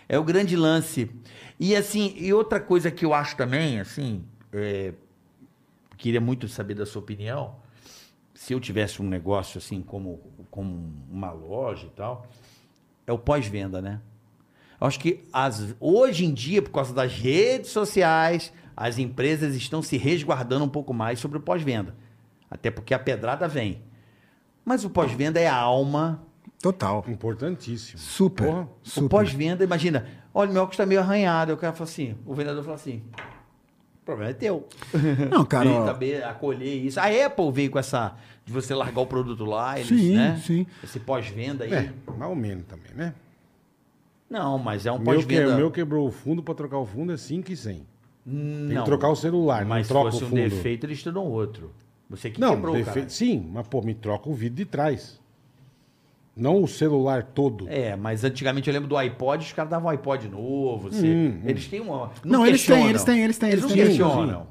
É o grande lance. E assim, e outra coisa que eu acho também, assim, é, queria muito saber da sua opinião. Se eu tivesse um negócio assim, como, como uma loja e tal, é o pós-venda, né? Eu acho que as, hoje em dia, por causa das redes sociais, as empresas estão se resguardando um pouco mais sobre o pós-venda. Até porque a pedrada vem. Mas o pós-venda é a alma. Total. Importantíssimo. Super. Porra. super. O pós-venda, imagina, olha, meu óculos está meio arranhado. O cara fala assim, o vendedor fala assim, o problema é teu. Não, cara, <laughs> ó, saber acolher isso. A Apple veio com essa de você largar o produto lá, eles, Sim, né? sim. Esse pós-venda aí. É, mais ou menos também, né? Não, mas é um pós-venda. o meu quebrou o fundo pra trocar o fundo é 5 e 100. Tem Não. que trocar o celular, Mas não se troca fosse o um defeito, eles te dão outro. Você que Não, quebrou, defeito, cara. sim, mas pô, me troca o vidro de trás. Não o celular todo. É, mas antigamente eu lembro do iPod, os caras davam um iPod novo. Você... Hum, Eles têm uma. Não, eles têm, eles têm, eles têm, Eles eles não têm. questionam.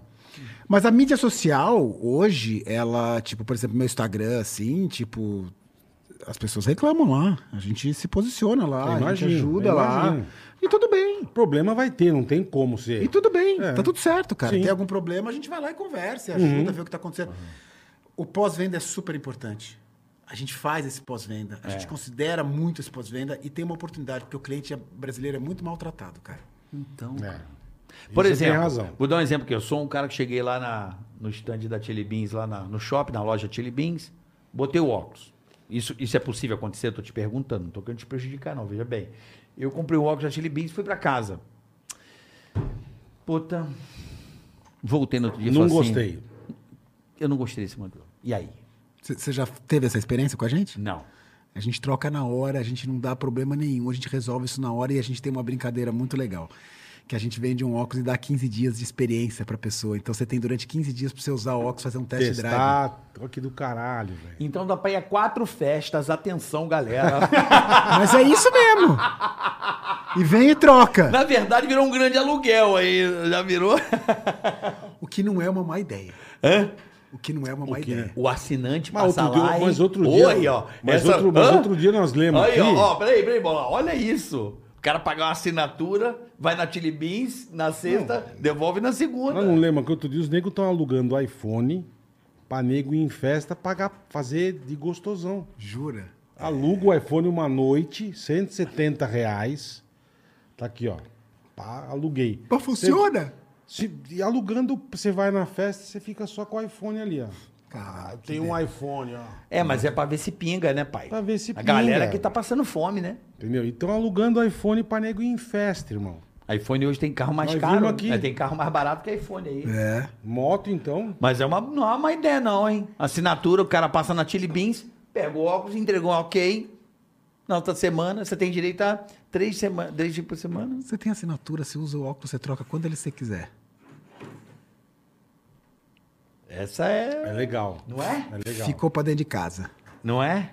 Mas a mídia social, hoje, ela, tipo, por exemplo, meu Instagram, assim, tipo, as pessoas reclamam lá. A gente se posiciona lá, Eu a imagino, gente ajuda lá. imagino. E tudo bem. Problema vai ter, não tem como ser. E tudo bem, É. tá tudo certo, cara. Sim. Tem algum problema, a gente vai lá e conversa, e ajuda, vê o que tá acontecendo. O pós-venda é super importante. A gente faz esse pós-venda, a gente considera muito esse pós-venda e tem uma oportunidade, porque o cliente brasileiro é muito maltratado, cara. Então. É. Por Isso exemplo, vou dar um exemplo que eu sou um cara que cheguei lá na, no stand da Chili Beans, lá na- no shopping, na loja Chili Beans, botei o óculos. Isso, isso é possível acontecer? Tô te perguntando, não tô querendo te prejudicar, não, veja bem. Eu comprei o óculos da Chili Beans e fui pra casa. Puta. Voltei no outro dia Não assim, gostei. eu não gostei desse modelo. E aí? Você já teve essa experiência com a gente? Não. A gente troca na hora, a gente não dá problema nenhum, a gente resolve isso na hora e a gente tem uma brincadeira muito legal. Que a gente vende um óculos e dá 15 dias de experiência pra pessoa. Então você tem durante 15 dias pra você usar o óculos, fazer um test drive. Testar, aqui do caralho, velho. Então dá pra ir a quatro festas, atenção, galera. <laughs> Mas é isso mesmo. E vem e troca. Na verdade, virou um grande aluguel aí. Já virou? O que não é uma má ideia. Hã? O que não é uma má ideia. O assinante Mas passa outro, lá dia, e- mas outro dia. Oi, ó. Mas, essa- outro, mas outro dia nós lemos Aí, aqui. ó, ó, peraí, peraí, bola. Olha isso. O cara pagar uma assinatura, vai na Chili Beans na sexta, devolve na segunda. Nós não lembra que outro dia os negros estão alugando iPhone pra nego ir em festa pagar, fazer de gostosão. Jura? Aluga o iPhone uma noite, 170 reais. Tá aqui, ó. Pá, aluguei. Mas funciona? Se, e alugando, você vai na festa, você fica só com o iPhone ali, ó. Cara, Tem um iPhone, ó. É, mas é pra ver se pinga, né, pai? Pra ver se A pinga. galera que tá passando fome, né? Entendeu? Então alugando iPhone pra nego ir em festa, irmão. iPhone hoje tem carro mais Nós caro. vimos aqui. né? Tem carro mais barato que iPhone aí. É. Moto, então. Mas é uma, não é uma ideia, não, hein? Assinatura, o cara passa na Chili Beans, pega o óculos, entregou um ok. Na outra semana, você tem direito a três, sema três dias por semana. Você tem assinatura, você usa o óculos, você troca quando ele você quiser. Essa é. É legal. Não é? É legal. Ficou pra dentro de casa. Não é?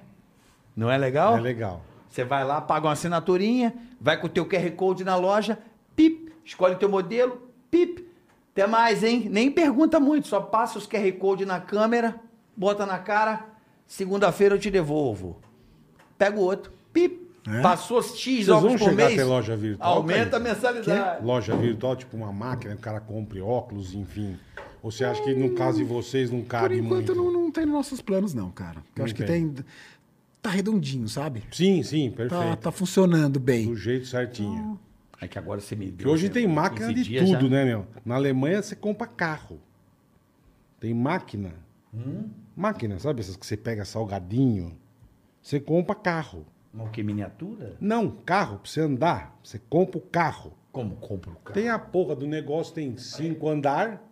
Não é legal? É legal. Você vai lá, paga uma assinaturinha, vai com o teu QR Code na loja, pip, escolhe o teu modelo, pip. Até mais, hein? Nem pergunta muito, só passa os QR Code na câmera, bota na cara, segunda-feira eu te devolvo. Pega o outro, pip. É? Passou X Vocês vão por mês. loja virtual? Aumenta a mensalidade. Loja virtual, tipo uma máquina, que o cara compre óculos, enfim. Ou você acha que no caso de vocês não Por cabe enquanto muito? não, não tem nos nossos planos, não, cara. Eu Não acho que tem. tem. Tá redondinho, sabe? Sim, sim, Tá, perfeito. tá funcionando bem. Do jeito certinho. É que agora você me Que deu. hoje né, tem 15 máquina de dias tudo, já. né, meu? Na Alemanha você compra carro. Tem máquina. Hum? Máquina, sabe essas que você pega salgadinho? Você compra carro. Mas o que, miniatura? Não, carro, pra você andar. Você compra o carro. Como compra o carro? Tem a porra do negócio, tem cinco andar.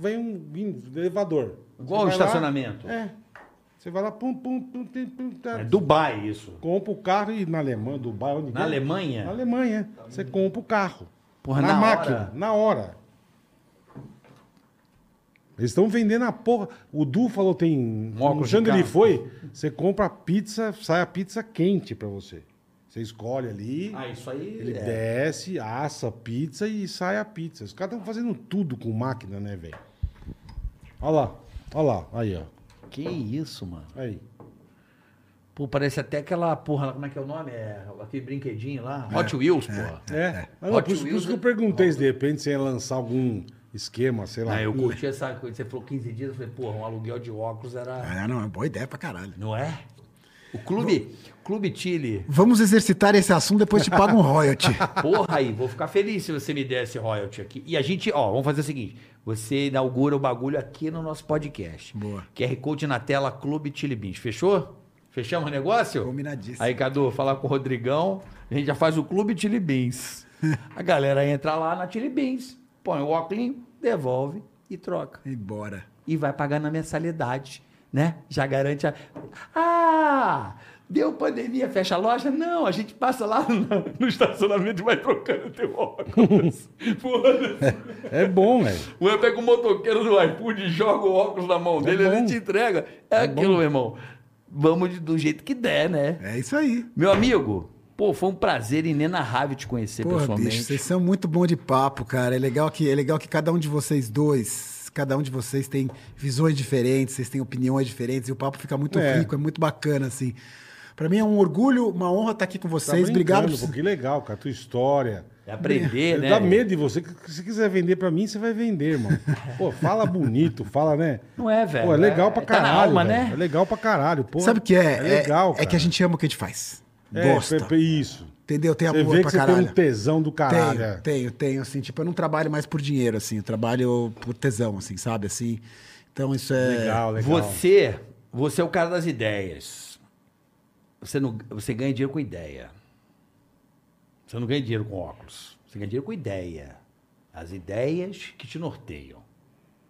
Vem um elevador. Igual o vai lá, estacionamento. é. Você vai lá, pum, pum, pum, pum, pum, tá. É Dubai isso. compra o carro e na Alemanha, Dubai, onde Na é? Alemanha? Na Alemanha. Você compra o carro. Porra, na, na máquina, hora. na hora. Eles estão vendendo a porra. O Du falou tem. Onde ele foi, você compra a pizza, sai a pizza quente pra você. Você escolhe ali, Ah, isso aí. ele é. desce, assa a pizza e sai a pizza. Os caras estão fazendo tudo com máquina, né, velho? Olha lá, olha lá, aí, ó. Que isso, mano. Aí. Pô, parece até aquela porra, como é que é o nome? É aquele brinquedinho lá. Hot Wheels, porra. É, Mas, Hot por, isso, por Wheels isso que eu é- perguntei se de repente você ia lançar algum esquema, sei lá. Ah, eu curti essa coisa. Você falou 15 dias, eu falei, porra, um aluguel de óculos era. Ah, não, é boa ideia pra caralho. Não é? O Clube, Clube Chile. Vamos exercitar esse assunto, depois te paga um royalty. <laughs> Porra aí, vou ficar feliz se você me der esse royalty aqui. E a gente, ó, vamos fazer o seguinte: você inaugura o bagulho aqui no nosso podcast. Boa. QR Code na tela, Clube Chile Beans. Fechou? Fechamos o negócio? Combinadíssimo. Aí, Cadu, falar com o Rodrigão, a gente já faz o Clube Chili Beans. <laughs> A galera entra lá na Chili Beans, põe o óculos, devolve e troca. E bora. E vai pagar na mensalidade, né? Já garante a... Ah! Deu pandemia, fecha a loja? Não, a gente passa lá <laughs> no, estacionamento e vai trocando teu óculos. <laughs> Foda-se. É bom, velho. O eu pega o motoqueiro do iFood e joga o óculos na mão dele, bom. ele te entrega. É, aquilo, meu irmão. Vamos do jeito que der, né? É isso aí. Meu amigo, pô, foi um prazer inenarrável te conhecer Porra, pessoalmente. bicho, vocês são muito bom de papo, cara. É legal que é legal que cada um de vocês dois, cada um de vocês tem visões diferentes, vocês têm opiniões diferentes e o papo fica muito É. rico, é muito bacana assim. Pra mim é um orgulho, uma honra estar aqui com Tá vocês. Obrigado. brincando, pô, que legal, cara. Tua história. É aprender, né? Dá medo de você. que Se quiser vender pra mim, você vai vender, irmão. Pô, fala bonito, fala, né? Não é, velho? Pô, é legal É- pra tá na caralho. alma, velho. né? É legal pra caralho. Pô, Sabe o que é? É legal, é, é que a gente ama o que a gente faz. É, Gosta. pe- Isso. Entendeu? Tem Você amor vê pra que você caralho. tem um tesão do caralho. Tenho, é. tenho, tenho, assim, tipo, eu não trabalho mais por dinheiro, assim, eu trabalho por tesão, assim, sabe, assim. Então isso é... Legal, legal. Você, você é o cara das ideias. Você, não, você ganha dinheiro com ideia. Você não ganha dinheiro com óculos. Você ganha dinheiro com ideia. As ideias que te norteiam.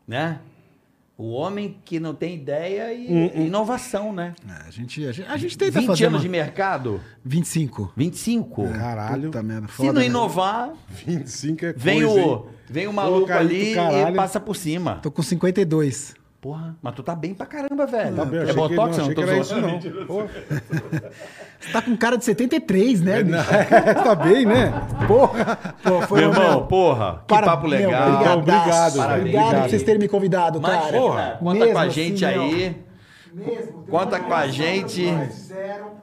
Né? O homem que não tem ideia e Hum, inovação, né? É, a, gente, a, gente, a gente tenta 20 fazer anos uma... de mercado, 25. 25. Caralho. Puta merda, Se foda, não né? inovar, 25 é vem coisa, o, hein? vem o Pô, maluco cara, ali e passa por cima. Tô com 52. Porra, mas tu tá bem pra caramba, velho. Tá bem, eu é achei que- botox, não, não? Tô que era isso, não. Você tá com cara de 73, né, bicho? <laughs> tá bem, né? Porra. Pô, foi Meu um- irmão, porra, que Para- papo meu, legal. obrigadaço. Obrigado, Parabéns, Obrigado obrigado. por vocês terem me convidado, Mas, cara. porra, conta Mesmo com a assim, gente meu. aí. Mesmo. Conta com a gente.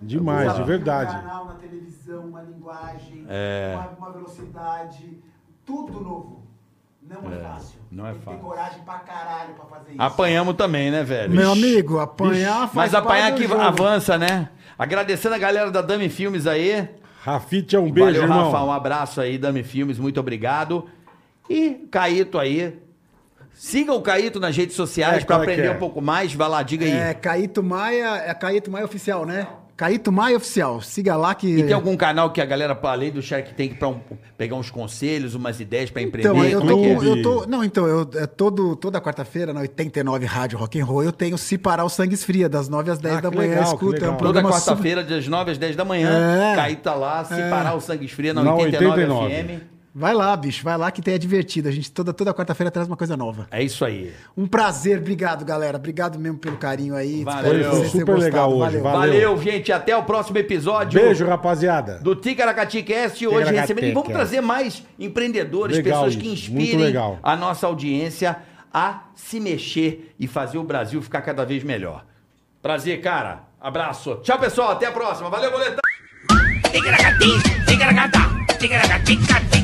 Demais, de verdade. Um canal na televisão, uma linguagem, É. uma, uma velocidade, tudo novo. Não é, fácil. não é Tem que fácil. ter coragem pra caralho pra fazer isso. Apanhamos também, né, velho? Meu amigo, apanhar faz Mas apanhar parte que jogo. avança, né? Agradecendo a galera da Dami Filmes aí. Rafite é um beijo, Valeu, irmão. Rafa. Um abraço aí, Dami Filmes. Muito obrigado. E Caíto aí. Siga o Caíto nas redes sociais É, pra qual é aprender é? um pouco mais. Vai lá, diga aí. É Caíto Maia, é Caíto Maia Oficial, né? Caíto Maia Oficial. Siga lá que. E tem algum canal que a galera, além do Shark Tank, pra um- pegar uns conselhos, umas ideias pra empreender? Então, eu Como tô, é que é? eu tô. Não, então, eu, é todo, toda quarta-feira, na 89 Rádio Rock and Roll, eu tenho Se Parar o Sangue Esfria, das 9 às 10 Ah, da manhã. legal, escuta, é um Toda quarta-feira, das 9 às 10 da manhã. É. Caíto tá lá, se É. parar o sangue esfria na Na 89, 89. FM. Vai lá, bicho, vai lá que tem é divertido. A gente toda, toda quarta-feira traz uma coisa nova. É isso aí. Um prazer, obrigado, galera. Obrigado mesmo pelo carinho aí. Valeu. Espero que Foi vocês tenham super legal hoje, Valeu. Valeu. Valeu, gente. Até o próximo episódio. Beijo, rapaziada. do Ticaracati Cast hoje Ticaracati recebendo. E vamos trazer mais empreendedores, Legal pessoas que inspirem legal. a nossa audiência a se mexer e fazer o Brasil ficar cada vez melhor. Prazer, cara. Abraço. Tchau, pessoal. Até a próxima. Valeu, boletão. Ticaracati, ticaracata, ticaracati,